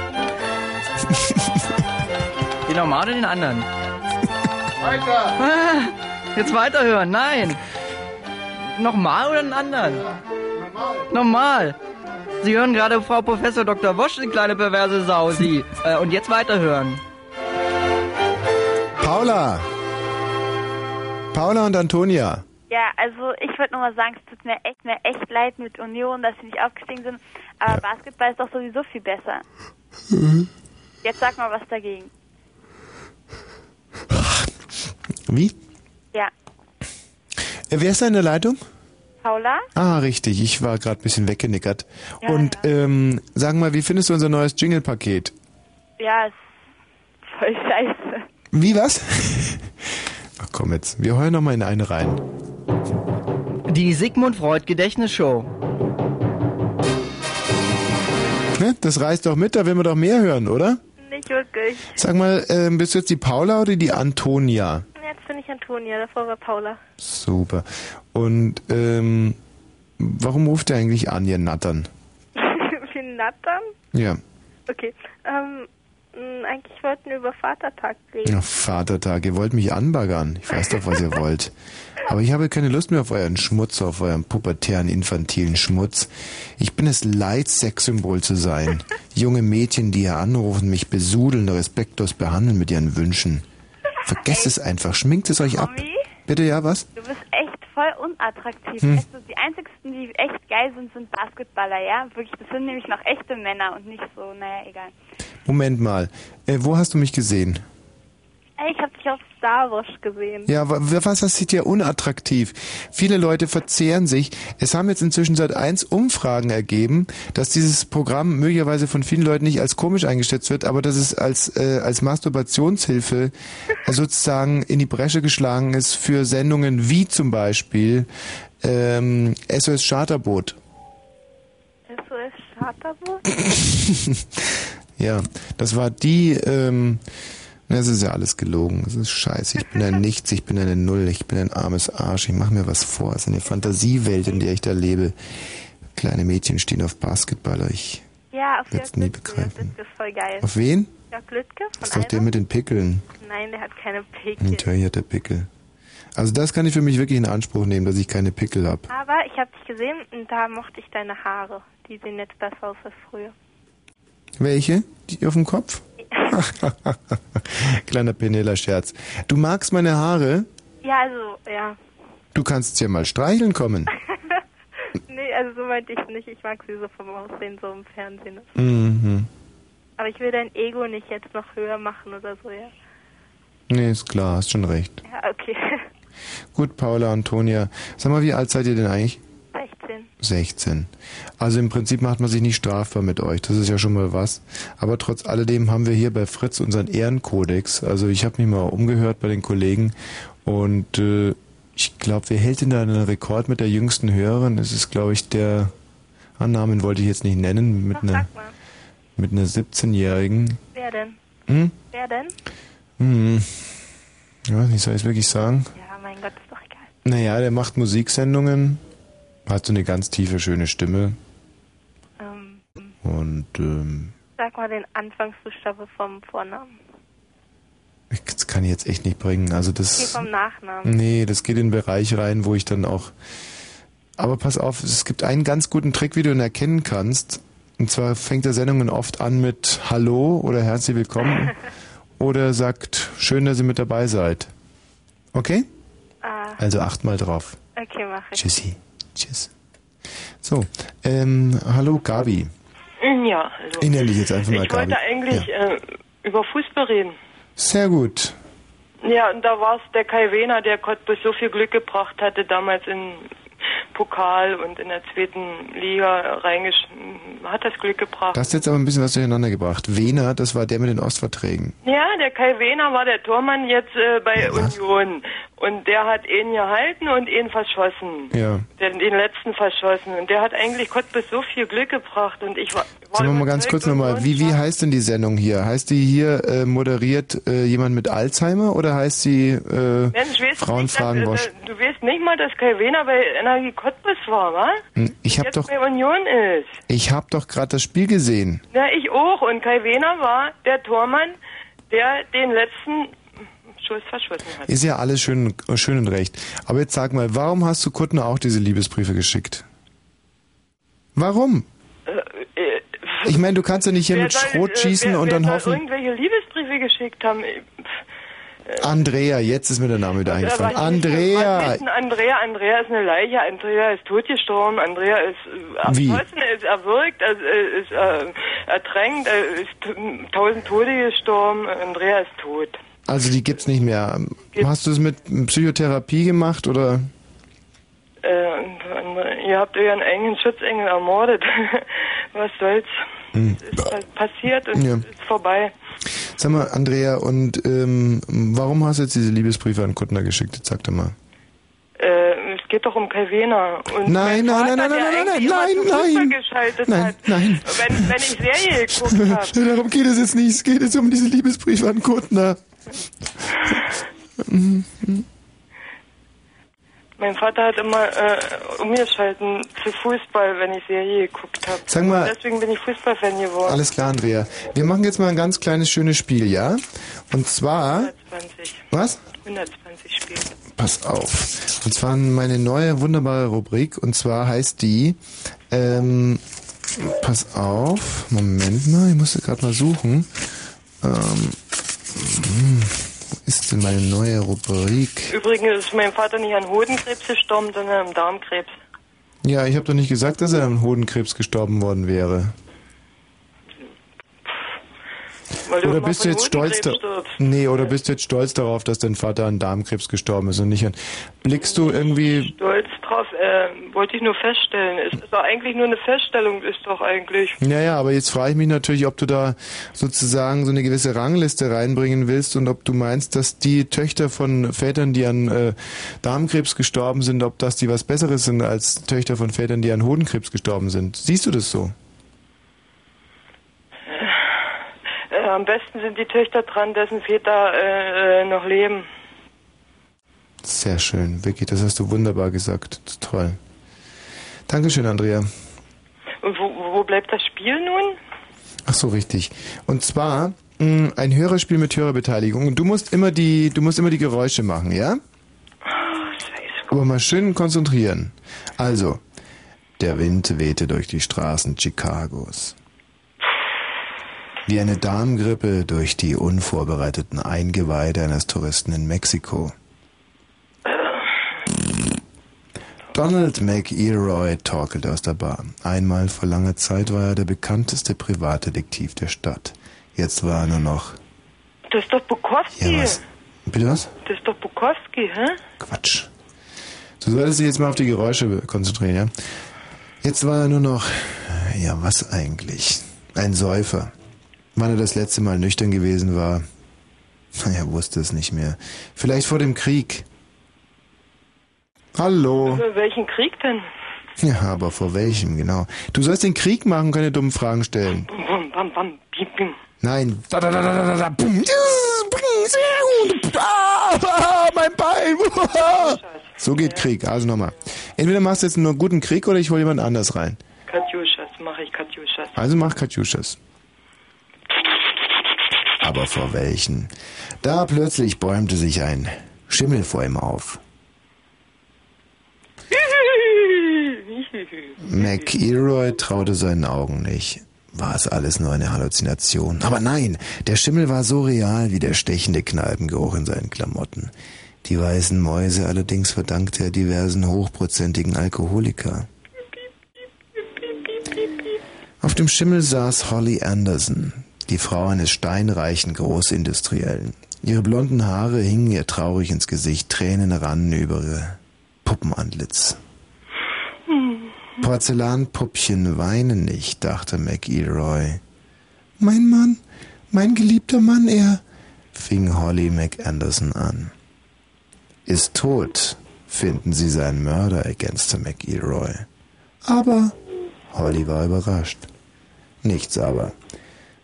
Den normalen oder den anderen? Weiter! Ah, Jetzt weiterhören, nein. Nochmal oder den anderen? Normal. Sie hören gerade Frau Professor Dr. Wosch, die kleine perverse Sau, Sie. Äh, und jetzt weiterhören. Paula! Paula und Antonia. Ja, also ich wollte nur mal sagen, es tut mir echt, mir echt leid mit Union, dass sie nicht aufgestiegen sind. Aber Basketball ist doch sowieso viel besser. Jetzt sag mal was dagegen. Wie? Ja. Äh, Wer ist da in der Leitung? Paula? Ah, richtig. Ich war gerade ein bisschen weggenickert. Und Ähm, sag mal, wie findest du unser neues Jingle-Paket? Ja, ist voll scheiße. Wie was? Ach komm jetzt, wir heulen noch mal in eine rein. Die Sigmund Freud Gedächtnisshow. Ne? Das reißt doch mit, da will man doch mehr hören, oder? Nicht wirklich. Sag mal, ähm, bist du jetzt die Paula oder die Antonia? Jetzt bin ich Antonia. Davor war Paula. Super. Und ähm, warum ruft ihr eigentlich an, ihr Nattern? Wir nattern? Ja. Okay. Ähm, eigentlich wollten wir über Vatertag reden. ja. Vatertag, ihr wollt mich anbaggern. Ich weiß doch, was ihr wollt. Aber ich habe keine Lust mehr auf euren Schmutz, auf euren pubertären, infantilen Schmutz. Ich bin es leid, Sexsymbol zu sein. Junge Mädchen, die hier anrufen, mich besudeln, respektlos behandeln mit ihren Wünschen. Vergesst es einfach, schminkt es euch ab. Tommy? Bitte, ja, was? Du bist echt voll unattraktiv. Hm. Weißt du, die einzigsten, die echt geil sind, sind Basketballer, ja? Wirklich, das sind nämlich noch echte Männer und nicht so, naja, egal. Moment mal. Äh, wo hast du mich gesehen? Ich habe dich auf Star Wars gesehen. Ja, wa- wa- was das sieht ja unattraktiv. Viele Leute verzehren sich. Es haben jetzt inzwischen seit eins Umfragen ergeben, dass dieses Programm möglicherweise von vielen Leuten nicht als komisch eingeschätzt wird, aber dass es als äh, als Masturbationshilfe äh, sozusagen in die Bresche geschlagen ist für Sendungen wie zum Beispiel ähm, SOS Charterboot. SOS Charterboot? ja, das war die. Ähm, das ist ja alles gelogen. Das ist scheiße. Ich bin ein Nichts, ich bin eine Null, ich bin ein armes Arsch. Ich mache mir was vor. Es ist eine Fantasiewelt, in der ich da lebe. Kleine Mädchen stehen auf Basketballer. Ich Ja, auf Jörg nie begreifen. Das ist voll geil. Auf wen? Jörg Lüttke Das von ist doch der mit den Pickeln. Nein, der hat keine Pickel. Hier hat der Pickel. Also das kann ich für mich wirklich in Anspruch nehmen, dass ich keine Pickel habe. Aber ich habe dich gesehen und da mochte ich deine Haare. Die sehen jetzt besser aus als früher. Welche? Die auf dem Kopf? Kleiner Penela-Scherz. Du magst meine Haare? Ja, also, ja. Du kannst ja mal streicheln kommen. nee, also so meinte ich nicht. Ich mag sie so vom Aussehen, so im Fernsehen. Mhm. Aber ich will dein Ego nicht jetzt noch höher machen oder so, ja. Nee, ist klar, hast schon recht. Ja, okay. Gut, Paula, Antonia. Sag mal, wie alt seid ihr denn eigentlich? 16. 16. Also im Prinzip macht man sich nicht strafbar mit euch. Das ist ja schon mal was. Aber trotz alledem haben wir hier bei Fritz unseren Ehrenkodex. Also ich habe mich mal umgehört bei den Kollegen und äh, ich glaube, wer hält denn da einen Rekord mit der jüngsten Hörerin? Es ist, glaube ich, der Annamen wollte ich jetzt nicht nennen, mit einer mit einer 17-Jährigen. Wer denn? Hm? Wer denn? Hm. Ich weiß nicht, soll ich es wirklich sagen? Ja, mein Gott, ist doch egal. Naja, der macht Musiksendungen, hat so eine ganz tiefe, schöne Stimme. Ähm, Und ähm, sag mal den Anfangsbuchstabe vom Vornamen. das kann ich jetzt echt nicht bringen. Also Okay, das. vom Nachnamen. Nee, das geht in den Bereich rein, wo ich dann auch. Aber pass auf, es gibt einen ganz guten Trick, wie du ihn erkennen kannst. Und zwar fängt er Sendungen oft an mit Hallo oder herzlich willkommen oder sagt Schön, dass ihr mit dabei seid. Okay? Ah, Also acht mal drauf. okay, mach ich. Tschüssi. Tschüss. So, ähm, hallo Gabi. Ja, hallo. Ich nenne dich jetzt einfach mal Ich Gabi. wollte eigentlich Ja. äh, über Fußball reden. Sehr gut. Ja, und da war es der Kai Wehner, der Cottbus so viel Glück gebracht hatte, damals in Pokal und in der zweiten Liga reingesch... hat das Glück gebracht. Das hast jetzt aber ein bisschen was durcheinander gebracht. Wiener, das war der mit den Ostverträgen. Ja, der Kai Wehner war der Tormann jetzt äh, bei Union. Und der hat ihn gehalten und ihn verschossen. Ja. Der, den letzten verschossen. Und der hat eigentlich Cottbus so viel Glück gebracht. Und ich war, war Sagen wir mal ganz kurz nochmal, wie, wie heißt denn die Sendung hier? Heißt die hier äh, moderiert äh, jemand mit Alzheimer oder heißt sie äh, Mensch, Frauen nicht, fragen dass, äh, Du weißt nicht mal, dass Kai Wehner bei Energie Cottbus war, wa? Hm, Ich habe doch, bei Union ist. ich habe doch gerade das Spiel gesehen. Ja, ich auch. Und Kai Wehner war der Tormann, der den letzten Schuss verschossen hat. Ist ja alles schön, schön und recht. Aber jetzt sag mal, warum hast du Kuttner auch diese Liebesbriefe geschickt? Warum? Äh, äh, Ich meine, du kannst ja nicht hier mit soll, Schrot äh, schießen wer, und wer dann hoffen. irgendwelche Liebesbriefe geschickt haben. Äh, Andrea, jetzt ist mir der Name wieder eingefallen. was Andrea! denn Andrea? Andrea ist eine Leiche. Andrea ist totgestorben. Andrea ist äh, erschossen, ist erwürgt, äh, ist äh, ertränkt, äh, ist tausend Tode gestorben. Andrea ist tot. Also die gibt's nicht mehr. Hast du es mit Psychotherapie gemacht oder? Äh, ihr habt euren eigenen Schutzengel ermordet. Was soll's? Hm. Ist halt passiert und Ja. ist vorbei. Sag mal, Andrea, und ähm, warum hast du jetzt diese Liebesbriefe an Kuttner geschickt? Jetzt sag doch mal. Äh, es geht doch um Wehner. Und Nein, nein, Vater, nein, nein, nein, nein, nein, nein. Nein, nein. Wenn, wenn ich Serie geguckt habe. Darum geht es jetzt nicht. Es geht jetzt um diese Liebesbriefe an Kuttner. Mein Vater hat immer äh, umgeschalten zu Fußball, wenn ich Serie geguckt habe. Sag mal- Deswegen bin ich Fußballfan geworden. Alles klar, Andrea. Wir machen jetzt mal ein ganz kleines, schönes Spiel, ja? Und zwar... 120. Was? 120 Spiele. Pass auf. Und zwar meine neue, wunderbare Rubrik. Und zwar heißt die... Ähm, pass auf. Moment mal, ich musste gerade mal suchen. Ähm, hm, wo ist denn meine neue Rubrik? Übrigens ist mein Vater nicht an Hodenkrebs gestorben, sondern am Darmkrebs. Ja, ich habe doch nicht gesagt, dass er am Hodenkrebs gestorben worden wäre. Oder bist du jetzt stolz da. Nee, oder bist du jetzt stolz darauf, dass dein Vater an Darmkrebs gestorben ist und nicht an Blickst du irgendwie Stolz drauf, äh, wollte ich nur feststellen. Es ist doch eigentlich nur eine Feststellung, ist doch eigentlich. Ja, ja, aber jetzt frage ich mich natürlich, ob du da sozusagen so eine gewisse Rangliste reinbringen willst und ob du meinst, dass die Töchter von Vätern, die an äh, Darmkrebs gestorben sind, ob das die was Besseres sind als Töchter von Vätern, die an Hodenkrebs gestorben sind. Siehst du das so? Äh, am besten sind die Töchter dran, dessen Väter äh, äh, noch leben. Sehr schön, Vicky, das hast du wunderbar gesagt. Toll. Dankeschön, Andrea. Und wo, wo bleibt das Spiel nun? Ach so, richtig. Und zwar mh, ein Hörerspiel mit Hörerbeteiligung. Und du musst immer die, du musst immer die Geräusche machen, ja? Aber mal schön konzentrieren. Also, der Wind wehte durch die Straßen Chicagos. Wie eine Darmgrippe durch die unvorbereiteten Eingeweide eines Touristen in Mexiko. Donald McElroy torkelte aus der Bar. Einmal vor langer Zeit war er der bekannteste Privatdetektiv der Stadt. Jetzt war er nur noch. Das ist doch Bukowski. Ja, was? Bitte was? Das ist doch Bukowski, hä? Quatsch. Du solltest dich jetzt mal auf die Geräusche konzentrieren, ja? Jetzt war er nur noch. Ja, was eigentlich? Ein Säufer. Wann er das letzte Mal nüchtern gewesen war? Er wusste es nicht mehr. Vielleicht vor dem Krieg. Hallo. Für welchen Krieg denn? Ja, aber vor welchem, genau. Du sollst den Krieg machen, keine dummen Fragen stellen. Bum, bum, bam, bam, bim, bim. Nein. Da, da, da, da, da, da, bum. Sehr gut. Ah, mein Bein. So geht Krieg. Also nochmal. Entweder machst du jetzt nur guten Krieg oder ich hole jemand anders rein. Katjuschas, mache ich Katjuschas. Also mach Katjuschas. Aber vor welchen? Da plötzlich bäumte sich ein Schimmel vor ihm auf. McElroy traute seinen Augen nicht. War es alles nur eine Halluzination? Aber nein, der Schimmel war so real wie der stechende Kneipengeruch in seinen Klamotten. Die weißen Mäuse allerdings verdankte er diversen hochprozentigen Alkoholiker. Auf dem Schimmel saß Holly Anderson, die Frau eines steinreichen Großindustriellen. Ihre blonden Haare hingen ihr traurig ins Gesicht, Tränen rannen über ihr Puppenantlitz. Porzellanpuppchen weinen nicht, dachte McElroy. Mein Mann, mein geliebter Mann, er, fing Holly McAnderson an. Ist tot, finden Sie seinen Mörder, ergänzte McElroy. Aber, Holly war überrascht. Nichts aber.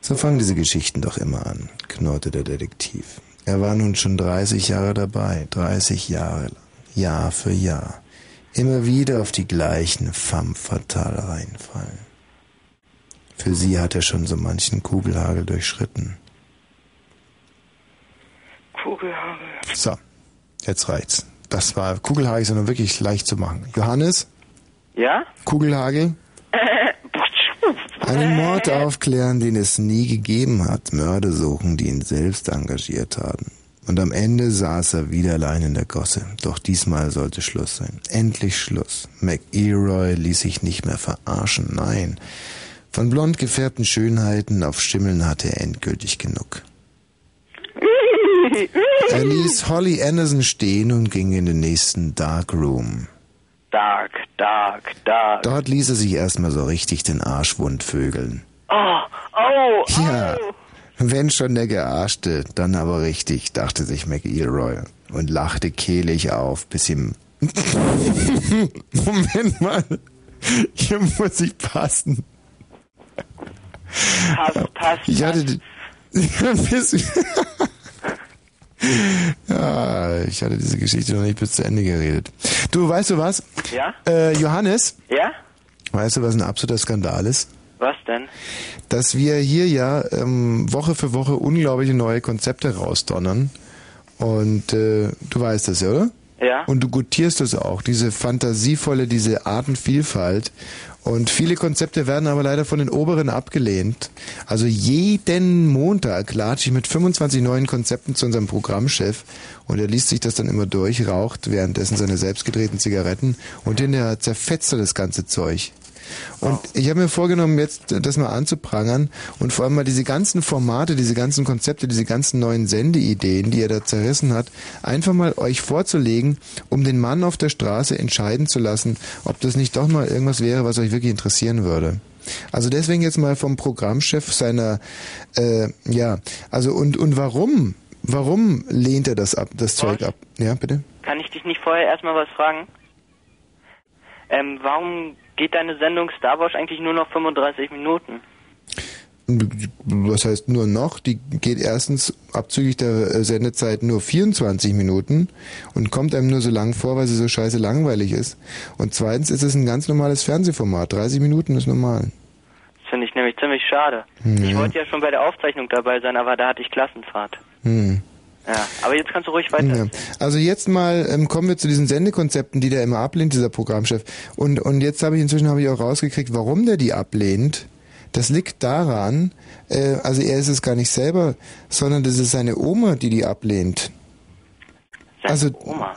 So fangen diese Geschichten doch immer an, knurrte der Detektiv. Er war nun schon 30 Jahre dabei, 30 Jahre lang, Jahr für Jahr. Immer wieder auf die gleichen femme fatale reinfallen. Für sie hat er schon so manchen Kugelhagel durchschritten. Kugelhagel. So, jetzt reicht's. Das war Kugelhagel ist ja nun wirklich leicht zu machen. Johannes, Ja? Kugelhagel, einen Mord aufklären, den es nie gegeben hat, Mörder suchen, die ihn selbst engagiert haben. Und am Ende saß er wieder allein in der Gosse. Doch diesmal sollte Schluss sein. Endlich Schluss. McElroy ließ sich nicht mehr verarschen, nein. Von blond gefärbten Schönheiten auf Schimmeln hatte er endgültig genug. Er ließ Holly Anderson stehen und ging in den nächsten Dark Room. Dark, dark, dark. Dort ließ er sich erstmal so richtig den Arsch wundvögeln. Oh, oh, Ja, wenn schon der Gearschte, dann aber richtig, dachte sich McElroy und lachte kehlig auf, bis ihm... Moment mal, hier muss ich passen. Pass, pass, Ich hatte... bis, Ja, ich hatte diese Geschichte noch nicht bis zu Ende geredet. Du, weißt du was? Ja? Äh, Johannes, Ja? weißt du, was ein absoluter Skandal ist? Was denn? Dass wir hier ja ähm, Woche für Woche unglaubliche neue Konzepte rausdonnern. Und äh, du weißt das ja, oder? Ja. Und du gutierst das auch, diese fantasievolle, diese Artenvielfalt. Und viele Konzepte werden aber leider von den Oberen abgelehnt. Also jeden Montag latsche ich mit 25 neuen Konzepten zu unserem Programmchef und er liest sich das dann immer durch, raucht währenddessen seine selbstgedrehten Zigaretten und hinterher zerfetzt er das ganze Zeug. Und ich habe mir vorgenommen, jetzt das mal anzuprangern und vor allem mal diese ganzen Formate, diese ganzen Konzepte, diese ganzen neuen Sendeideen, die er da zerrissen hat, einfach mal euch vorzulegen, um den Mann auf der Straße entscheiden zu lassen, ob das nicht doch mal irgendwas wäre, was euch wirklich interessieren würde. Also deswegen jetzt mal vom Programmchef seiner, äh, ja, also und und warum, warum lehnt er das ab, das Zeug ab? Ja, bitte. Kann ich dich nicht vorher erstmal was fragen? Ähm, warum geht deine Sendung Star Wars eigentlich nur noch 35 Minuten? Was heißt nur noch? Die geht erstens abzüglich der äh, Sendezeit nur 24 Minuten und kommt einem nur so lang vor, weil sie so scheiße langweilig ist. Und zweitens ist es ein ganz normales Fernsehformat. 30 Minuten ist normal. Das finde ich nämlich ziemlich schade. Ich Ja. wollte ja schon bei der Aufzeichnung dabei sein, aber da hatte ich Klassenfahrt. Hm. Ja, aber jetzt kannst du ruhig weiter. Ja. Also jetzt mal ähm, kommen wir zu diesen Sendekonzepten, die der immer ablehnt, dieser Programmchef. Und und jetzt habe ich inzwischen habe ich auch rausgekriegt, warum der die ablehnt. Das liegt daran, äh, also er ist es gar nicht selber, sondern das ist seine Oma, die die ablehnt. Also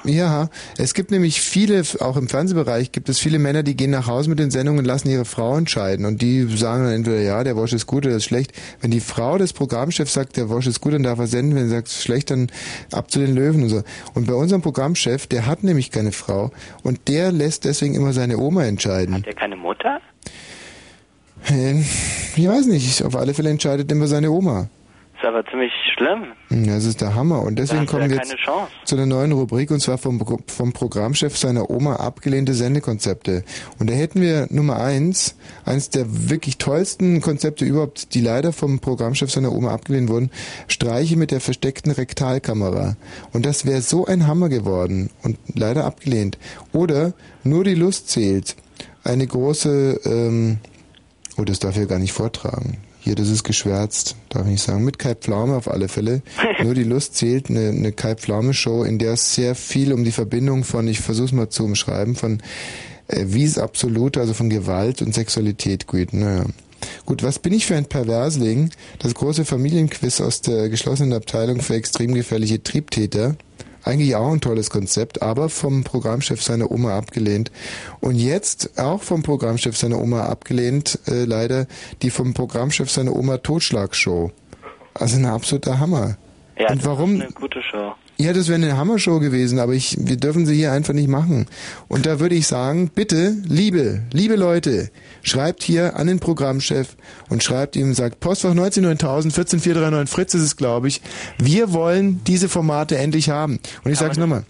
ja, es gibt nämlich viele, auch im Fernsehbereich gibt es viele Männer, die gehen nach Hause mit den Sendungen und lassen ihre Frau entscheiden und die sagen dann entweder ja, der Wosch ist gut oder ist schlecht. Wenn die Frau des Programmchefs sagt, der Wosch ist gut, dann darf er senden. Wenn sie sagt, es ist schlecht, dann ab zu den Löwen und so. Und bei unserem Programmchef, der hat nämlich keine Frau und der lässt deswegen immer seine Oma entscheiden. Hat der keine Mutter? Äh, Ich weiß nicht, auf alle Fälle entscheidet immer seine Oma. Ist aber ziemlich schlimm. Ja, Das ist der Hammer. Und deswegen kommen wir jetzt zu einer neuen Rubrik und zwar vom, vom Programmchef seiner Oma abgelehnte Sendekonzepte. Und da hätten wir Nummer eins, eins der wirklich tollsten Konzepte überhaupt, die leider vom Programmchef seiner Oma abgelehnt wurden, Streiche mit der versteckten Rektalkamera. Und das wäre so ein Hammer geworden und leider abgelehnt. Oder nur die Lust zählt. Eine große, ähm, oh, das darf ich ja gar nicht vortragen. Hier, das ist geschwärzt, darf ich nicht sagen. Mit Kai Pflaume auf alle Fälle. Nur die Lust zählt, eine, eine Kai Pflaume-Show, in der es sehr viel um die Verbindung von, ich versuch's mal zu umschreiben, von äh, Wies Absolute, also von Gewalt und Sexualität geht. Naja. Gut, was bin ich für ein Perversling? Das große Familienquiz aus der geschlossenen Abteilung für extrem gefährliche Triebtäter. Eigentlich auch ein tolles Konzept, aber vom Programmchef seiner Oma abgelehnt. Und jetzt auch vom Programmchef seiner Oma abgelehnt, äh, leider die vom Programmchef seiner Oma Totschlagshow. Also ein absoluter Hammer. Ja, Und das warum? ist eine gute Show. Ja, das wäre eine Hammershow gewesen, aber ich, wir dürfen sie hier einfach nicht machen. Und da würde ich sagen, bitte, liebe, liebe Leute, schreibt hier an den Programmchef und schreibt ihm, sagt Postfach 19000 14439 Fritz ist es, glaube ich. Wir wollen diese Formate endlich haben. Und ich sage es nochmal.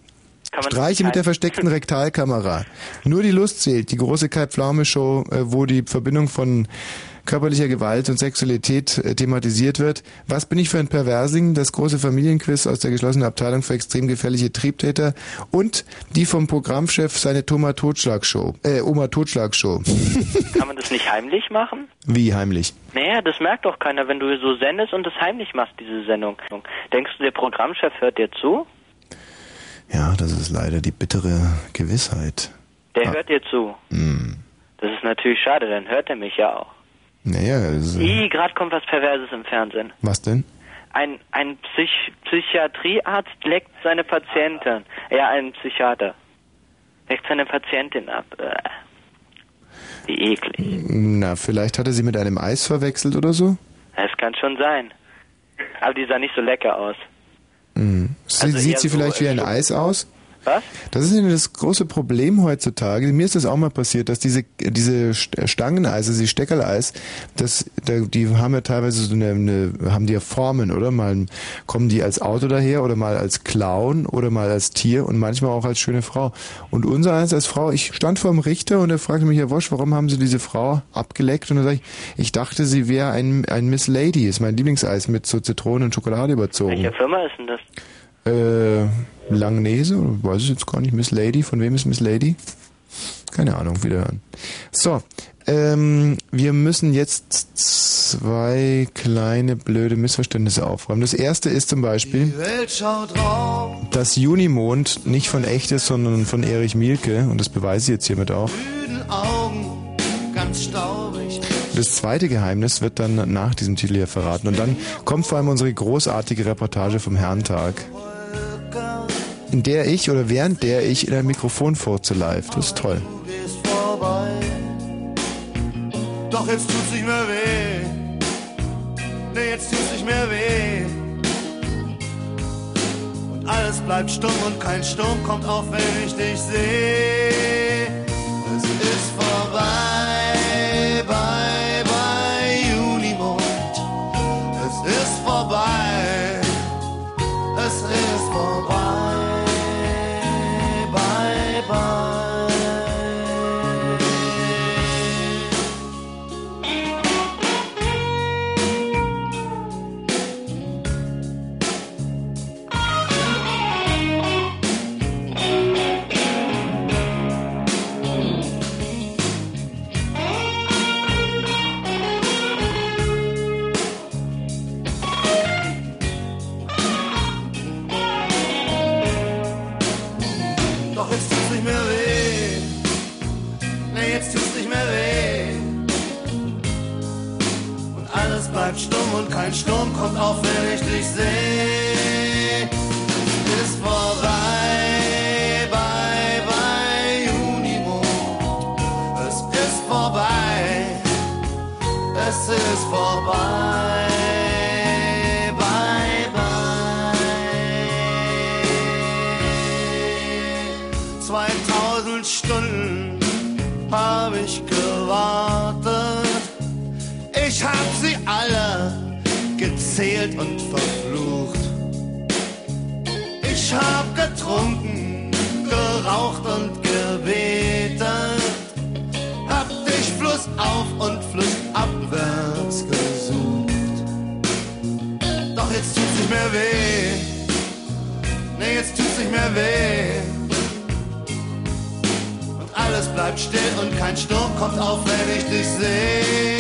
Streiche mit der versteckten Rektalkamera. Nur die Lust zählt. Die große Kai Pflaume Show, äh, wo die Verbindung von körperlicher Gewalt und Sexualität äh, thematisiert wird. Was bin ich für ein Perversing? Das große Familienquiz aus der geschlossenen Abteilung für extrem gefährliche Triebtäter und die vom Programmchef seine Toma Totschlagshow, äh, Oma Totschlagshow. Kann man das nicht heimlich machen? Wie heimlich? Naja, das merkt doch keiner, wenn du so sendest und das heimlich machst, diese Sendung. Denkst du, der Programmchef hört dir zu? Ja, das ist leider die bittere Gewissheit. Der Ah. hört dir zu. Hm. Das ist natürlich schade, dann hört er mich ja auch. Naja, das ist, Ih, gerade kommt was Perverses im Fernsehen. was denn? Ein, ein Psych Psychiatriearzt leckt seine Patientin. Ja, ein Psychiater. Leckt seine Patientin ab. Äh. Wie eklig. Na, vielleicht hat er sie mit einem Eis verwechselt oder so? Das kann schon sein. Aber die sah nicht so lecker aus. Hm. Sie, Also sieht eher sie so, vielleicht wie äh, ein Eis aus? Was? Das ist ja das große Problem heutzutage. Mir ist das auch mal passiert, dass diese diese St- Stangeneis, also die Steckerleis, das, da, die haben ja teilweise so eine, eine, haben die ja Formen, oder? Mal kommen die als Auto daher oder mal als Clown oder mal als Tier und manchmal auch als schöne Frau. Und unser eins als Frau, ich stand vor dem Richter und er fragte mich, Herr Wosch, warum haben Sie diese Frau abgeleckt? Und dann sage ich, ich dachte, sie wäre ein, ein Miss Lady, ist mein Lieblingseis mit so Zitrone und Schokolade überzogen. Welche Firma ist denn das? Äh, Langnese, weiß ich jetzt gar nicht, Miss Lady, von wem ist Miss Lady? Keine Ahnung, wiederhören. So, ähm, wir müssen jetzt zwei kleine blöde Missverständnisse aufräumen. Das erste ist zum Beispiel, dass Junimond nicht von echt ist, sondern von Erich Mielke und das beweise ich jetzt hiermit auch. Das zweite Geheimnis wird dann nach diesem Titel hier verraten. Und dann kommt vor allem unsere großartige Reportage vom Herrentag, in der ich oder während der ich in ein Mikrofon furze. Das ist toll. Doch jetzt tut's nicht mehr weh. Nee, jetzt tut's nicht mehr weh. Und alles bleibt stumm und kein Sturm kommt auf, wenn ich dich sehe. Es ist vorbei, kein Sturm kommt auf, wenn ich dich sehe. Gezählt und verflucht. Ich hab getrunken, geraucht und gebetet. Hab dich flussauf und flussabwärts gesucht. Doch jetzt tut's nicht mehr weh. Nee, jetzt tut's nicht mehr weh. Und alles bleibt still und kein Sturm kommt auf, wenn ich dich sehe.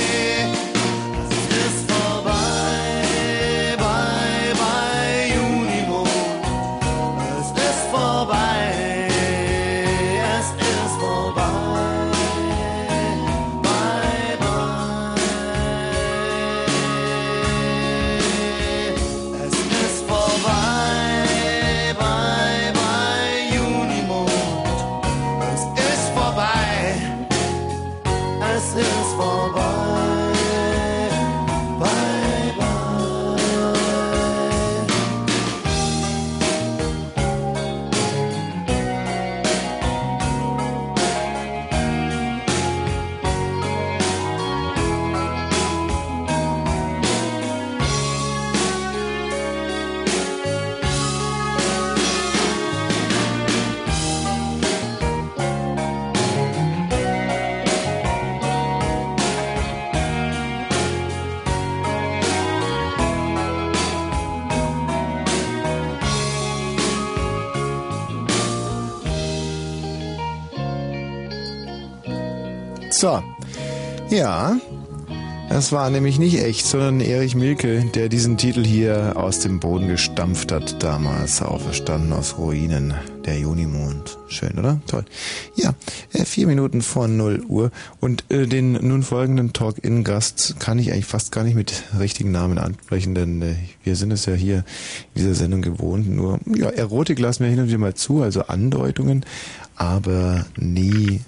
So. Ja. Das war nämlich nicht echt, sondern Erich Milke, der diesen Titel hier aus dem Boden gestampft hat, damals auferstanden aus Ruinen, der Junimond. Schön, oder? Toll. Ja, äh, vier Minuten vor 0 Uhr und äh, den nun folgenden Talk-In-Gast kann ich eigentlich fast gar nicht mit richtigen Namen ansprechen, denn äh, wir sind es ja hier in dieser Sendung gewohnt. Nur, ja, Erotik lassen wir hin und wieder mal zu, also Andeutungen, aber nie...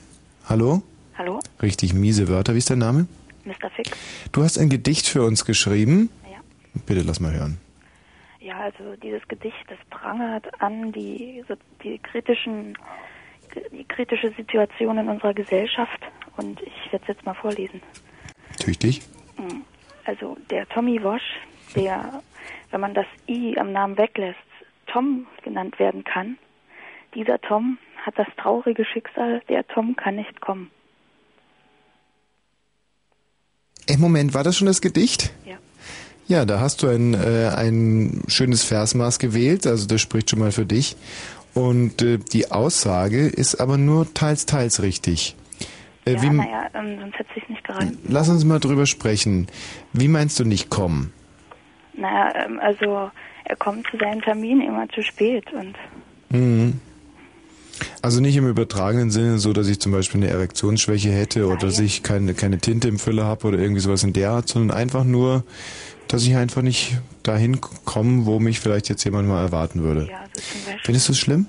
Hallo? Hallo, Richtig miese Wörter. Wie ist dein Name? Mr. Fix. Du hast ein Gedicht für uns geschrieben. Ja. Bitte lass mal hören. Ja, also dieses Gedicht, das prangert an die, so die kritischen, die kritische Situation in unserer Gesellschaft und ich werde es jetzt mal vorlesen. Tüchtig. Mm. Also der Tommy Wosch, der, wenn man das I am Namen weglässt, Tom genannt werden kann, dieser Tom hat das traurige Schicksal, der Tom kann nicht kommen. Ey, Moment, war das schon das Gedicht? Ja. Ja, da hast du ein, äh, ein schönes Versmaß gewählt, also das spricht schon mal für dich. Und äh, die Aussage ist aber nur teils, teils richtig. Äh, ja, naja, ähm, sonst hätte ich nicht geraten. lass uns mal drüber sprechen. Wie meinst du nicht kommen? Naja, ähm, also er kommt zu seinem Termin immer zu spät und Mhm. Also nicht im übertragenen Sinne so, dass ich zum Beispiel eine Erektionsschwäche hätte oder dass ich keine, keine Tinte im Füller habe oder irgendwie sowas in der Art, sondern einfach nur, dass ich einfach nicht dahin komme, wo mich vielleicht jetzt jemand mal erwarten würde. ja, so zum Beispiel. Findest du es schlimm?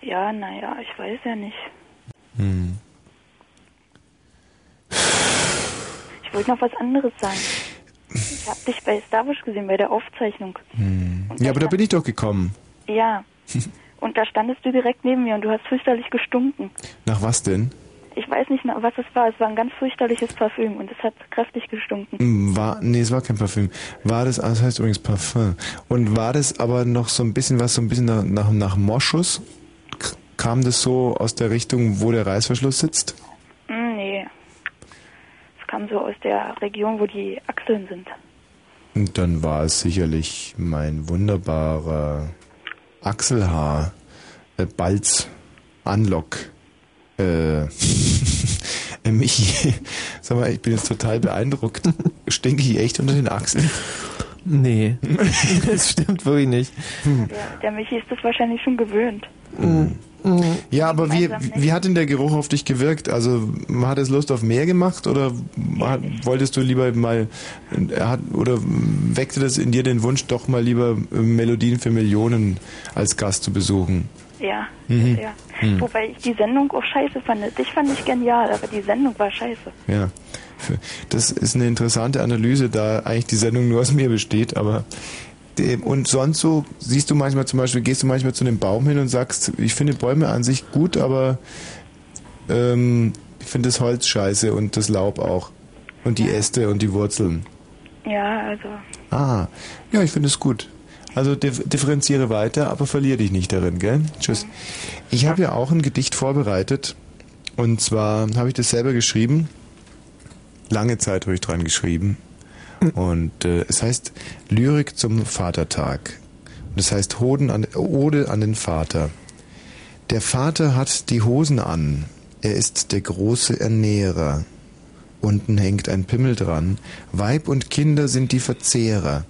Ja, naja, ich weiß ja nicht. Hm. Ich wollte noch was anderes sagen. Ich habe dich bei Starbucks gesehen, bei der Aufzeichnung. Hm. Ja, aber da bin ich doch gekommen. Ja. Und da standest du direkt neben mir und du hast fürchterlich gestunken. Nach was denn? Ich weiß nicht, na- was es war. Es war ein ganz fürchterliches Parfüm und es hat kräftig gestunken. Hm, War, nee, es war kein Parfüm. War das, das heißt übrigens Parfum. Und war das aber noch so ein bisschen was, so ein bisschen nach, nach, nach Moschus? Kam das so aus der Richtung, wo der Reißverschluss sitzt? Hm, nee. Es kam so aus der Region, wo die Achseln sind. Und dann war es sicherlich mein wunderbarer Achselhaar, äh, Balz, Unlock, äh, äh, Michi. Sag mal, ich bin jetzt total beeindruckt. Stinke ich echt unter den Achseln? Nee, das stimmt wirklich nicht. Der, der Michi ist das wahrscheinlich schon gewöhnt. Ja, aber wie, wie hat denn der Geruch auf dich gewirkt? Also hat es Lust auf mehr gemacht oder hat, wolltest du lieber mal hat, oder weckte das in dir den Wunsch, doch mal lieber Melodien für Millionen als Gast zu besuchen? Ja, Mhm. ja. Hm. Wobei ich die Sendung auch scheiße fand. Dich fand ich genial, aber die Sendung war scheiße. Ja, das ist eine interessante Analyse, da eigentlich die Sendung nur aus mir besteht, aber und sonst so siehst du manchmal zum Beispiel, gehst du manchmal zu einem Baum hin und sagst, ich finde Bäume an sich gut, aber ähm, ich finde das Holz scheiße und das Laub auch und die Äste und die Wurzeln. Ja, also. Ah, ja, ich finde es gut. Also dif differenziere weiter, aber verliere dich nicht darin, gell? Tschüss. Ich habe ja auch ein Gedicht vorbereitet und zwar habe ich das selber geschrieben. Lange Zeit habe ich dran geschrieben. Und äh, es heißt Lyrik zum Vatertag. Und es heißt Hoden an, Ode an den Vater. Der Vater hat die Hosen an. Er ist der große Ernährer. Unten hängt ein Pimmel dran. Weib und Kinder sind die Verzehrer.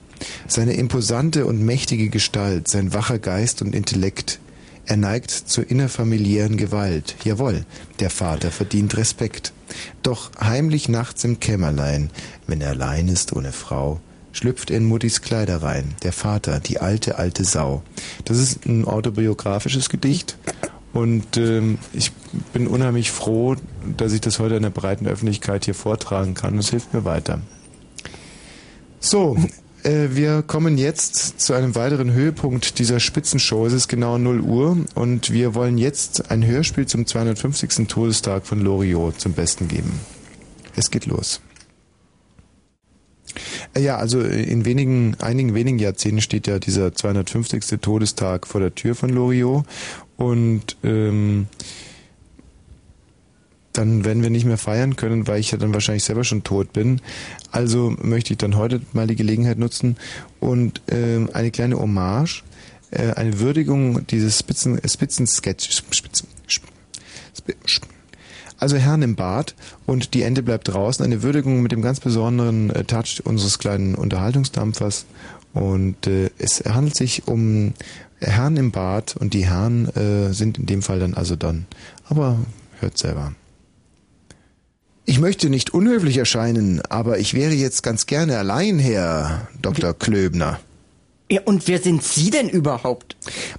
Seine imposante und mächtige Gestalt, sein wacher Geist und Intellekt. Er neigt zur innerfamiliären Gewalt. Jawohl, der Vater verdient Respekt. Doch heimlich nachts im Kämmerlein, wenn er allein ist ohne Frau, schlüpft er in Muttis Kleider rein. Der Vater, die alte, alte Sau. Das ist ein autobiografisches Gedicht. Und ähm, ich bin unheimlich froh, dass ich das heute in der breiten Öffentlichkeit hier vortragen kann. Das hilft mir weiter. So, wir kommen jetzt zu einem weiteren Höhepunkt dieser Spitzenshow. Es ist genau 0 Uhr und wir wollen jetzt ein Hörspiel zum 250. Todestag von Loriot zum Besten geben. Es geht los. Äh, Ja, also in wenigen, einigen wenigen Jahrzehnten steht ja dieser 250. Todestag vor der Tür von Loriot und ähm, dann werden wir nicht mehr feiern können, weil ich ja dann wahrscheinlich selber schon tot bin. Also möchte ich dann heute mal die Gelegenheit nutzen und ähm, eine kleine Hommage, äh, eine Würdigung dieses Spitzen, äh, Spitzensketch, Spitzen, Sp- Sp- Sp- also Herrn im Bad und die Ente bleibt draußen. Eine Würdigung mit dem ganz besonderen äh, Touch unseres kleinen Unterhaltungsdampfers. Und äh, es handelt sich um Herrn im Bad und die Herren äh, sind in dem Fall dann also dann. Aber hört selber. Ich möchte nicht unhöflich erscheinen, aber ich wäre jetzt ganz gerne allein, Herr Dr. Klöbner. Ja, und wer sind Sie denn überhaupt?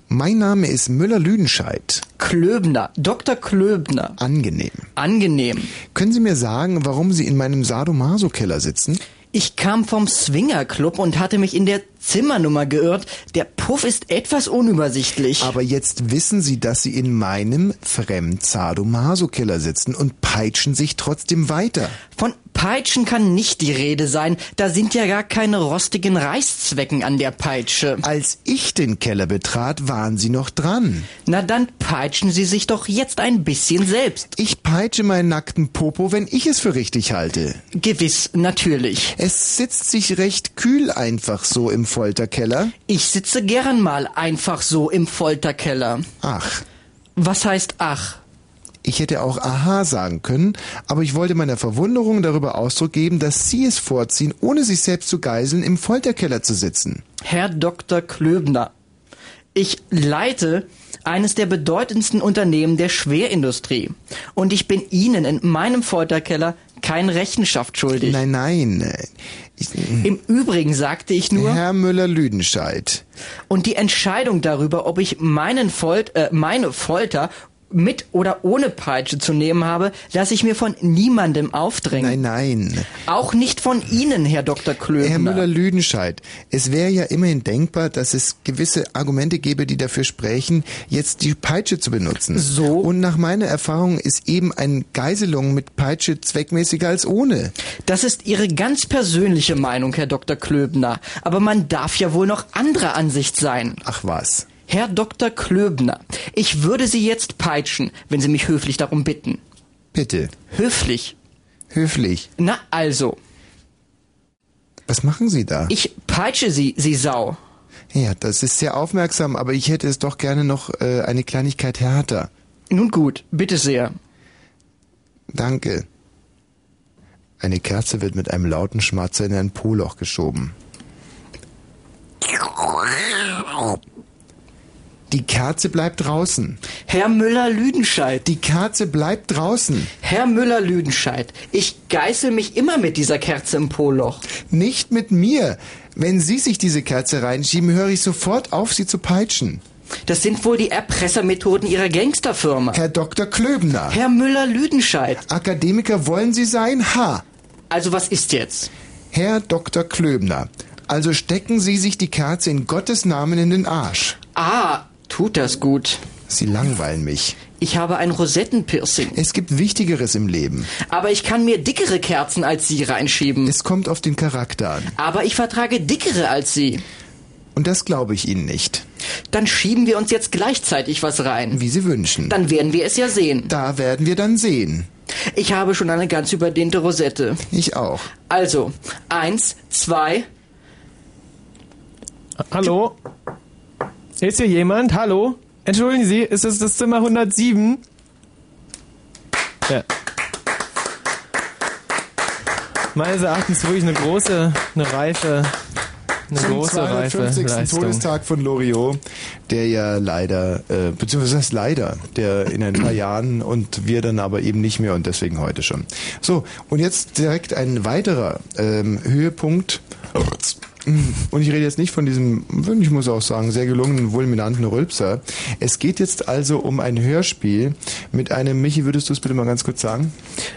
Mein Name ist Müller-Lüdenscheid. Klöbner, Dr. Klöbner. Angenehm. Angenehm. Können Sie mir sagen, warum Sie in meinem Sadomaso-Keller sitzen? Ich kam vom Swingerclub und hatte mich in der Zimmernummer geirrt. Der Puff ist etwas unübersichtlich. Aber jetzt wissen Sie, dass Sie in meinem Fremd-Sadomaso-Keller sitzen und peitschen sich trotzdem weiter. Von Peitschen kann nicht die Rede sein. Da sind ja gar keine rostigen Reißzwecken an der Peitsche. Als ich den Keller betrat, waren Sie noch dran. Na dann peitschen Sie sich doch jetzt ein bisschen selbst. Ich peitsche meinen nackten Popo, wenn ich es für richtig halte. Gewiss, natürlich. Es sitzt sich recht kühl einfach so im Folterkeller. Ich sitze gern mal einfach so im Folterkeller. Ach. Was heißt ach? Ich hätte auch Aha sagen können, aber ich wollte meiner Verwunderung darüber Ausdruck geben, dass Sie es vorziehen, ohne sich selbst zu geiseln, im Folterkeller zu sitzen. Herr Dr. Klöbner, ich leite eines der bedeutendsten Unternehmen der Schwerindustrie. Und ich bin Ihnen in meinem Folterkeller kein Rechenschaft schuldig. Nein, nein. Ich, Im Übrigen sagte ich nur. Herr Müller-Lüdenscheid. Und die Entscheidung darüber, ob ich meinen Folt, äh, meine Folter mit oder ohne Peitsche zu nehmen habe, lasse ich mir von niemandem aufdrängen. Nein, nein. Auch nicht von Ihnen, Herr Dr. Klöbner. Herr Müller-Lüdenscheid, es wäre ja immerhin denkbar, dass es gewisse Argumente gäbe, die dafür sprechen, jetzt die Peitsche zu benutzen. So? Und nach meiner Erfahrung ist eben eine Geiselung mit Peitsche zweckmäßiger als ohne. Das ist Ihre ganz persönliche Meinung, Herr Dr. Klöbner. Aber man darf ja wohl noch anderer Ansicht sein. Ach was. Herr Dr. Klöbner, ich würde Sie jetzt peitschen, wenn Sie mich höflich darum bitten. Bitte. Höflich. Höflich. Na also, Was machen Sie da? ich peitsche Sie, Sie Sau. Ja, das ist sehr aufmerksam, aber ich hätte es doch gerne noch äh, eine Kleinigkeit härter. Nun gut, bitte sehr. Danke. Eine Kerze wird mit einem lauten Schmatzer in ein Poloch geschoben. Die Kerze bleibt draußen. Herr Müller-Lüdenscheid. Die Kerze bleibt draußen. Herr Müller-Lüdenscheid, ich geißel mich immer mit dieser Kerze im Poloch. Nicht mit mir. Wenn Sie sich diese Kerze reinschieben, höre ich sofort auf, Sie zu peitschen. Das sind wohl die Erpressermethoden Ihrer Gangsterfirma. Herr Dr. Klöbner. Herr Müller-Lüdenscheid. Akademiker wollen Sie sein? Ha! Also was ist jetzt? Herr Dr. Klöbner. Also stecken Sie sich die Kerze in Gottes Namen in den Arsch. Ah, tut das gut. Sie langweilen mich. Ich habe ein Rosettenpiercing. Es gibt Wichtigeres im Leben. Aber ich kann mir dickere Kerzen als Sie reinschieben. Es kommt auf den Charakter an. Aber ich vertrage dickere als Sie. Und das glaube ich Ihnen nicht. Dann schieben wir uns jetzt gleichzeitig was rein. Wie Sie wünschen. Dann werden wir es ja sehen. Da werden wir dann sehen. Ich habe schon eine ganz überdehnte Rosette. Ich auch. Also, eins, zwei. Hallo? Ist hier jemand? Hallo? Entschuldigen Sie, ist es das Zimmer 107? Ja. Meines Erachtens wirklich eine große, eine reife, eine Zum große, reife 250. Leistung. Todestag von Loriot, der ja leider, äh, beziehungsweise leider, der in ein paar Jahren und wir dann aber eben nicht mehr und deswegen heute schon. So, und jetzt direkt ein weiterer ähm, Höhepunkt. Und ich rede jetzt nicht von diesem, ich muss auch sagen, sehr gelungenen, fulminanten Rülpser. Es geht jetzt also um ein Hörspiel mit einem, Michi, würdest du es bitte mal ganz kurz sagen?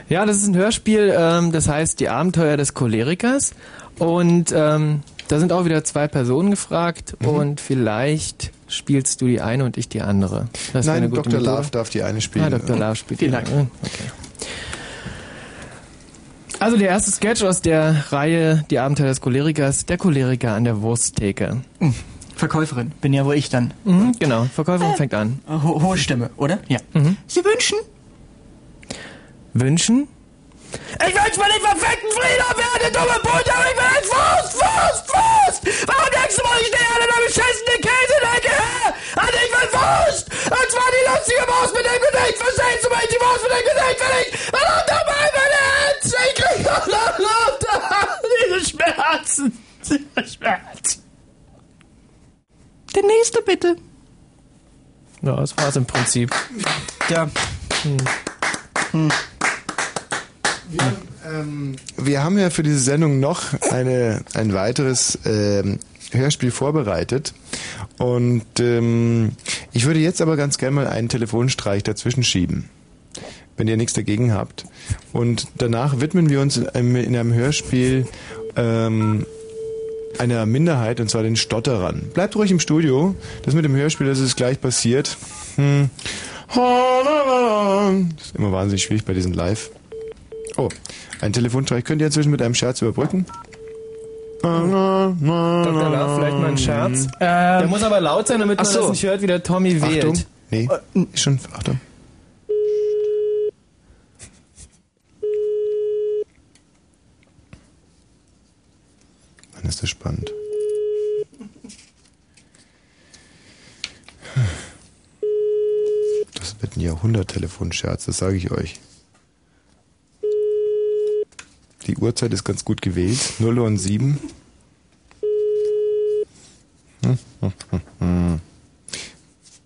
Ja, das ist ein Hörspiel, ähm, das heißt Die Abenteuer des Cholerikers. Und ähm, da sind auch wieder zwei Personen gefragt Mhm. und vielleicht spielst du die eine und ich die andere. Das Nein, Dr. Methode. Love darf die eine spielen. Ah, Dr. Love spielt Vielen die Dank. andere. Okay. Also der erste Sketch aus der Reihe Die Abenteuer des Cholerikers, der Choleriker an der Wursttheke. Hm, Verkäuferin, bin ja wohl ich dann. Mhm, genau, Verkäuferin fängt an. Ho hohe Stimme, oder? Ja. Mhm. Sie wünschen? Wünschen? Ich wünsch mir den verfickten Frieden werde, dumme Butter, ich will jetzt Wurst, Wurst, Wurst! Warum denkst du wohl, ich stehe an einer beschissenen Käsedecke her? Also ich will Wurst! Und zwar die lustige Wurst mit dem Gesicht, verstehst du mich? Die Wurst mit dem Gesicht will ich! Herz! Ich krieg diese Schmerzen! Diese Schmerzen! Der nächste bitte. Ja, das war's im Prinzip. Ja. Hm. Hm. Ähm, wir haben ja für diese Sendung noch eine, ein weiteres ähm, Hörspiel vorbereitet. Und ähm, ich würde jetzt aber ganz gerne mal einen Telefonstreich dazwischen schieben, wenn ihr nichts dagegen habt. Und danach widmen wir uns in einem, in einem Hörspiel ähm, einer Minderheit, und zwar den Stotterern. Bleibt ruhig im Studio. Das mit dem Hörspiel, das ist gleich passiert. Hm. Das ist immer wahnsinnig schwierig bei diesen Live. Oh, ein Telefonstreich. Könnt ihr inzwischen mit einem Scherz überbrücken? Dr. Love, vielleicht mal ein Scherz. der muss aber laut sein, damit man so. das nicht hört, wie der Tommy wählt. Achtung. Nee, ist schon, Achtung. Das spannend. Das wird ein Jahrhundert-Telefonscherz, das sage ich euch. Die Uhrzeit ist ganz gut gewählt. 0 Uhr und 7. Hm, hm, hm, hm.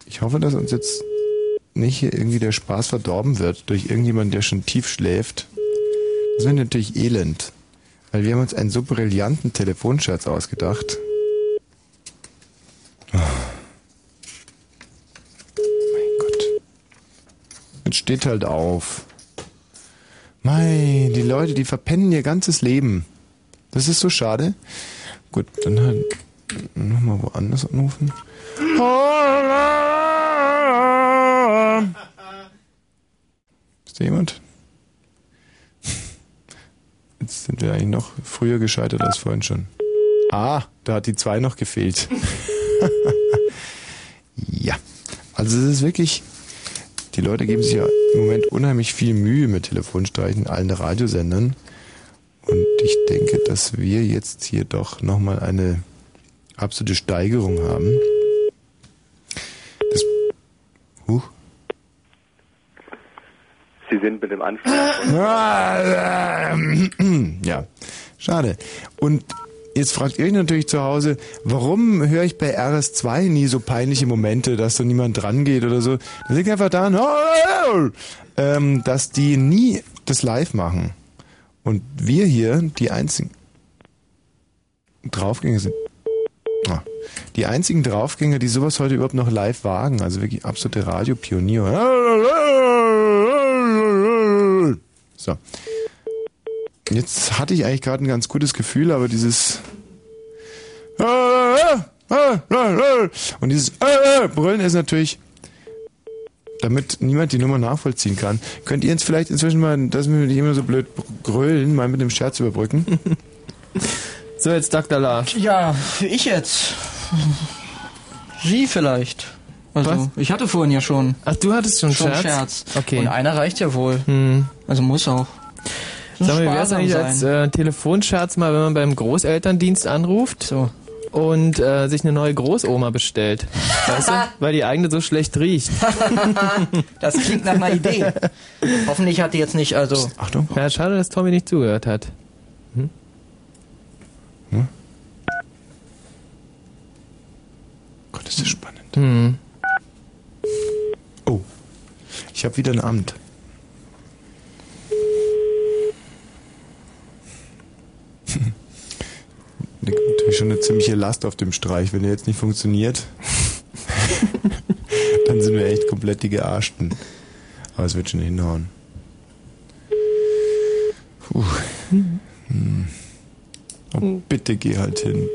Ich hoffe, dass uns jetzt nicht hier irgendwie der Spaß verdorben wird durch irgendjemanden, der schon tief schläft. Das wäre natürlich elend. Weil wir haben uns einen so brillanten Telefonscherz ausgedacht. Mein Gott. Jetzt steht halt auf. Mei, die Leute, die verpennen ihr ganzes Leben. Das ist so schade. Gut, dann halt nochmal woanders anrufen. Ist da jemand? Jetzt sind wir eigentlich noch früher gescheitert als vorhin schon. Ah, da hat die zwei noch gefehlt. ja, also es ist wirklich, die Leute geben sich ja im Moment unheimlich viel Mühe mit Telefonstreichen, allen Radiosendern. Und ich denke, dass wir jetzt hier doch nochmal eine absolute Steigerung haben. Das, huch. Sie sind mit dem Anfang. Ja, schade. Und jetzt fragt ihr euch natürlich zu Hause, warum höre ich bei RS2 nie so peinliche Momente, dass so niemand dran geht oder so? Das liegt einfach daran, ähm, dass die nie das live machen. Und wir hier die einzigen Draufgänger sind. Ah, die einzigen Draufgänger, die sowas heute überhaupt noch live wagen, also wirklich absolute Radiopioniere. So. Jetzt hatte ich eigentlich gerade ein ganz gutes Gefühl, aber dieses und dieses Brüllen ist natürlich, damit niemand die Nummer nachvollziehen kann. Könnt ihr jetzt vielleicht inzwischen mal, dass wir nicht immer so blöd grölen, mal mit dem Scherz überbrücken? So, jetzt Dr. Love. Ja, ich jetzt. Sie vielleicht. Also, Was? ich hatte vorhin ja schon. Ach, du hattest schon, schon Scherz? Scherz. Okay. Und einer reicht ja wohl. Hm. Also muss auch. Sag mal, wie wär's sparsam eigentlich sein. als äh, Telefonscherz mal, wenn man beim Großelterndienst anruft so. und äh, sich eine neue Großoma bestellt? Weißt du? Weil die eigene so schlecht riecht. das klingt nach einer Idee. Hoffentlich hat die jetzt nicht, also. Achtung. Ja, schade, dass Tommy nicht zugehört hat. Hm? Gott, ist das spannend. Hm. Oh, ich habe wieder ein Amt. Natürlich schon eine ziemliche Last auf dem Streich. Wenn der jetzt nicht funktioniert, dann sind wir echt komplett die Gearschten. Aber es wird schon hinhauen. Puh. Hm. Oh, bitte geh halt hin.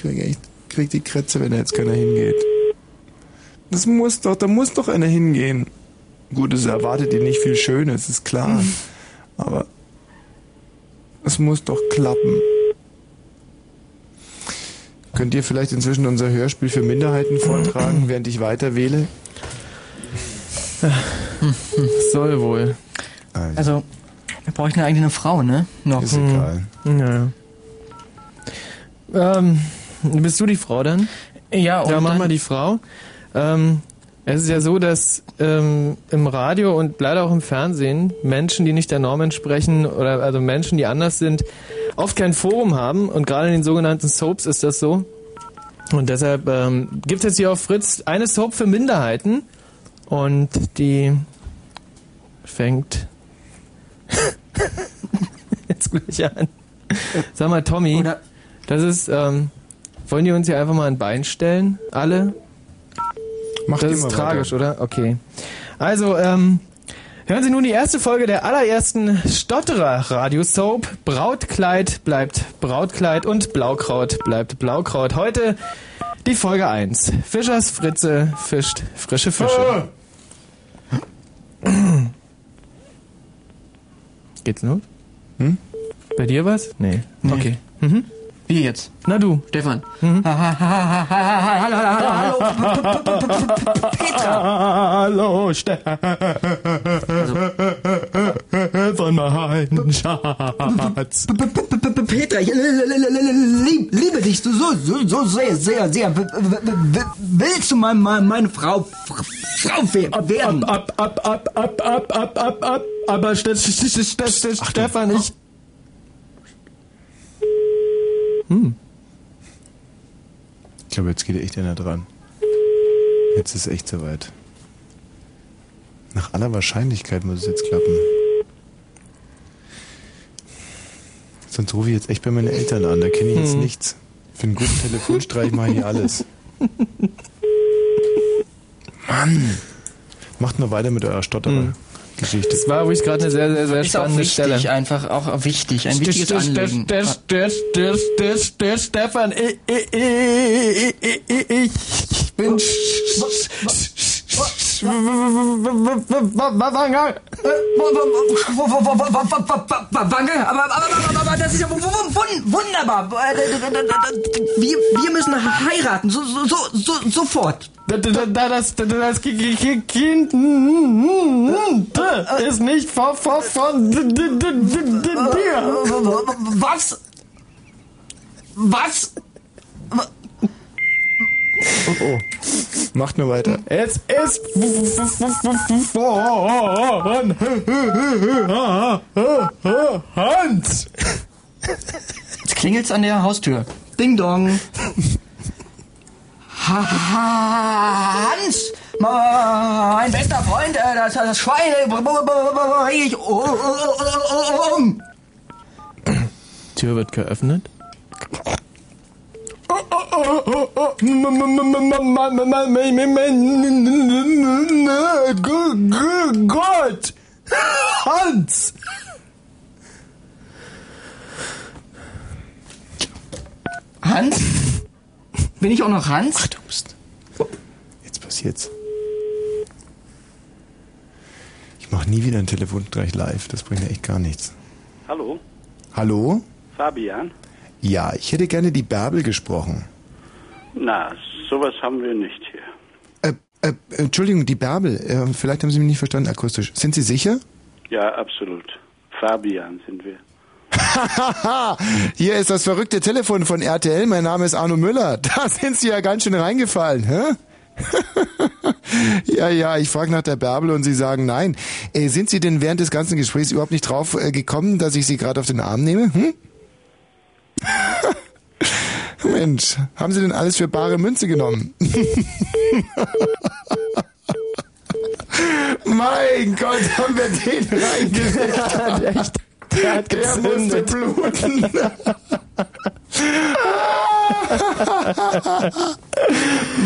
Ich krieg echt, krieg die Krätze, wenn da jetzt keiner hingeht. Das muss doch, da muss doch einer hingehen. Gut, es erwartet ihr nicht viel Schönes, ist klar. Aber es muss doch klappen. Könnt ihr vielleicht inzwischen unser Hörspiel für Minderheiten vortragen, während ich weiter wähle? Soll wohl. Also, wir bräuchten eigentlich eine Frau, ne? Noch. Ist egal. Ja. Ähm, bist du die Frau dann? Ja, und Ja, mach dann- mal die Frau. Ähm, es ist ja so, dass ähm, im Radio und leider auch im Fernsehen Menschen, die nicht der Norm entsprechen oder also Menschen, die anders sind, oft kein Forum haben und gerade in den sogenannten Soaps ist das so. Und deshalb ähm, gibt es jetzt hier auf Fritz eine Soap für Minderheiten und die fängt jetzt gleich an. Sag mal, Tommy, das ist, ähm, wollen die uns hier einfach mal ein Bein stellen? Alle? Macht das ist tragisch, oder? Okay. Also, ähm, hören Sie nun die erste Folge der allerersten Stotterer-Radio-Soap. Brautkleid bleibt Brautkleid und Blaukraut bleibt Blaukraut. Heute Die Folge 1. Fischers Fritze fischt frische Fische. Geht's los? Hm? Bei dir was? Nee. Okay. Mhm. Wie jetzt? Na du. Stefan. Mhm. Hallo, hallo, hallo, Petra. Hallo, Stefan. Meinem Schatz. Petra, ich lieb, liebe dich so, so, so, sehr, sehr, sehr. Willst du mal, meine Frau, Frau werden? Ab, ab, ab, ab, ab, ab, ab, ab. Aber Ste- Ste- Stefan, ich. Hm. Ich glaube, jetzt geht echt einer dran. Jetzt ist echt soweit. Nach aller Wahrscheinlichkeit muss es jetzt klappen. Sonst rufe ich jetzt echt bei meinen Eltern an, da kenne ich jetzt Hm. nichts. Für einen guten Telefonstreich mache ich hier alles. Mann! Macht nur weiter mit eurer Stotterer-Geschichte. Das war übrigens gerade eine sehr, sehr, sehr Ist auch spannende wichtig, Stelle. einfach auch wichtig, ein wichtiges Anliegen. der, der, der, der, der Stefan, ich, ich, ich, ich, ich bin Wange, aber, aber, aber, aber, aber das ist ja wun- wun- wunderbar. Wir, wir müssen heiraten, so, so, so, so, sofort. Da, da, da, da, das, da, das Ki- Kind ist nicht von, von, von dir. Was? Was? Oh, oh. Macht nur weiter. Es ist Hans. Jetzt klingelt's an der Haustür. Ding dong. Hans, mein bester Freund, äh, das, das Schwein, ich um. Tür wird geöffnet. Gott! Hans! Hans? Bin ich auch noch Hans? Ach, du bist. Jetzt passiert's. Ich mache nie wieder ein Telefonstreich live. Das bringt ja echt gar nichts. Hallo, Hallo? Fabian. Ja, ich hätte gerne die Bärbel gesprochen. Na, sowas haben wir nicht hier. Äh, äh, Entschuldigung, die Bärbel. Äh, vielleicht haben Sie mich nicht verstanden akustisch. Sind Sie sicher? Ja, absolut. Fabian sind wir. Hier ist das verrückte Telefon von RTL. Mein Name ist Arno Müller. Da sind Sie ja ganz schön reingefallen, hä? ja, ja, ich frage nach der Bärbel und Sie sagen nein. Äh, sind Sie denn während des ganzen Gesprächs überhaupt nicht drauf äh, gekommen, dass ich Sie gerade auf den Arm nehme? Hm? Mensch, haben Sie denn alles für bare Münze genommen? mein Gott, haben wir den reingelegt. Der hat Der musste bluten.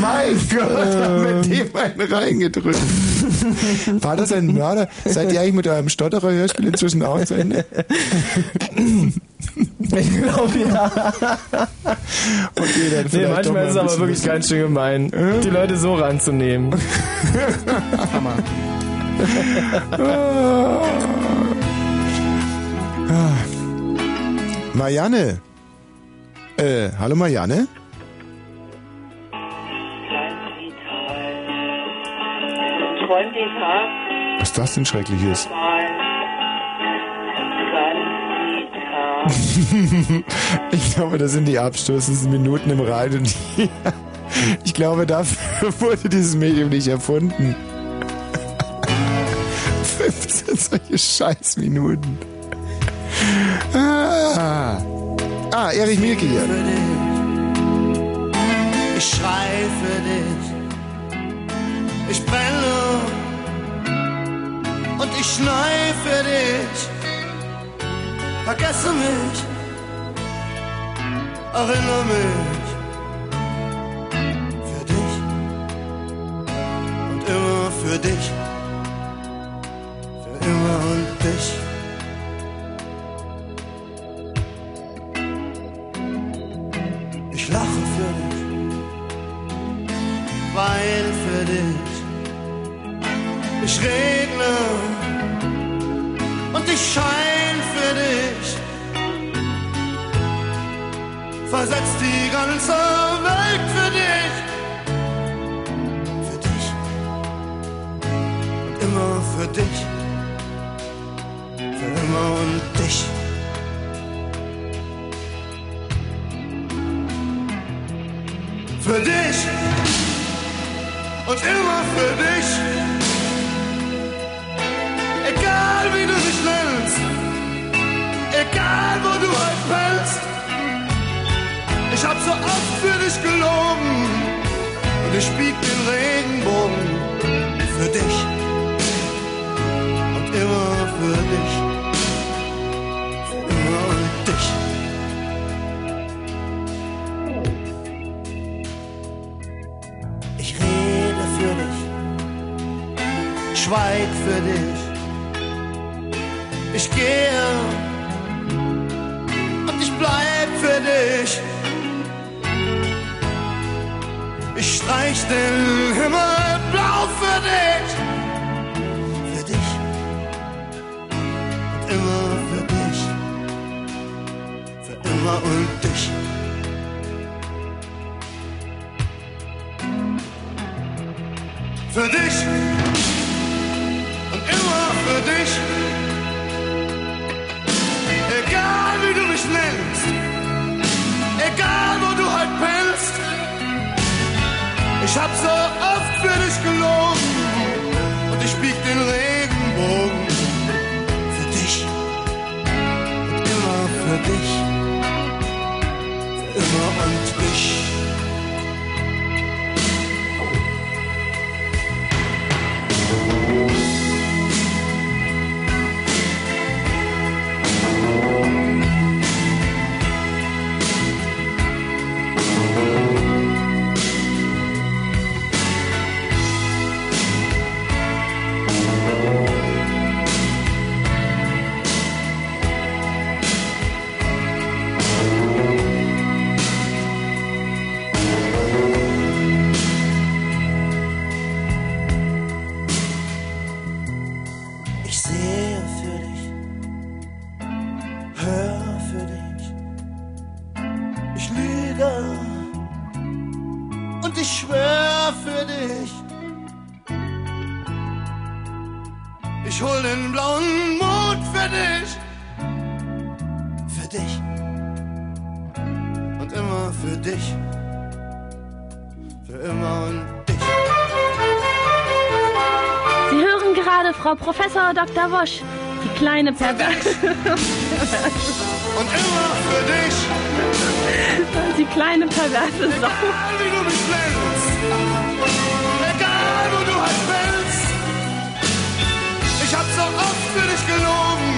mein Gott, haben wir dem einen reingedrückt. War das ein Mörder? Seid ihr eigentlich mit eurem Stotterer-Hörspiel inzwischen auch zu Ende? Ich glaube ja. Okay, dann Nee, manchmal mal ist es aber wirklich ganz schön gemein, die Leute so ranzunehmen. Hammer. Ah. Marianne. Äh, hallo Marianne? Was ist das denn Schreckliches? ich glaube, das sind die abstoßendsten Minuten im Radio. Ich glaube, dafür wurde dieses Medium nicht erfunden. 15 solche Scheißminuten. Ah, ah Erich Mielke hier. Ich schrei für dich. Ich brenne und ich schnei für dich. Vergesse mich, erinnere mich. Für dich und immer für dich. Für immer und dich. Dr. Wosch, die kleine Perverse. Und immer für dich. Die kleine perverse Sau. Egal wie du mich nennst. Egal wo du halt willst. Ich hab so oft für dich gelogen.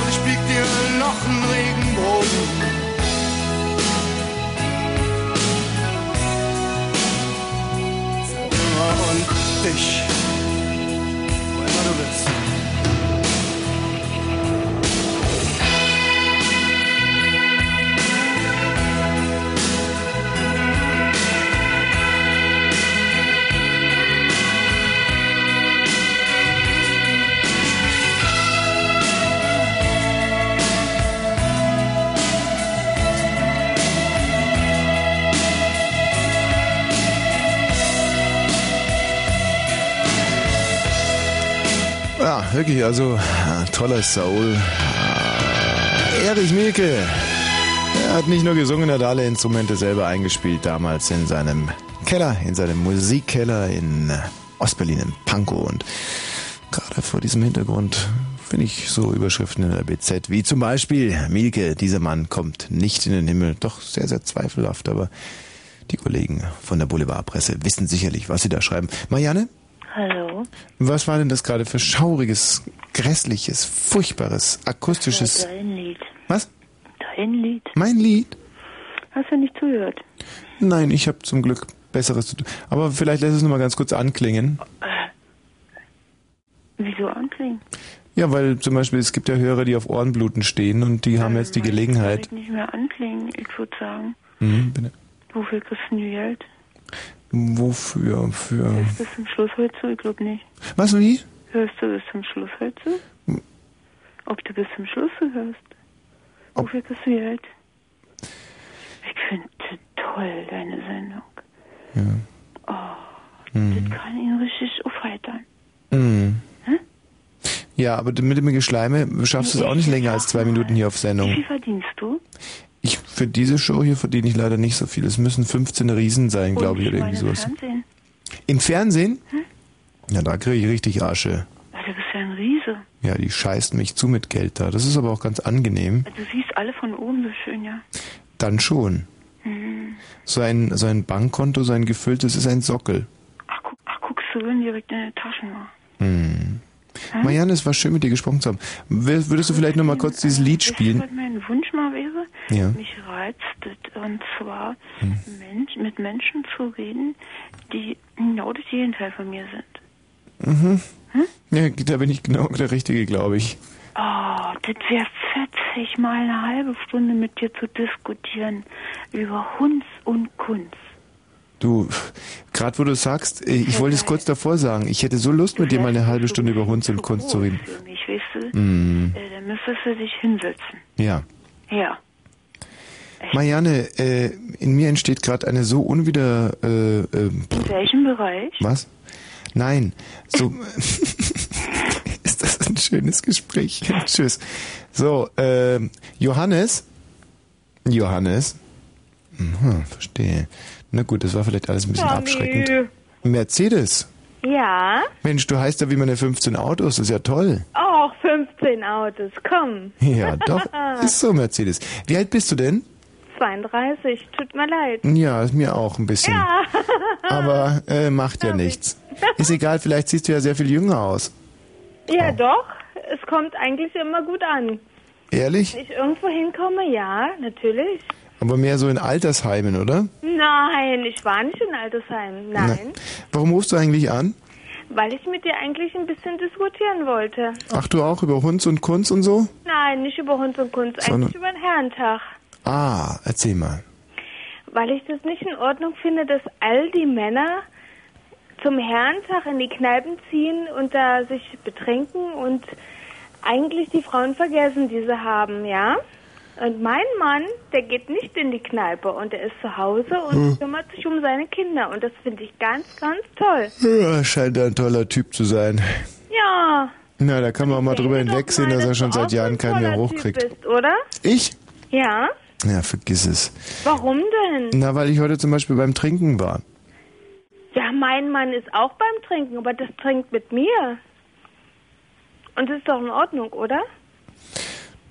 Und ich bieg dir noch einen Regenbogen. Und dich. Wirklich, also äh, toller Soul. Äh, Erich Mielke. Er hat nicht nur gesungen, er hat alle Instrumente selber eingespielt, damals in seinem Keller, in seinem Musikkeller in Ostberlin, in Pankow. Und gerade vor diesem Hintergrund finde ich so Überschriften in der BZ, wie zum Beispiel Mielke, dieser Mann kommt nicht in den Himmel. Doch sehr, sehr zweifelhaft, aber die Kollegen von der Boulevardpresse wissen sicherlich, was sie da schreiben. Marianne? Hallo. Was war denn das gerade für schauriges, grässliches, furchtbares, akustisches... Dein Lied. Was? Dein Lied. Mein Lied? Hast du nicht zugehört? Nein, ich habe zum Glück Besseres zu tun. Aber vielleicht lässt es nur mal ganz kurz anklingen. Wieso anklingen? Ja, weil zum Beispiel es gibt ja Hörer, die auf Ohrenbluten stehen und die haben jetzt die Gelegenheit. Ich nicht mehr anklingen, ich würde sagen. Mhm, bitte. Wofür kriegst du Geld? Wofür? Für. Hörst du zum Schluss heute zu? Ich glaube nicht. Was, wie? Hörst du bis zum Schluss heute zu? Ob du bis zum Schluss hörst? Wofür bist du hier halt? Ich finde toll, deine Sendung. Oh, Hm. das kann ihn richtig aufheitern. Hm. Ja, aber mit dem Geschleime schaffst du es auch nicht länger als zwei Minuten hier auf Wie Sendung. viel verdienst du? Ich, für diese Show hier verdiene ich leider nicht so viel. Es müssen 15 Riesen sein, glaube ich, oder irgendwie sowas. Fernsehen. Im Fernsehen? Ja, da kriege ich richtig Asche. Also, du bist ja ein Riese. Ja, die scheißt mich zu mit Geld da. Das ist aber auch ganz angenehm. Du siehst alle von oben so schön, ja. Dann schon. Hm. So ein, so Bankkonto, so ein gefülltes, ist ein Sockel. Ach, guckst du denn direkt in deine Taschenuhr? Hm. Marianne, es war schön mit dir gesprochen zu haben. Würdest du vielleicht noch mal kurz dieses Lied spielen? was mein Wunsch mal wäre? Ja. Mich reizt und zwar Hm. Mensch, mit Menschen zu reden, die genau das Gegenteil von mir sind. Mhm. Ja, da bin ich genau der Richtige, glaube ich. Oh, das wäre fetzig, mal eine halbe Stunde mit dir zu diskutieren über Hunds und Kunst. Du, gerade wo du sagst, äh, ich wollte es kurz davor sagen, ich hätte so Lust, mit dir mal eine halbe Stunde über Hunds und Kunst zu reden. Für mich, weißt du? Mm. Äh, dann müsstest du dich hinsetzen. Ja. Ja. Marianne, äh, in mir entsteht gerade eine so unwider... Äh, äh, In welchem Bereich? was? Nein, so... ist das ein schönes Gespräch? Tschüss. So, ähm, Johannes? Johannes? Mhm, verstehe. Na gut, das war vielleicht alles ein bisschen Tommy. abschreckend. Mercedes? Ja? Mensch, du heißt ja wie meine 15 Autos, das ist ja toll. Auch 15 Autos, komm. Ja, doch. Ist so, Mercedes. Wie alt bist du denn? 32, tut mir leid. Ja, ist mir auch ein bisschen. Ja. Aber äh, macht ja nichts. Ist egal, vielleicht siehst du ja sehr viel jünger aus. Ja, doch. Es kommt eigentlich immer gut an. Ehrlich? Wenn ich irgendwo hinkomme, ja, natürlich. Aber mehr so in Altersheimen, oder? Nein, ich war nicht in Altersheim. Nein, Warum rufst du eigentlich an? weil ich mit dir eigentlich ein bisschen diskutieren wollte. Ach, du auch über Hunds und Kunst und so? Nein, nicht über Hund und Kunst, Sondern- eigentlich über den Herrentag. Ah, erzähl mal. Weil ich das nicht in Ordnung finde, dass all die Männer zum Herrentag in die Kneipen ziehen und da sich betrinken und eigentlich die Frauen vergessen, die sie haben, ja? Und mein Mann, der geht nicht in die Kneipe und der ist zu Hause und Hm. kümmert sich um seine Kinder und das finde ich ganz, ganz toll. Ja, scheint ein toller Typ zu sein. Ja. Na, da kann man auch mal drüber hinwegsehen, dass er schon seit Jahren keinen mehr hochkriegt. Typ bist, oder? Ich? Ja. Ja, vergiss es. Warum denn? Na, weil ich heute zum Beispiel beim Trinken war. Ja, mein Mann ist auch beim Trinken, aber das trinkt mit mir. Und das ist doch in Ordnung, oder?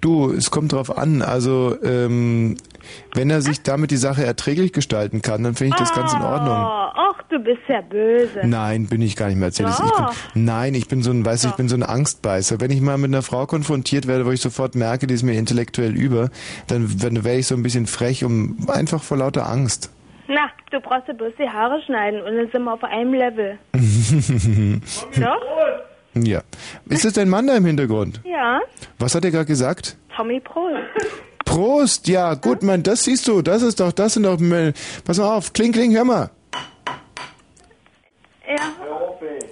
Du, es kommt drauf an. Also, ähm, wenn er sich damit die Sache erträglich gestalten kann, dann finde ich das ganz in Ordnung. Oh, ach, du bist ja böse. Nein, bin ich gar nicht, Mercedes. Ich Doch. bin, nein, ich bin so ein, weißt du, ich bin so ein Angstbeißer. Wenn ich mal mit einer Frau konfrontiert werde, wo ich sofort merke, die ist mir intellektuell über, dann werde ich so ein bisschen frech, um einfach vor lauter Angst. Na, du brauchst ja bloß die Haare schneiden und dann sind wir auf einem Level. Doch? Ja. Ist das dein Mann da im Hintergrund? Ja, Was hat er gerade gesagt? Tommy Prost. Prost, ja, gut, Mann, das siehst du, das ist doch, das sind doch, pass mal auf, kling, kling, hör mal. Ja.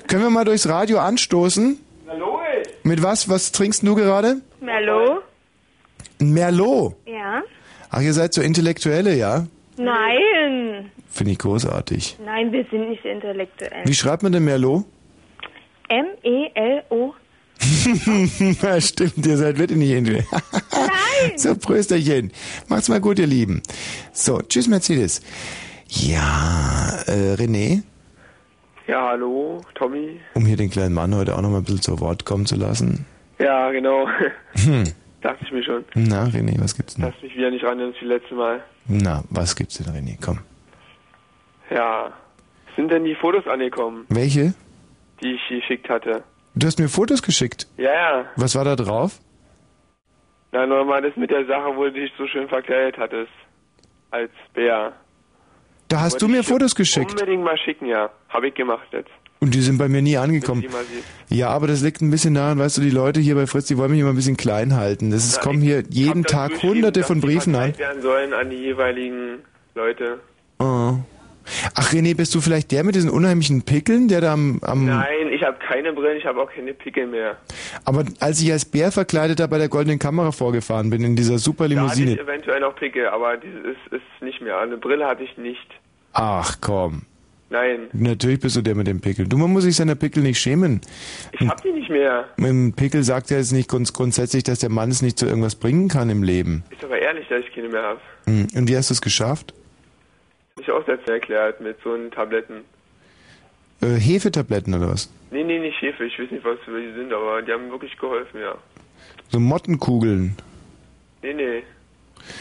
Können wir mal durchs Radio anstoßen? Na logisch. Mit was, was trinkst du gerade? Merlot? Ein Merlot. Ja. Ach, ihr seid so Intellektuelle, ja? Nein. Finde ich großartig. Nein, wir sind nicht intellektuell. Wie schreibt man denn Merlot? M-E-L-O. stimmt, ihr seid wirklich nicht intellektuell. Nein. so, Prösterchen. Macht's mal gut, ihr Lieben. So, tschüss, Mercedes. Ja, äh, René, Ja, hallo, Tommy. um hier den kleinen Mann heute auch noch mal ein bisschen zu Wort kommen zu lassen. Ja, genau. Hm. Dachte ich mir schon. Na, René, was gibt's denn? Lass mich wieder nicht ran ins wie letzte Mal. Na, was gibt's denn, René? Komm. Ja. Sind denn die Fotos angekommen, Welche? Die ich geschickt hatte? Du hast mir Fotos geschickt. Ja, ja. Was war da drauf? Na, nochmal das mit der Sache, wo du dich so schön verkleidet hattest. Als Bär. Da hast Wollte du mir Fotos geschickt. Unbedingt mal schicken, ja. Habe ich gemacht jetzt. Und die sind bei mir nie angekommen. Ja, aber das liegt ein bisschen daran, weißt du, die Leute hier bei Fritz, die wollen mich immer ein bisschen klein halten. Das ist, Na, kommen hier jeden Tag hunderte von Briefen an. Werden sollen an die jeweiligen Leute. Oh. Ach René, bist du vielleicht der mit diesen unheimlichen Pickeln, der da am... am Nein, ich habe keine Brillen, ich habe auch keine Pickel mehr. aber als ich als Bär verkleidet da bei der goldenen Kamera vorgefahren bin, in dieser super Da hatte Limousine... ich eventuell noch Pickel, aber das ist, ist nicht mehr. Eine Brille hatte ich nicht. Ach komm. Nein, Natürlich bist du der mit dem Pickel. Du, man muss sich seiner Pickel nicht schämen. ich hab die nicht mehr. Mit dem Pickel sagt er jetzt nicht grunds grundsätzlich, dass der Mann es nicht zu irgendwas bringen kann im Leben. Ist aber ehrlich, dass ich keine mehr habe. Hm. Und wie hast du es geschafft? Hab ich auch selbst erklärt mit so einen Tabletten. Äh, Hefetabletten oder was? Nee, nee, nicht Hefe, ich weiß nicht, was für welche sind, aber die haben wirklich geholfen, ja. So Mottenkugeln. Nee, nee.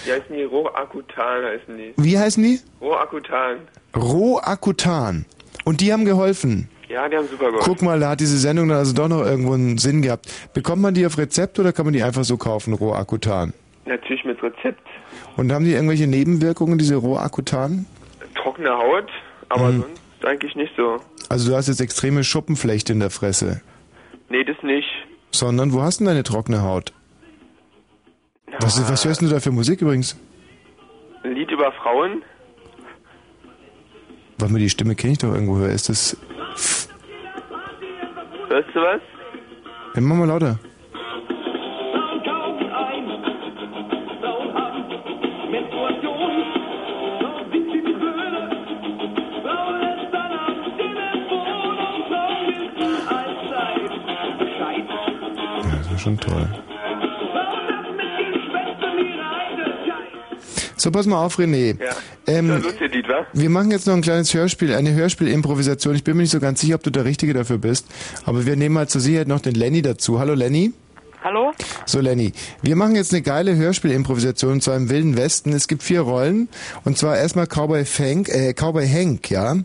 Die heißen die Rohakutan, heißen die. Wie heißen die? Rohakutan. Roakutan. Und die haben geholfen. Ja, die haben super geholfen. Guck mal, da hat diese Sendung dann also doch noch irgendwo einen Sinn gehabt. Bekommt man die auf Rezept oder kann man die einfach so kaufen, Roakutan? Natürlich mit Rezept. Und haben die irgendwelche Nebenwirkungen, diese Roakutan? Trockene Haut, aber Mhm. sonst eigentlich nicht so. Also du hast jetzt extreme Schuppenflechte in der Fresse. Nee, das nicht. Sondern, wo hast du denn deine trockene Haut? Was, was hörst du da für Musik übrigens? Ein Lied über Frauen? Warte mal, die Stimme kenne ich doch irgendwo höher. Ist das... Hörst du was? Ja, mach mal lauter. Schon toll. So, pass mal auf, René. Ja. Ähm? Wir machen jetzt noch ein kleines Hörspiel, eine Hörspielimprovisation. Ich bin mir nicht so ganz sicher, ob du der Richtige dafür bist. Aber wir nehmen mal zur Sicherheit noch den Lenny dazu. Hallo Lenny. Hallo? So Lenny, wir machen jetzt eine geile Hörspielimprovisation und zwar im Wilden Westen. Es gibt vier Rollen und zwar erstmal Cowboy Hank, äh, Cowboy Hank, ja.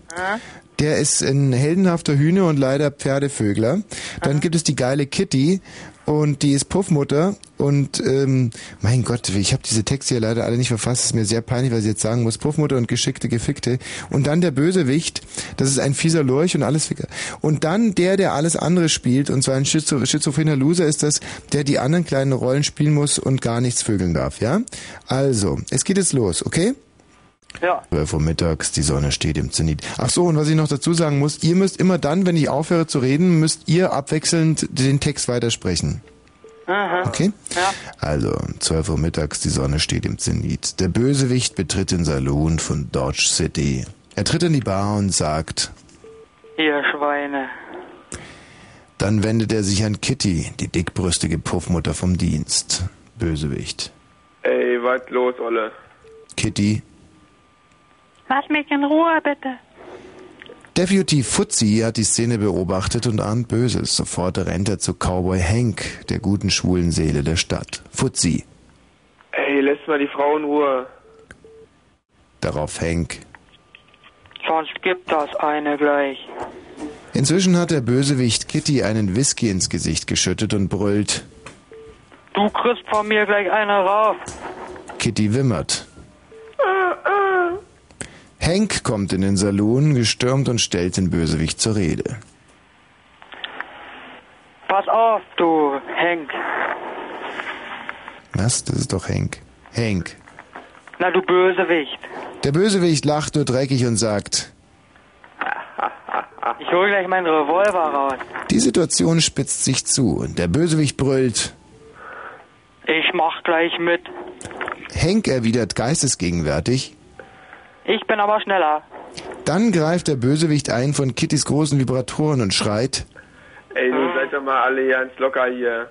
Der ist ein heldenhafter Hühner und leider Pferdevögler. Dann gibt es die geile Kitty und die ist Puffmutter und ähm, mein Gott, ich habe diese Texte hier leider alle nicht verfasst. Es ist mir sehr peinlich, weil ich jetzt sagen muss. Puffmutter und geschickte Gefickte. Und dann der Bösewicht, das ist ein fieser Lurch und alles Ficker. Und dann der, der alles andere spielt, und zwar ein Schizo schizophrener Loser ist das, der die anderen kleinen Rollen spielen muss und gar nichts vögeln darf, ja? Also, es geht jetzt los, okay? Ja. 12 Uhr mittags, die Sonne steht im Zenit. Ach so, und was ich noch dazu sagen muss, ihr müsst immer dann, wenn ich aufhöre zu reden, müsst ihr abwechselnd den Text weitersprechen. Aha. Okay? Ja. Also, 12 Uhr mittags, die Sonne steht im Zenit. Der Bösewicht betritt den Saloon von Dodge City. Er tritt in die Bar und sagt, Ihr Schweine. dann wendet er sich an Kitty, die dickbrüstige Puffmutter vom Dienst. Bösewicht. Ey, was los, Olle? Kitty. Lass mich in Ruhe, bitte. Deputy Fuzzy hat die Szene beobachtet und ahnt Böses. Sofort rennt er zu Cowboy Hank, der guten schwulen Seele der Stadt. Fuzzy. Ey, lässt mal die Frau in Ruhe. Darauf Hank. Sonst gibt das eine gleich. Inzwischen hat der Bösewicht Kitty einen Whisky ins Gesicht geschüttet und brüllt. Du kriegst von mir gleich eine rauf. Kitty wimmert. Hank kommt in den Saloon, gestürmt und stellt den Bösewicht zur Rede. Pass auf, du Henk. Was? Das ist doch Hank. Hank. Na, du Bösewicht. Der Bösewicht lacht nur dreckig und sagt, Ich hol gleich meinen Revolver raus. die Situation spitzt sich zu und der Bösewicht brüllt. Ich mach gleich mit. Hank erwidert geistesgegenwärtig. Ich bin aber schneller. Dann greift der Bösewicht ein von Kittys großen Vibratoren und schreit. Ey, du seid doch mal alle ganz locker hier.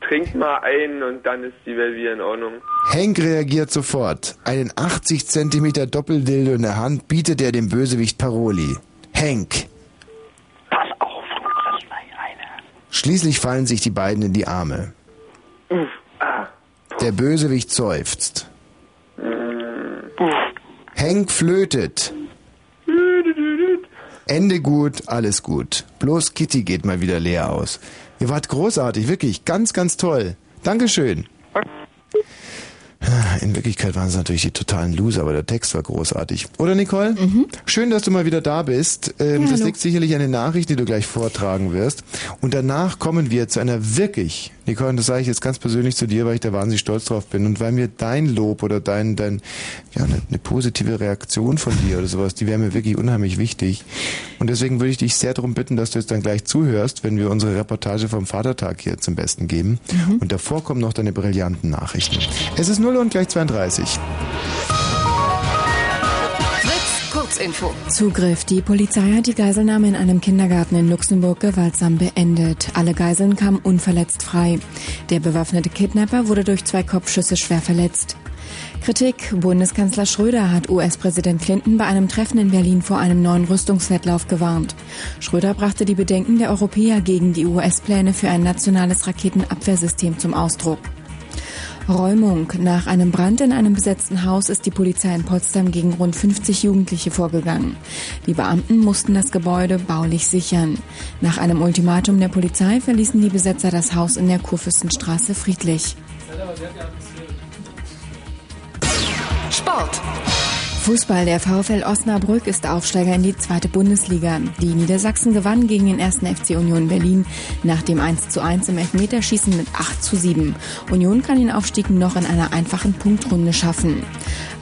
Trinkt mal ein und dann ist die Welt wieder in Ordnung. Hank reagiert sofort. Einen 80 Zentimeter Doppeldildo in der Hand bietet er dem Bösewicht Paroli. Hank. Pass auf, du kriegst gleich eine. Schließlich fallen sich die beiden in die Arme. Der Bösewicht seufzt. Hank flötet. Ende gut, alles gut. Bloß Kitty geht mal wieder leer aus. Ihr wart großartig, wirklich, ganz, ganz toll. Dankeschön. In Wirklichkeit waren es natürlich die totalen Loser, aber der Text war großartig. Oder Nicole? Schön, dass du mal wieder da bist. Ähm, Ja, das liegt sicherlich an den Nachrichten, die du gleich vortragen wirst. Und danach kommen wir zu einer wirklich, Nicole, und das sage ich jetzt ganz persönlich zu dir, weil ich da wahnsinnig stolz drauf bin und weil mir dein Lob oder dein, dein, ja, eine, eine positive Reaktion von dir oder sowas, die wäre mir wirklich unheimlich wichtig. Und deswegen würde ich dich sehr darum bitten, dass du jetzt dann gleich zuhörst, wenn wir unsere Reportage vom Vatertag hier zum Besten geben. Und davor kommen noch deine brillanten Nachrichten. Es ist 0 und gleich 32. Kurzinfo. Zugriff. Die Polizei hat die Geiselnahme in einem Kindergarten in Luxemburg gewaltsam beendet. Alle Geiseln kamen unverletzt frei. Der bewaffnete Kidnapper wurde durch zwei Kopfschüsse schwer verletzt. Kritik. Bundeskanzler Schröder hat US-Präsident Clinton bei einem Treffen in Berlin vor einem neuen Rüstungswettlauf gewarnt. Schröder brachte die Bedenken der Europäer gegen die US-Pläne für ein nationales Raketenabwehrsystem zum Ausdruck. Räumung. Nach einem Brand in einem besetzten Haus ist die Polizei in Potsdam gegen rund 50 Jugendliche vorgegangen. Die Beamten mussten das Gebäude baulich sichern. Nach einem Ultimatum der Polizei verließen die Besetzer das Haus in der Kurfürstenstraße friedlich. Sport. Fußball. Der VfL Osnabrück ist Aufsteiger in die zweite Bundesliga. Die Niedersachsen gewannen gegen den ersten FC Union Berlin nach dem 1 zu 1 im Elfmeterschießen mit 8 zu 7. Union kann den Aufstieg noch in einer einfachen Punktrunde schaffen.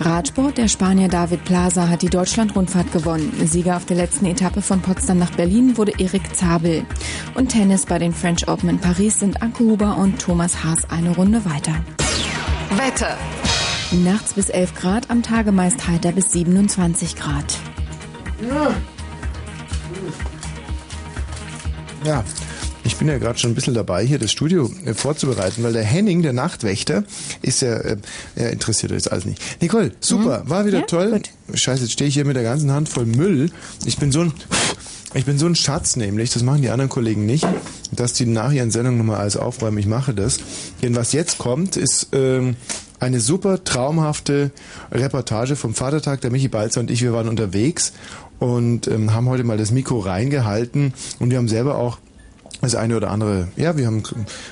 Radsport. Der Spanier David Plaza hat die Deutschland-Rundfahrt gewonnen. Sieger auf der letzten Etappe von Potsdam nach Berlin wurde Erik Zabel. Und Tennis bei den French Open in Paris sind Anke Huber und Thomas Haas eine Runde weiter. Wetter. Nachts bis 11 Grad, am Tage meist heiter bis 27 Grad. Ja, ich bin ja gerade schon ein bisschen dabei, hier das Studio äh, vorzubereiten, weil der Henning, der Nachtwächter, ist ja, äh, er interessiert jetzt alles nicht. Nicole, super, war wieder Ja, toll. Scheiße, jetzt stehe ich hier mit der ganzen Hand voll Müll. Ich bin so ein, ich bin so ein Schatz nämlich, das machen die anderen Kollegen nicht, dass die nach ihren Sendungen nochmal alles aufräumen. Ich mache das. Denn was jetzt kommt, ist ähm, eine super traumhafte Reportage vom Vatertag. Der Michi Balzer und ich, wir waren unterwegs und ähm, haben heute mal das Mikro reingehalten und wir haben selber auch das eine oder andere, ja, wir haben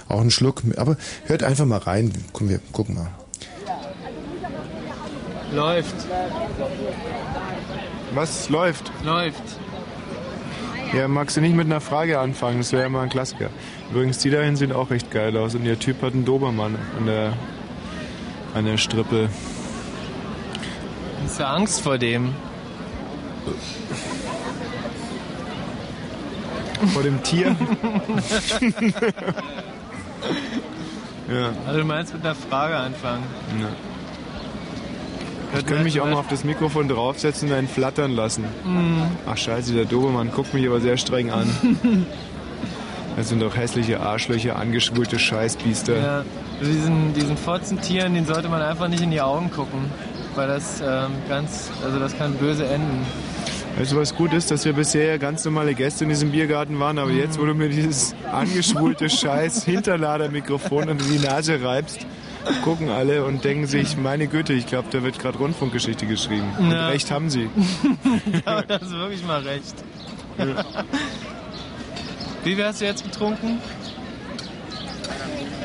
auch einen Schluck, aber hört einfach mal rein. Komm, wir gucken mal. Läuft. Was läuft? Läuft. Ja, magst du nicht mit einer Frage anfangen? Das wäre ja mal ein Klassiker. Übrigens, die dahin sehen auch recht geil aus und ihr Typ hat einen Dobermann an der, an der Strippe. Hast du Angst vor dem? Vor dem Tier? ja. Also du meinst mit einer Frage anfangen? ja. Ich könnte mich auch mal auf das Mikrofon draufsetzen und einen flattern lassen. Mhm. Ach scheiße, der Dobermann guckt mich aber sehr streng an. Das sind doch hässliche Arschlöcher, angeschwulte Scheißbiester. Ja, diesen, diesen Fotzentieren, den sollte man einfach nicht in die Augen gucken. Weil das ähm, ganz, also das kann böse enden. Weißt du, was gut ist, dass wir bisher ganz normale Gäste in diesem Biergarten waren, aber jetzt, wo du mir dieses angeschwulte Scheiß Hinterladermikrofon unter die Nase reibst, gucken alle und denken sich, meine Güte, ich glaube, da wird gerade Rundfunkgeschichte geschrieben. Und Ja. recht haben sie. ja, das ist wirklich mal recht. Wie viel hast du jetzt getrunken?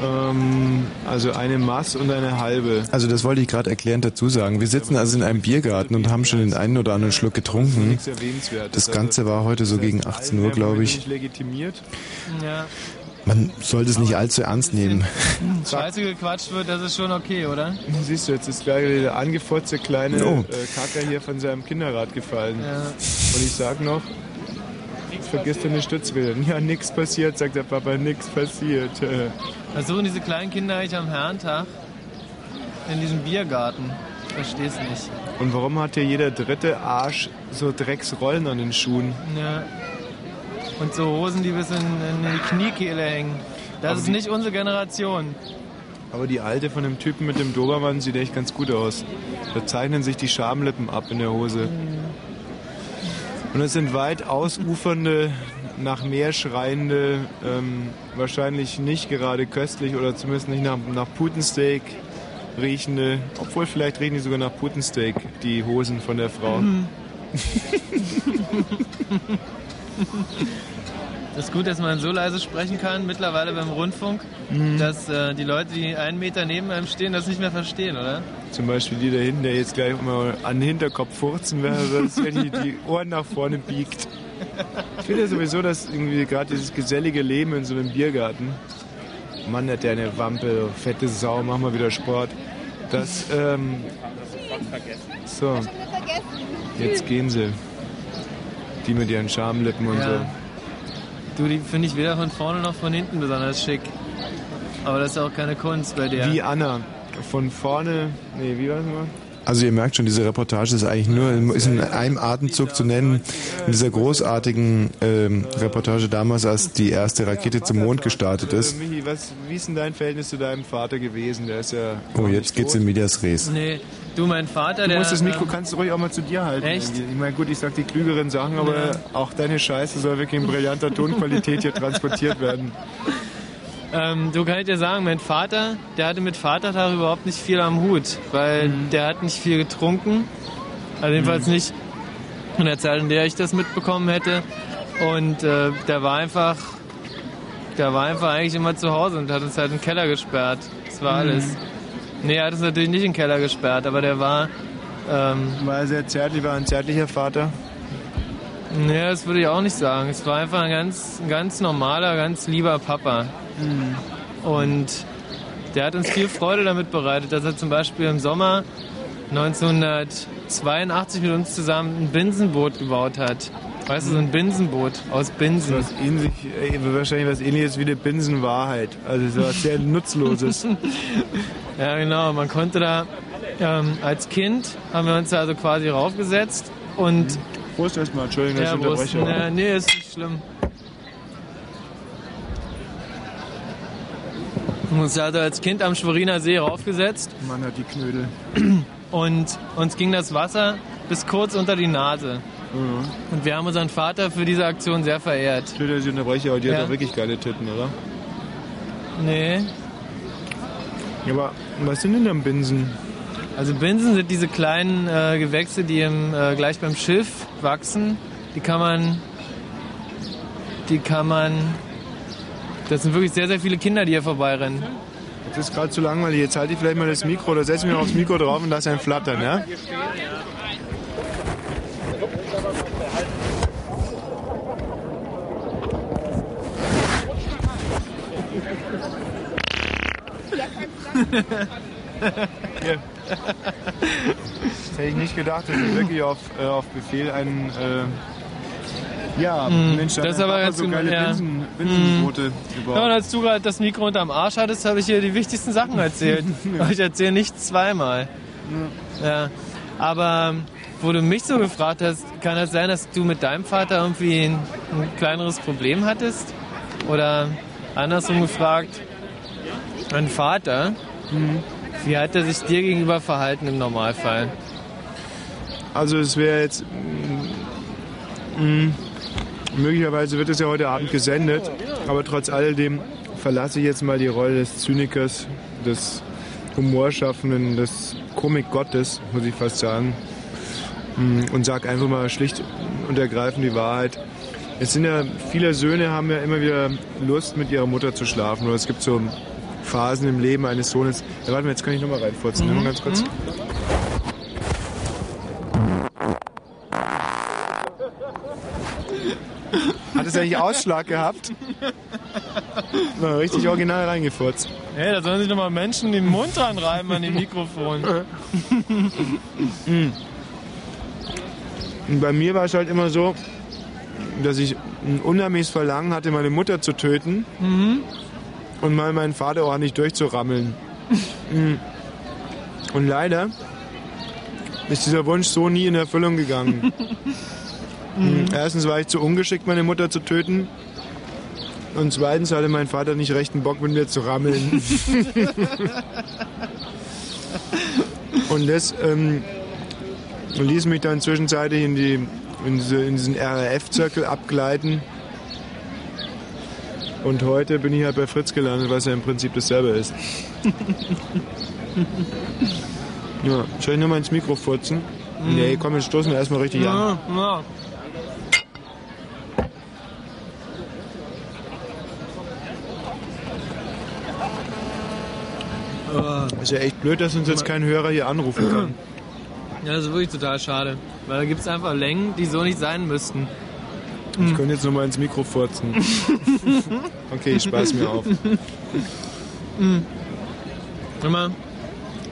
Ähm, also eine Maß und eine halbe. Also das wollte ich gerade erklärend dazu sagen. Wir sitzen also in einem Biergarten und haben schon den einen oder anderen Schluck getrunken. Das Ganze war heute so gegen 18 Uhr, glaube ich. Man sollte es nicht allzu ernst nehmen. Scheiße gequatscht wird, das ist schon okay, oder? Siehst du, jetzt ist gleich der angefotzte kleine Oh. äh, Kacker hier von seinem Kinderrad gefallen. Ja. Und ich sag noch, vergiss deine Stützräder. Ja, nix passiert, sagt der Papa, nix passiert. Äh, Was suchen diese kleinen Kinder eigentlich am Herrentag in diesem Biergarten? Ich versteh's nicht. Und warum hat hier jeder dritte Arsch so Drecksrollen an den Schuhen? Ja. Und so Hosen, die bis in, in die Kniekehle hängen. Das Aber ist die- nicht unsere Generation. Aber die alte von dem Typen mit dem Dobermann sieht echt ganz gut aus. Da zeichnen sich die Schamlippen ab in der Hose. Und es sind weit ausufernde, nach Meer schreiende, ähm, wahrscheinlich nicht gerade köstlich oder zumindest nicht nach, nach Putensteak riechende, obwohl vielleicht riechen die sogar nach Putensteak, die Hosen von der Frau. Mhm. Das ist gut, dass man so leise sprechen kann, mittlerweile beim Rundfunk, Mhm. dass äh, die Leute, die einen Meter neben einem stehen, das nicht mehr verstehen, oder? Zum Beispiel die da hinten, der jetzt gleich mal an den Hinterkopf furzen wäre, er die, die Ohren nach vorne biegt. Ich finde ja sowieso, dass irgendwie gerade dieses gesellige Leben in so einem Biergarten, Mann, hat der eine Wampe, fette Sau, mach mal wieder Sport. Das, ähm, so, jetzt gehen sie. Die mit ihren Schamlippen und Ja. so. Du, die finde ich weder von vorne noch von hinten besonders schick. Aber das ist auch keine Kunst bei der. Wie Anna. Von vorne, nee, wie war das mal? Also ihr merkt schon, diese Reportage ist eigentlich nur, ist in einem Atemzug zu nennen, in dieser großartigen ähm, Reportage damals, als die erste Rakete zum Mond gestartet ist. Michi, was, wie ist denn dein Verhältnis zu deinem Vater gewesen? Der ist ja... Oh, jetzt geht's in Medias Res. Nee, du, mein Vater, Du der. musst das Mikro, ähm, kannst du ruhig auch mal zu dir halten. Echt? Ich meine, gut, ich sag die klügeren Sachen, aber Ja. auch deine Scheiße soll wirklich in brillanter Tonqualität hier transportiert werden. Ähm, du kann ich dir sagen, mein Vater, der hatte mit Vatertag überhaupt nicht viel am Hut, weil Mhm. der hat nicht viel getrunken. Also jedenfalls nicht in der Zeit, in der ich das mitbekommen hätte. Und äh, der war einfach, der war einfach eigentlich immer zu Hause und hat uns halt in den Keller gesperrt. Das war Mhm. alles. Nee, er hat uns natürlich nicht in den Keller gesperrt, aber der war. Ähm, war er sehr zärtlich, war ein zärtlicher Vater? Nee, das würde ich auch nicht sagen. Es war einfach ein ganz, ein ganz normaler, ganz lieber Papa. Und der hat uns viel Freude damit bereitet, dass er zum Beispiel im Sommer 1982 mit uns zusammen ein Binsenboot gebaut hat. Weißt du, so ein Binsenboot aus Binsen. Was ähnlich, äh, wahrscheinlich was ähnliches wie eine Binsenwahrheit. Also so was sehr Nutzloses. Ja, genau. Man konnte da ähm, als Kind haben wir uns da also quasi raufgesetzt und. Prost erstmal, Entschuldigung, dass ja, ich Prost. unterbreche. Nee, nee, ist nicht schlimm. Wir haben uns also als Kind am Schweriner See raufgesetzt Mann hat die Knödel. und uns ging das Wasser bis kurz unter die Nase. Und wir haben unseren Vater für diese Aktion sehr verehrt. Entschuldigung, dass ich unterbreche, aber die Ja. hat doch wirklich geile Titten, oder? Nee. Ja, aber was sind denn dann Binsen? Also Binsen sind diese kleinen äh, Gewächse, die im, äh, gleich beim Schiff wachsen. Die kann man, die kann man, das sind wirklich sehr, sehr viele Kinder, die hier vorbeirennen. Jetzt ist gerade zu langweilig. Jetzt halte ich vielleicht mal das Mikro oder setze mich aufs Mikro drauf und lass ein Flattern, ja? Hier. Das hätte ich nicht gedacht, dass ich wirklich auf, äh, auf Befehl einen. Äh, ja, Mm, Mensch, da das ist hat aber ganz so geile ja. Binsen, Binsenboote Ja, und als du gerade das Mikro unterm Arsch hattest, habe ich hier die wichtigsten Sachen erzählt. Aber ich erzähle nicht zweimal. Ja. Aber wo du mich so gefragt hast, kann das sein, dass du mit deinem Vater irgendwie ein, ein kleineres Problem hattest? Oder andersrum gefragt, mein Vater, wie hat er sich dir gegenüber verhalten im Normalfall? Also es wäre jetzt. mm, mm, möglicherweise wird es ja heute Abend gesendet, aber trotz alledem verlasse ich jetzt mal die Rolle des Zynikers, des Humorschaffenden, des Komikgottes, muss ich fast sagen. Mm, Und sag einfach mal schlicht und ergreifend die Wahrheit. Es sind ja, viele Söhne haben ja immer wieder Lust, mit ihrer Mutter zu schlafen. Oder es gibt so Phasen im Leben eines Sohnes. Ja, warte mal, jetzt kann ich nochmal reinfurzen. Mhm. Ganz kurz. Hat eigentlich Ausschlag gehabt? Na, richtig original reingefurzt. Hey, da sollen sich nochmal Menschen den Mund dran reiben an dem Mikrofon. Und bei mir war es halt immer so, dass ich ein unheimliches Verlangen hatte, meine Mutter zu töten Mhm. und mal meinen Vater auch nicht durchzurammeln. Mm. und leider ist dieser Wunsch so nie in Erfüllung gegangen. Mm, Erstens war ich zu ungeschickt, meine Mutter zu töten. Und zweitens hatte mein Vater nicht rechten Bock, mit mir zu rammeln. Und das ähm, ließ mich dann zwischenzeitlich in, die, in, diese, in diesen RAF-Zirkel abgleiten. Und heute bin ich halt bei Fritz gelandet, was ja im Prinzip dasselbe ist. Ja, soll ich nur mal ins Mikro furzen? Mhm. Nee, komm, jetzt stoßen wir erstmal richtig an. Ja, ja. Ist ja echt blöd, dass uns jetzt kein Hörer hier anrufen kann. Ja, das ist wirklich total schade. Weil da gibt es einfach Längen, die so nicht sein müssten. Ich könnte jetzt noch mal ins Mikro furzen. Okay, ich speise mir auf. Mhm. Immer,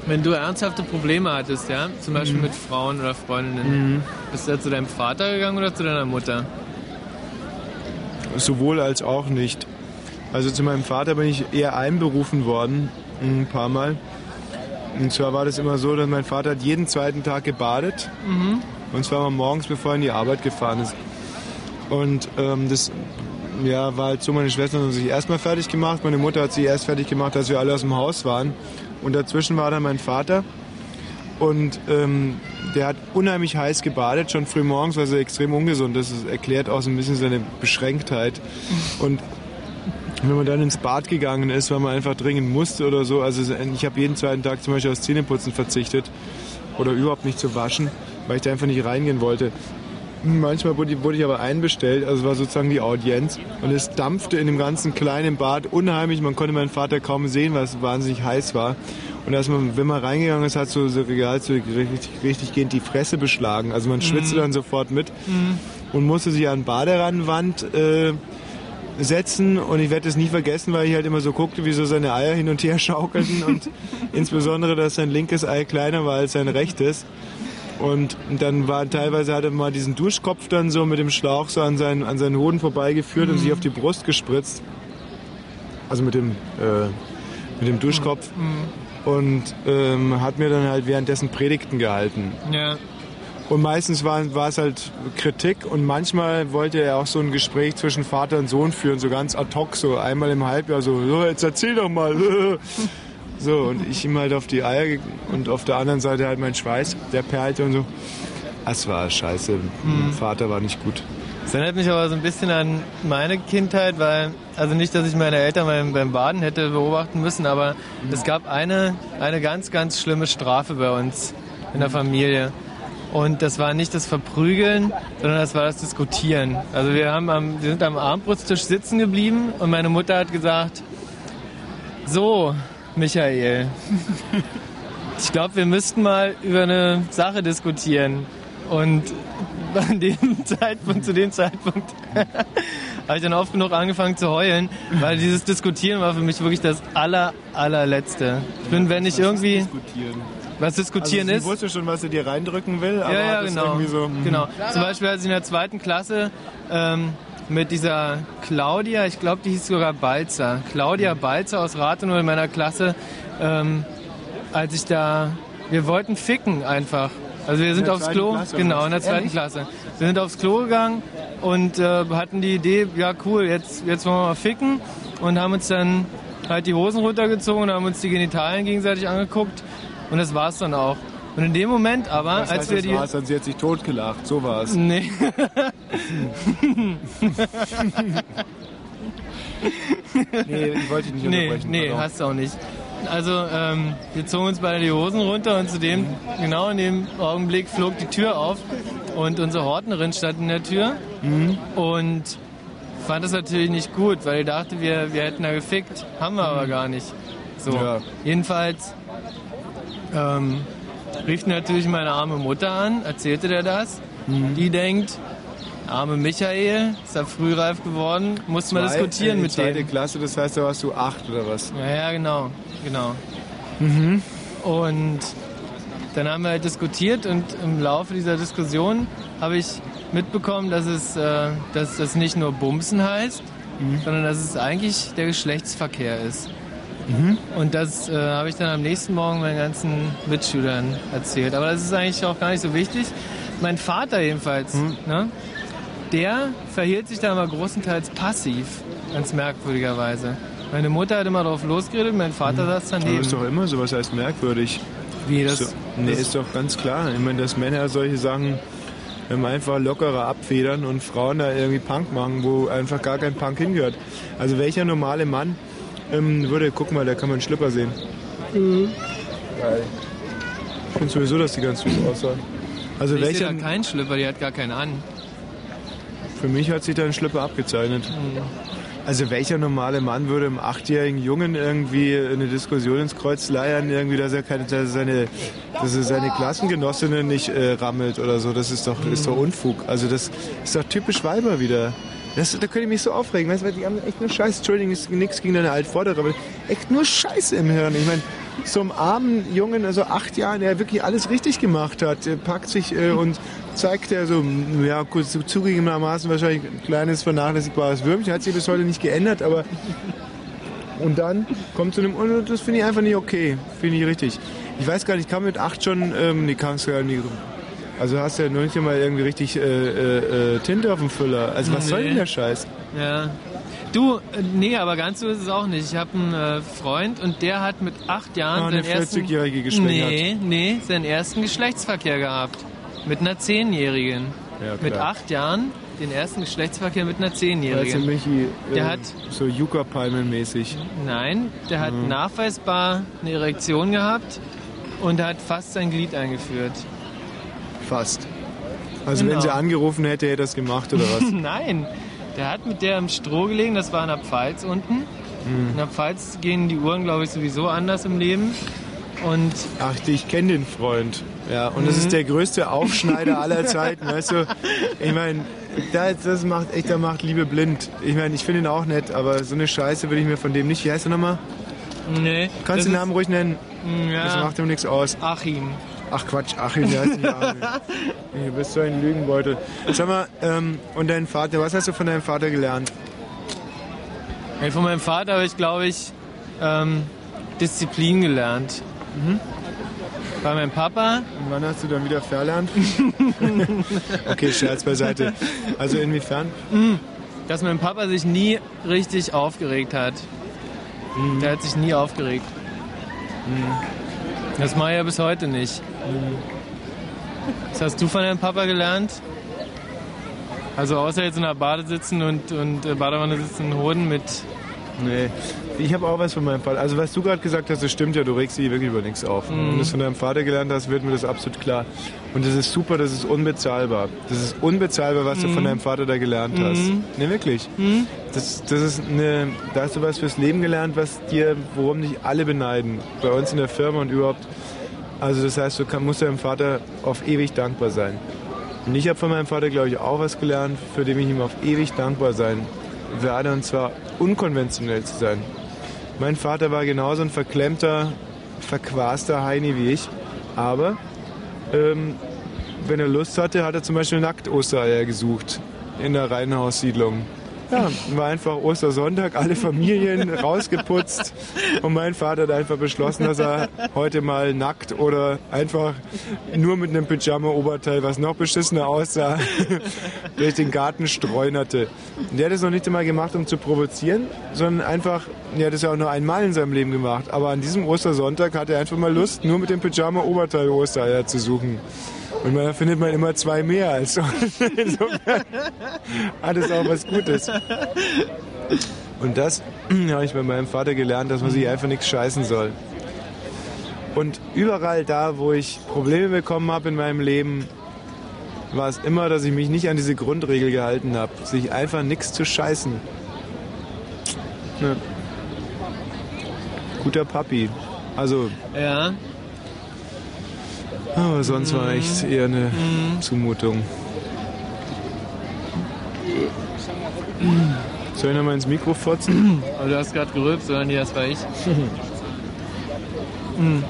wenn du ernsthafte Probleme hattest, ja, zum Beispiel Mhm. mit Frauen oder Freundinnen, Mhm. bist du da zu deinem Vater gegangen oder zu deiner Mutter? Sowohl als auch nicht. Also zu meinem Vater bin ich eher einberufen worden, ein paar Mal. Und zwar war das immer so, dass mein Vater hat jeden zweiten Tag gebadet. Mhm. Und zwar mal morgens, bevor er in die Arbeit gefahren ist. Und ähm, das ja, war halt so, meine Schwestern haben sich erstmal fertig gemacht, meine Mutter hat sich erst fertig gemacht, als wir alle aus dem Haus waren. Und dazwischen war dann mein Vater. Und ähm, der hat unheimlich heiß gebadet, schon früh morgens, weil er extrem ungesund ist. Das erklärt auch so ein bisschen seine Beschränktheit. Und wenn man dann ins Bad gegangen ist, weil man einfach dringend musste oder so, also ich habe jeden zweiten Tag zum Beispiel aufs Zähneputzen verzichtet oder überhaupt nicht zu waschen, weil ich da einfach nicht reingehen wollte. Manchmal wurde, ich- aber einbestellt, also war sozusagen die Audienz und es dampfte in dem ganzen kleinen Bad unheimlich. Man konnte meinen Vater kaum sehen, weil es wahnsinnig heiß war. Und als man, wenn man reingegangen ist, hat so, so Regal so richtig, richtig gehend die Fresse beschlagen. Also man schwitzte Mhm. dann sofort mit Mhm. und musste sich an Baderannenwand äh, setzen und ich werde es nie vergessen, weil ich halt immer so guckte, wie so seine Eier hin und her schaukelten und insbesondere, dass sein linkes Ei kleiner war als sein rechtes. Und dann war teilweise hat er mal diesen Duschkopf dann so mit dem Schlauch so an seinen, an seinen Hoden vorbeigeführt und Mhm. sich auf die Brust gespritzt. Also mit dem, äh, mit dem Duschkopf. Mhm. Und ähm, hat mir dann halt währenddessen Predigten gehalten. Ja. Und meistens war, war es halt Kritik und manchmal wollte er auch so ein Gespräch zwischen Vater und Sohn führen, so ganz ad hoc, so einmal im Halbjahr, so, so jetzt erzähl doch mal. So, und ich ihm halt auf die Eier und auf der anderen Seite halt mein Schweiß, der perlte und so. Das war scheiße. Mhm. Vater war nicht gut. Das erinnert mich aber so ein bisschen an meine Kindheit, weil, also nicht, dass ich meine Eltern beim, beim Baden hätte beobachten müssen, aber es gab eine, eine ganz, ganz schlimme Strafe bei uns in der Familie. Und das war nicht das Verprügeln, sondern das war das Diskutieren. Also wir, haben am, wir sind am Abendbrotstisch sitzen geblieben und meine Mutter hat gesagt, so, Michael, ich glaube, wir müssten mal über eine Sache diskutieren. Und an dem Zeitpunkt, zu dem Zeitpunkt, habe ich dann oft genug angefangen zu heulen, weil dieses Diskutieren war für mich wirklich das aller, allerletzte. Ich bin, wenn ich irgendwie... Was diskutieren also, ist? Sie wusste schon, was sie dir reindrücken will, aber ja, ja, genau. irgendwie so... mhm. genau. Zum Beispiel, als ich in der zweiten Klasse ähm, mit dieser Claudia, ich glaube, die hieß sogar Balzer, Claudia Balzer aus Rathenow in meiner Klasse, ähm, als ich da, wir wollten ficken einfach. Also wir sind aufs Klo, Klasse, genau, in der zweiten Ehrlich? Klasse. Wir sind aufs Klo gegangen und äh, hatten die Idee, ja cool, jetzt, jetzt wollen wir mal ficken und haben uns dann halt die Hosen runtergezogen und haben uns die Genitalien gegenseitig angeguckt und das war's dann auch. Und in dem Moment aber, als heißt, wir das die... war's, dann sie hat sich totgelacht, so war es. Nee. Nee, ich wollte dich nicht nee, unterbrechen, Nee, pardon. hast du auch nicht. Also, ähm, wir zogen uns beide die Hosen runter und zu dem, genau in dem Augenblick flog die Tür auf und unsere Hortnerin stand in der Tür Mhm. und fand das natürlich nicht gut, weil ich dachte, wir, wir hätten da gefickt. Haben wir aber gar nicht. So. Ja. Jedenfalls ähm, rief natürlich meine arme Mutter an, erzählte der das. Mhm. Die denkt, arme Michael, ist er frühreif geworden, wir Zwei, diskutieren äh, mit zweite. Klasse, das heißt, da warst du acht oder was? Ja, ja, genau, genau. Mhm. Und dann haben wir halt diskutiert und im Laufe dieser Diskussion habe ich mitbekommen, dass es, äh, dass das nicht nur Bumsen heißt, sondern dass es eigentlich der Geschlechtsverkehr ist. Mhm. Und das äh, habe ich dann am nächsten Morgen meinen ganzen Mitschülern erzählt. Aber das ist eigentlich auch gar nicht so wichtig. Mein Vater jedenfalls, ne, der verhielt sich da immer großenteils passiv, ganz merkwürdigerweise. Meine Mutter hat immer drauf losgeredet, mein Vater saß Aber daneben. ist doch immer so, was heißt merkwürdig. Wie, das- so, Nee, das- ist doch ganz klar. Ich meine, dass Männer solche Sachen einfach lockerer abfedern und Frauen da irgendwie Punk machen, wo einfach gar kein Punk hingehört. Also welcher normale Mann ähm, würde, guck mal, da kann man einen Schlipper sehen. Geil. Ich finde sowieso, dass die ganz süß aussehen. Also ich sehe welcher, da keinen Schlipper, die hat gar keinen an. für mich hat sich da ein Schlipper abgezeichnet. Mhm. Also welcher normale Mann würde einem achtjährigen Jungen irgendwie eine Diskussion ins Kreuz leiern, irgendwie, dass er, keine, dass er seine, dass er seine Klassengenossinnen nicht äh, rammelt oder so? Das ist doch, ist doch Unfug. Also das ist doch typisch Weiber wieder. Das, da könnte ich mich so aufregen. Weißt weil die haben echt nur Scheiße. Entschuldigung, ist nichts gegen deine Altvordere, aber echt nur Scheiße im Hirn. Ich meine, so einem armen Jungen, also acht Jahren, der wirklich alles richtig gemacht hat, packt sich äh, und zeigt er so, ja, kurz zugegebenermaßen wahrscheinlich ein kleines, vernachlässigbares Würmchen, hat sich bis heute nicht geändert, aber und dann kommt zu einem, und das finde ich einfach nicht okay, finde ich richtig. Ich weiß gar nicht, kam mit acht schon, ähm, nee, kam es gar nicht. Also hast du ja noch nicht mal irgendwie richtig äh, äh, äh, Tinte auf dem Füller. Also was soll Nee. denn der Scheiß? Ja. Du, äh, nee, aber ganz so ist es auch nicht. Ich habe einen äh, Freund und der hat mit acht Jahren Ah, eine seinen ersten... 40-Jährige geschwängert. Nee, nee, seinen ersten Geschlechtsverkehr gehabt. Mit einer Zehnjährigen. Ja, klar. mit acht Jahren den ersten Geschlechtsverkehr mit einer Also Zehnjährigen. Michi, Der äh, hat- so Yucca-Palmen-mäßig. Nein, der hat Mhm. nachweisbar eine Erektion gehabt und hat fast sein Glied eingeführt. Fast. Also Genau. wenn sie angerufen hätte, hätte er das gemacht oder was? Nein, der hat mit der im Stroh gelegen, das war in der Pfalz unten. Mhm. In der Pfalz gehen die Uhren, glaube ich, sowieso anders im Leben. Und Ach, ich kenne den Freund. Ja, und das Mhm. ist der größte Aufschneider aller Zeiten, weißt du? Ich meine, das, das macht echt, der macht Liebe blind. Ich meine, ich finde ihn auch nett, aber so eine Scheiße würde ich mir von dem nicht. Wie heißt er nochmal? nee. Kannst du den das Namen ruhig nennen? ist- Ja, Das macht ihm nichts aus. Achim. Ach Quatsch, Achim, der heißt nicht Achim. Du bist so ein Lügenbeutel. Sag mal, ähm, und dein Vater, was hast du von deinem Vater gelernt? Hey, von meinem Vater habe ich, glaube ich, ähm, Disziplin gelernt. Mhm. Bei meinem Papa. Und wann hast du dann wieder verlernt? okay, Scherz beiseite. Also inwiefern? Mhm. Dass mein Papa sich nie richtig aufgeregt hat. Mhm. Der hat sich nie aufgeregt. Das mache ich ja bis heute nicht. Was hast du von deinem Papa gelernt? Also außer jetzt in der Bade sitzen und, und äh, Badewanne sitzen Hoden mit... Nee. Ich habe auch was von meinem Vater. Also was du gerade gesagt hast, das stimmt ja, du regst dich wirklich über nichts auf. Mhm. Wenn du es von deinem Vater gelernt hast, wird mir das absolut klar. Und das ist super, das ist unbezahlbar. Das ist unbezahlbar, was du Mhm. von deinem Vater da gelernt hast. Mhm. Nee, wirklich. Mhm. Das, das ist eine, da hast du was fürs Leben gelernt, was dir, worum dich alle beneiden. Bei uns in der Firma und überhaupt. Also das heißt, du kann, musst deinem Vater auf ewig dankbar sein. Und ich habe von meinem Vater, glaube ich, auch was gelernt, für den ich ihm auf ewig dankbar sein werde, und zwar unkonventionell zu sein. Mein Vater war genauso ein verklemmter, verquaster Heini wie ich, aber ähm, wenn er Lust hatte, hat er zum Beispiel nackt Ostereier gesucht in der Reihenhaussiedlung. Ja, war einfach Ostersonntag, alle Familien rausgeputzt und mein Vater hat einfach beschlossen, dass er heute mal nackt oder einfach nur mit einem Pyjama-Oberteil, was noch beschissener aussah, durch den Garten streunerte. Und der hat es noch nicht einmal gemacht, um zu provozieren, sondern einfach, er hat es ja auch nur einmal in seinem Leben gemacht, aber an diesem Ostersonntag hatte er einfach mal Lust, nur mit dem Pyjama-Oberteil Ostereier zu suchen. Und da findet man immer zwei mehr. Also insofern hat es auch was Gutes. Und das habe ich bei meinem Vater gelernt, dass man sich einfach nichts scheißen soll. Und überall da, wo ich Probleme bekommen habe in meinem Leben, war es immer, dass ich mich nicht an diese Grundregel gehalten habe, sich einfach nichts zu scheißen. Ja. Guter Papi. Also, Ja. Aber sonst war echt eher eine Zumutung. Soll ich nochmal ins Mikro fotzen? Aber du hast gerade gerülpst, oder? Nee, das war ich. Hm.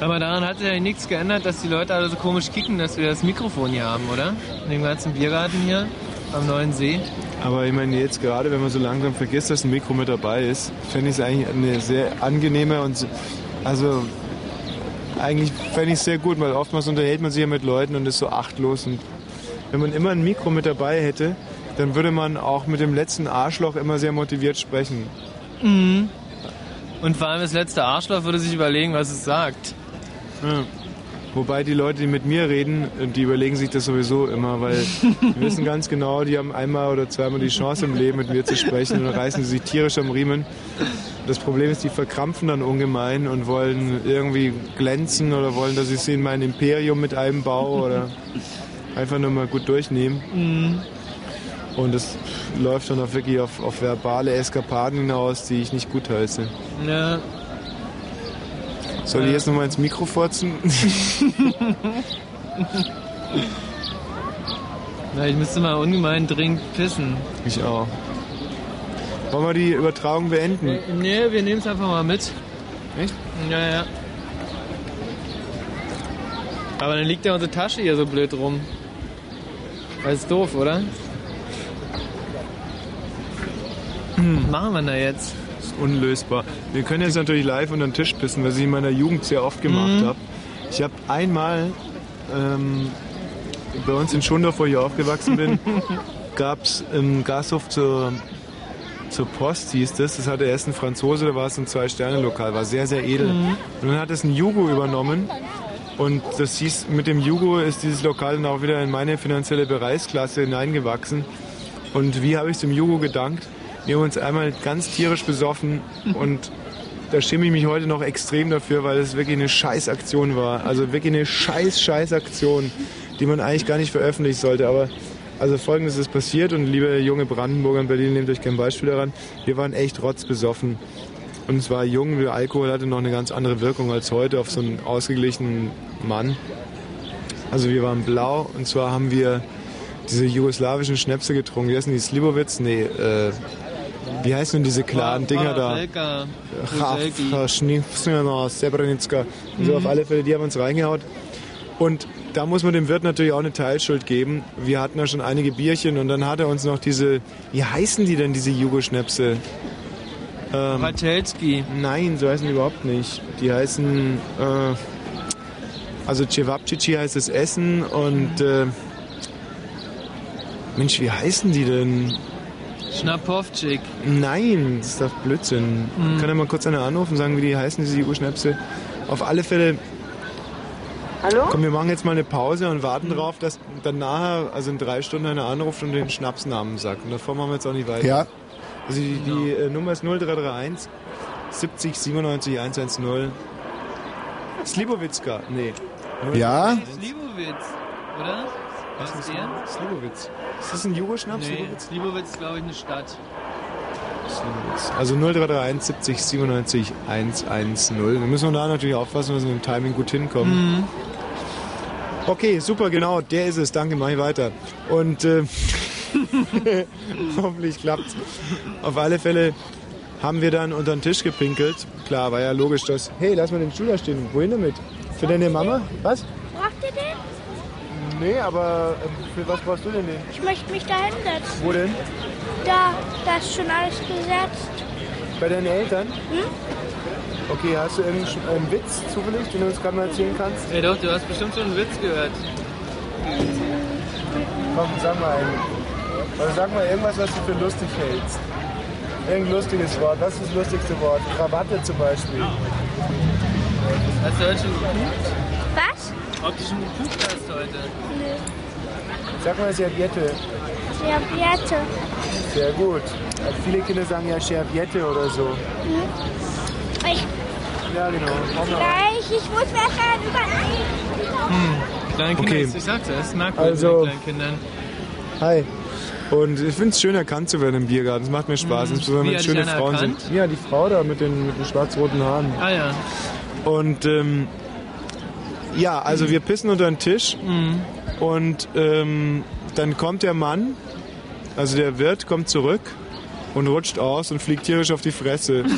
Aber daran hat sich ja nichts geändert, dass die Leute alle so komisch kicken, dass wir das Mikrofon hier haben, oder? In dem ganzen Biergarten hier am Neuen See. Aber ich meine, jetzt gerade, wenn man so langsam vergisst, dass ein Mikro mit dabei ist, fände ich es eigentlich eine sehr angenehme und so- also eigentlich fände ich es sehr gut, weil oftmals unterhält man sich ja mit Leuten und ist so achtlos. Und wenn man immer ein Mikro mit dabei hätte, dann würde man auch mit dem letzten Arschloch immer sehr motiviert sprechen. Mhm. Und vor allem das letzte Arschloch würde sich überlegen, was es sagt. Ja. Wobei die Leute, die mit mir reden, die überlegen sich das sowieso immer, weil die wissen ganz genau, die haben einmal oder zweimal die Chance im Leben mit mir zu sprechen und dann reißen sie sich tierisch am Riemen. Das Problem ist, die verkrampfen dann ungemein und wollen irgendwie glänzen oder wollen, dass ich sie in mein Imperium mit einbaue oder einfach nur mal gut durchnehmen. Mhm. Und das läuft dann auch wirklich auf, auf verbale Eskapaden hinaus, die ich nicht gut heiße. Ja. Soll ich jetzt nochmal ins Mikro fotzen? Na, ich müsste mal ungemein dringend pissen. Ich auch. Wollen wir die Übertragung beenden? Äh, Nee, wir nehmen es einfach mal mit. Echt? Ja, ja. Aber dann liegt ja unsere Tasche hier so blöd rum. Das ist doof, oder? Hm. Machen wir da jetzt? Unlösbar. Wir können jetzt natürlich live unter den Tisch pissen, was ich in meiner Jugend sehr oft gemacht Mhm. habe. Ich habe einmal ähm, bei uns in Schundorf, wo ich aufgewachsen bin, gab es im Gasthof zur, zur Post, hieß das. Das hatte erst ein Franzose, da war es ein Zwei-Sterne-Lokal, war sehr, sehr edel. Mhm. Und dann hat es ein Jugo übernommen. Und das hieß, mit dem Jugo ist dieses Lokal dann auch wieder in meine finanzielle Bereichsklasse hineingewachsen. Und wie habe ich dem Jugo gedankt? Wir haben uns einmal ganz tierisch besoffen und da schäme ich mich heute noch extrem dafür, weil es wirklich eine Scheißaktion war. Also wirklich eine scheiß Scheißaktion, die man eigentlich gar nicht veröffentlichen sollte. Aber also folgendes ist passiert und liebe junge Brandenburger in Berlin, nehmt euch kein Beispiel daran. Wir waren echt rotzbesoffen. Und es war jung, der Alkohol hatte noch eine ganz andere Wirkung als heute auf so einen ausgeglichenen Mann. Also wir waren blau und zwar haben wir diese jugoslawischen Schnäpse getrunken. Wie heißen die? Slivovitz? Nee, äh, wie heißen denn diese klaren Dinger da? Schnifsner, Srebrenica. So auf alle Fälle, die haben uns reingehaut. Und da muss man dem Wirt natürlich auch eine Teilschuld geben. Wir hatten ja schon einige Bierchen und dann hat er uns noch diese, wie heißen die denn, diese Jugoschnäpse? Ähm, Rachelski. Nein, so heißen die überhaupt nicht. Die heißen, äh, also Cevapcici heißt das Essen und, äh, Mensch, wie heißen die denn? Schnapovcik. Nein, das ist doch Blödsinn. Mhm. Kann er mal kurz einer anrufen und sagen, wie die heißen, diese Jugoschnäpse? Auf alle Fälle. Hallo? Komm, wir machen jetzt mal eine Pause und warten drauf, dass dann nachher, also in drei Stunden, einer anruft und den Schnapsnamen sagt. Und davor machen wir jetzt auch nicht weiter. Ja. Also die, die äh, Nummer ist 0331 70 97 110. Slibowitska, nee. Ja? Slivovitz, oder? Was ist der? Slivovitz. Ist das ein Jugoschnaps? Nee, Slivovitz ist, glaube ich, eine Stadt. Also 0331 70 97 110. Da müssen wir da natürlich aufpassen, dass wir mit dem Timing gut hinkommen. Mhm. Okay, super, genau, der ist es. Danke, mach ich weiter. Und äh, hoffentlich klappt's. Auf alle Fälle haben wir dann unter den Tisch gepinkelt. Klar, war ja logisch, dass. Hey, lass mal den Stuhl da stehen. Wohin damit? Für deine Mama? Was? Braucht ihr den? Nee, aber äh, für was brauchst du denn den? Ich möchte mich da hinsetzen. Wo denn? Da, da ist schon alles besetzt. Bei deinen Eltern? Hm? Okay, hast du irgendeinen einen Witz zufällig, den du uns gerade mal erzählen kannst? Ja doch, du hast bestimmt schon einen Witz gehört. Komm, sag mal einen. Also sag mal irgendwas, was du für lustig hältst. Irgendein lustiges Wort. Was ist das lustigste Wort? Krawatte zum Beispiel. Hast du heute schon gepupt? Was? Ob du schon gepupt hast heute? Nö. Sag mal Serviette. Serviette. Sehr gut. Also viele Kinder sagen ja Serviette oder so. Hm? Ich, Ja, genau. Gleich, ich muss mal überlegen. Hm. Kleine Kinder, Okay. ich sag's ja, es merkwürdig Also- mit kleinen Kindern. Hi. Und ich finde es schön, erkannt zu werden im Biergarten. Es macht mir Spaß, Mhm. insbesondere wenn schöne Frauen erkannt? sind. Ja, die Frau da mit den, mit den schwarz-roten Haaren. Ah ja. Und ähm, ja, also wir pissen unter den Tisch Mhm. und ähm, dann kommt der Mann, also der Wirt, kommt zurück und rutscht aus und fliegt tierisch auf die Fresse.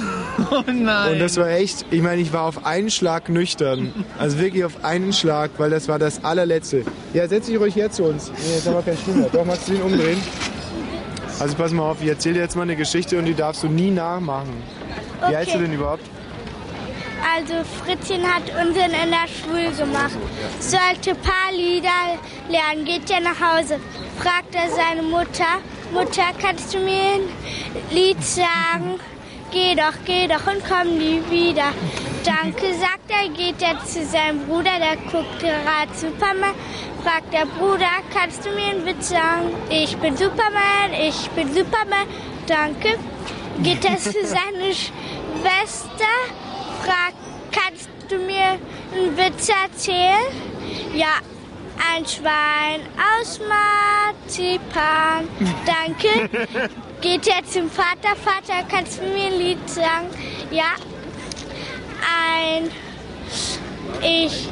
Oh nein. Und das war echt, ich meine, ich war auf einen Schlag nüchtern. Also wirklich auf einen Schlag, weil das war das allerletzte. Ja, setz dich ruhig her zu uns. Nee, jetzt haben wir keinen Stuhl mehr. Doch, magst du ihn umdrehen? Also pass mal auf, ich erzähle dir jetzt mal eine Geschichte und die darfst du nie nachmachen. Wie heißt du denn überhaupt? Also Fritzchen hat Unsinn in der Schule gemacht. Sollte ein paar Lieder lernen, geht ja nach Hause. Fragt er seine Mutter, Mutter, kannst du mir ein Lied sagen? Geh doch, geh doch und komm nie wieder. Danke, sagt er, geht er zu seinem Bruder, der guckt gerade Superman. Fragt der Bruder, kannst du mir einen Witz sagen? Ich bin Superman, ich bin Superman, danke. Geht er zu seiner Schwester, fragt, kannst du mir einen Witz erzählen? Ja, ein Schwein aus Marzipan. Danke. Geht er zum Vater, Vater, kannst du mir ein Lied sagen? Ja, ein, ich,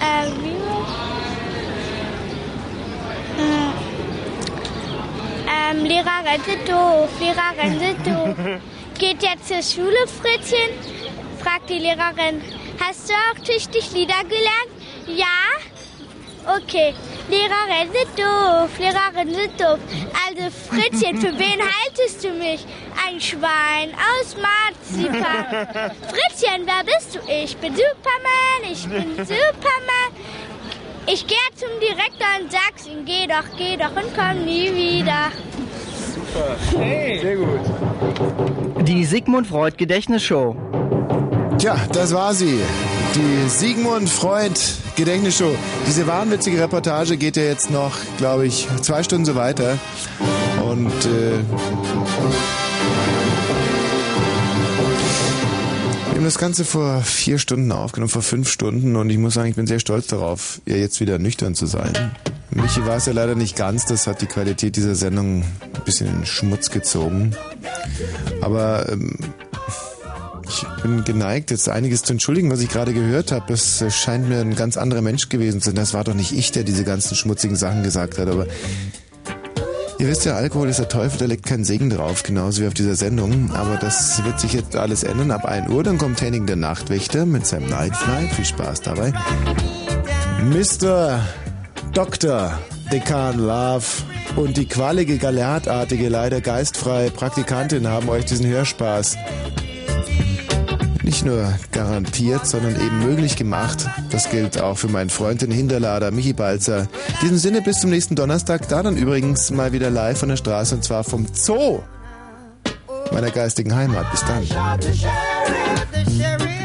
äh, wie, Ähm, Lehrerin sind doof, Lehrerin sind doof. Geht jetzt zur Schule, Fritzchen? Fragt die Lehrerin. Hast du auch tüchtig Lieder gelernt? Ja? Okay. Lehrerin sind doof, Lehrerin sind doof. Also Fritzchen, für wen haltest du mich? Ein Schwein aus Marzipan. Fritzchen, wer bist du? Ich bin Superman, ich bin Superman. Ich gehe zum Direktor und sag's ihm, geh doch, geh doch und komm nie wieder. Super. Hey. Sehr gut. Die Sigmund Freud Gedächtnisshow. Tja, das war sie. Die Sigmund Freud Gedächtnisshow. Diese wahnwitzige Reportage geht ja jetzt noch, glaube ich, zwei Stunden so weiter. Und äh, wir haben das Ganze vor vier Stunden aufgenommen, vor fünf Stunden. Und ich muss sagen, ich bin sehr stolz darauf, ja jetzt wieder nüchtern zu sein. Michi war es ja leider nicht ganz. Das hat die Qualität dieser Sendung ein bisschen in Schmutz gezogen. Aber ähm, ich bin geneigt, jetzt einiges zu entschuldigen, was ich gerade gehört habe. Es scheint mir ein ganz anderer Mensch gewesen zu sein. Das war doch nicht ich, der diese ganzen schmutzigen Sachen gesagt hat. Aber ihr wisst ja, Alkohol ist der Teufel, da legt kein Segen drauf, genauso wie auf dieser Sendung. Aber das wird sich jetzt alles ändern. Ab 1 Uhr, dann kommt Henning der Nachtwächter mit seinem Night Flight. Viel Spaß dabei. Mr. Dr. Dekan Love und die qualige, galeatartige, leider geistfreie Praktikantin haben euch diesen Hörspaß nicht nur garantiert, sondern eben möglich gemacht. Das gilt auch für meinen Freund, den Hinterlader Michi Balzer. In diesem Sinne bis zum nächsten Donnerstag, da dann übrigens mal wieder live von der Straße und zwar vom Zoo meiner geistigen Heimat. Bis dann. Sheriff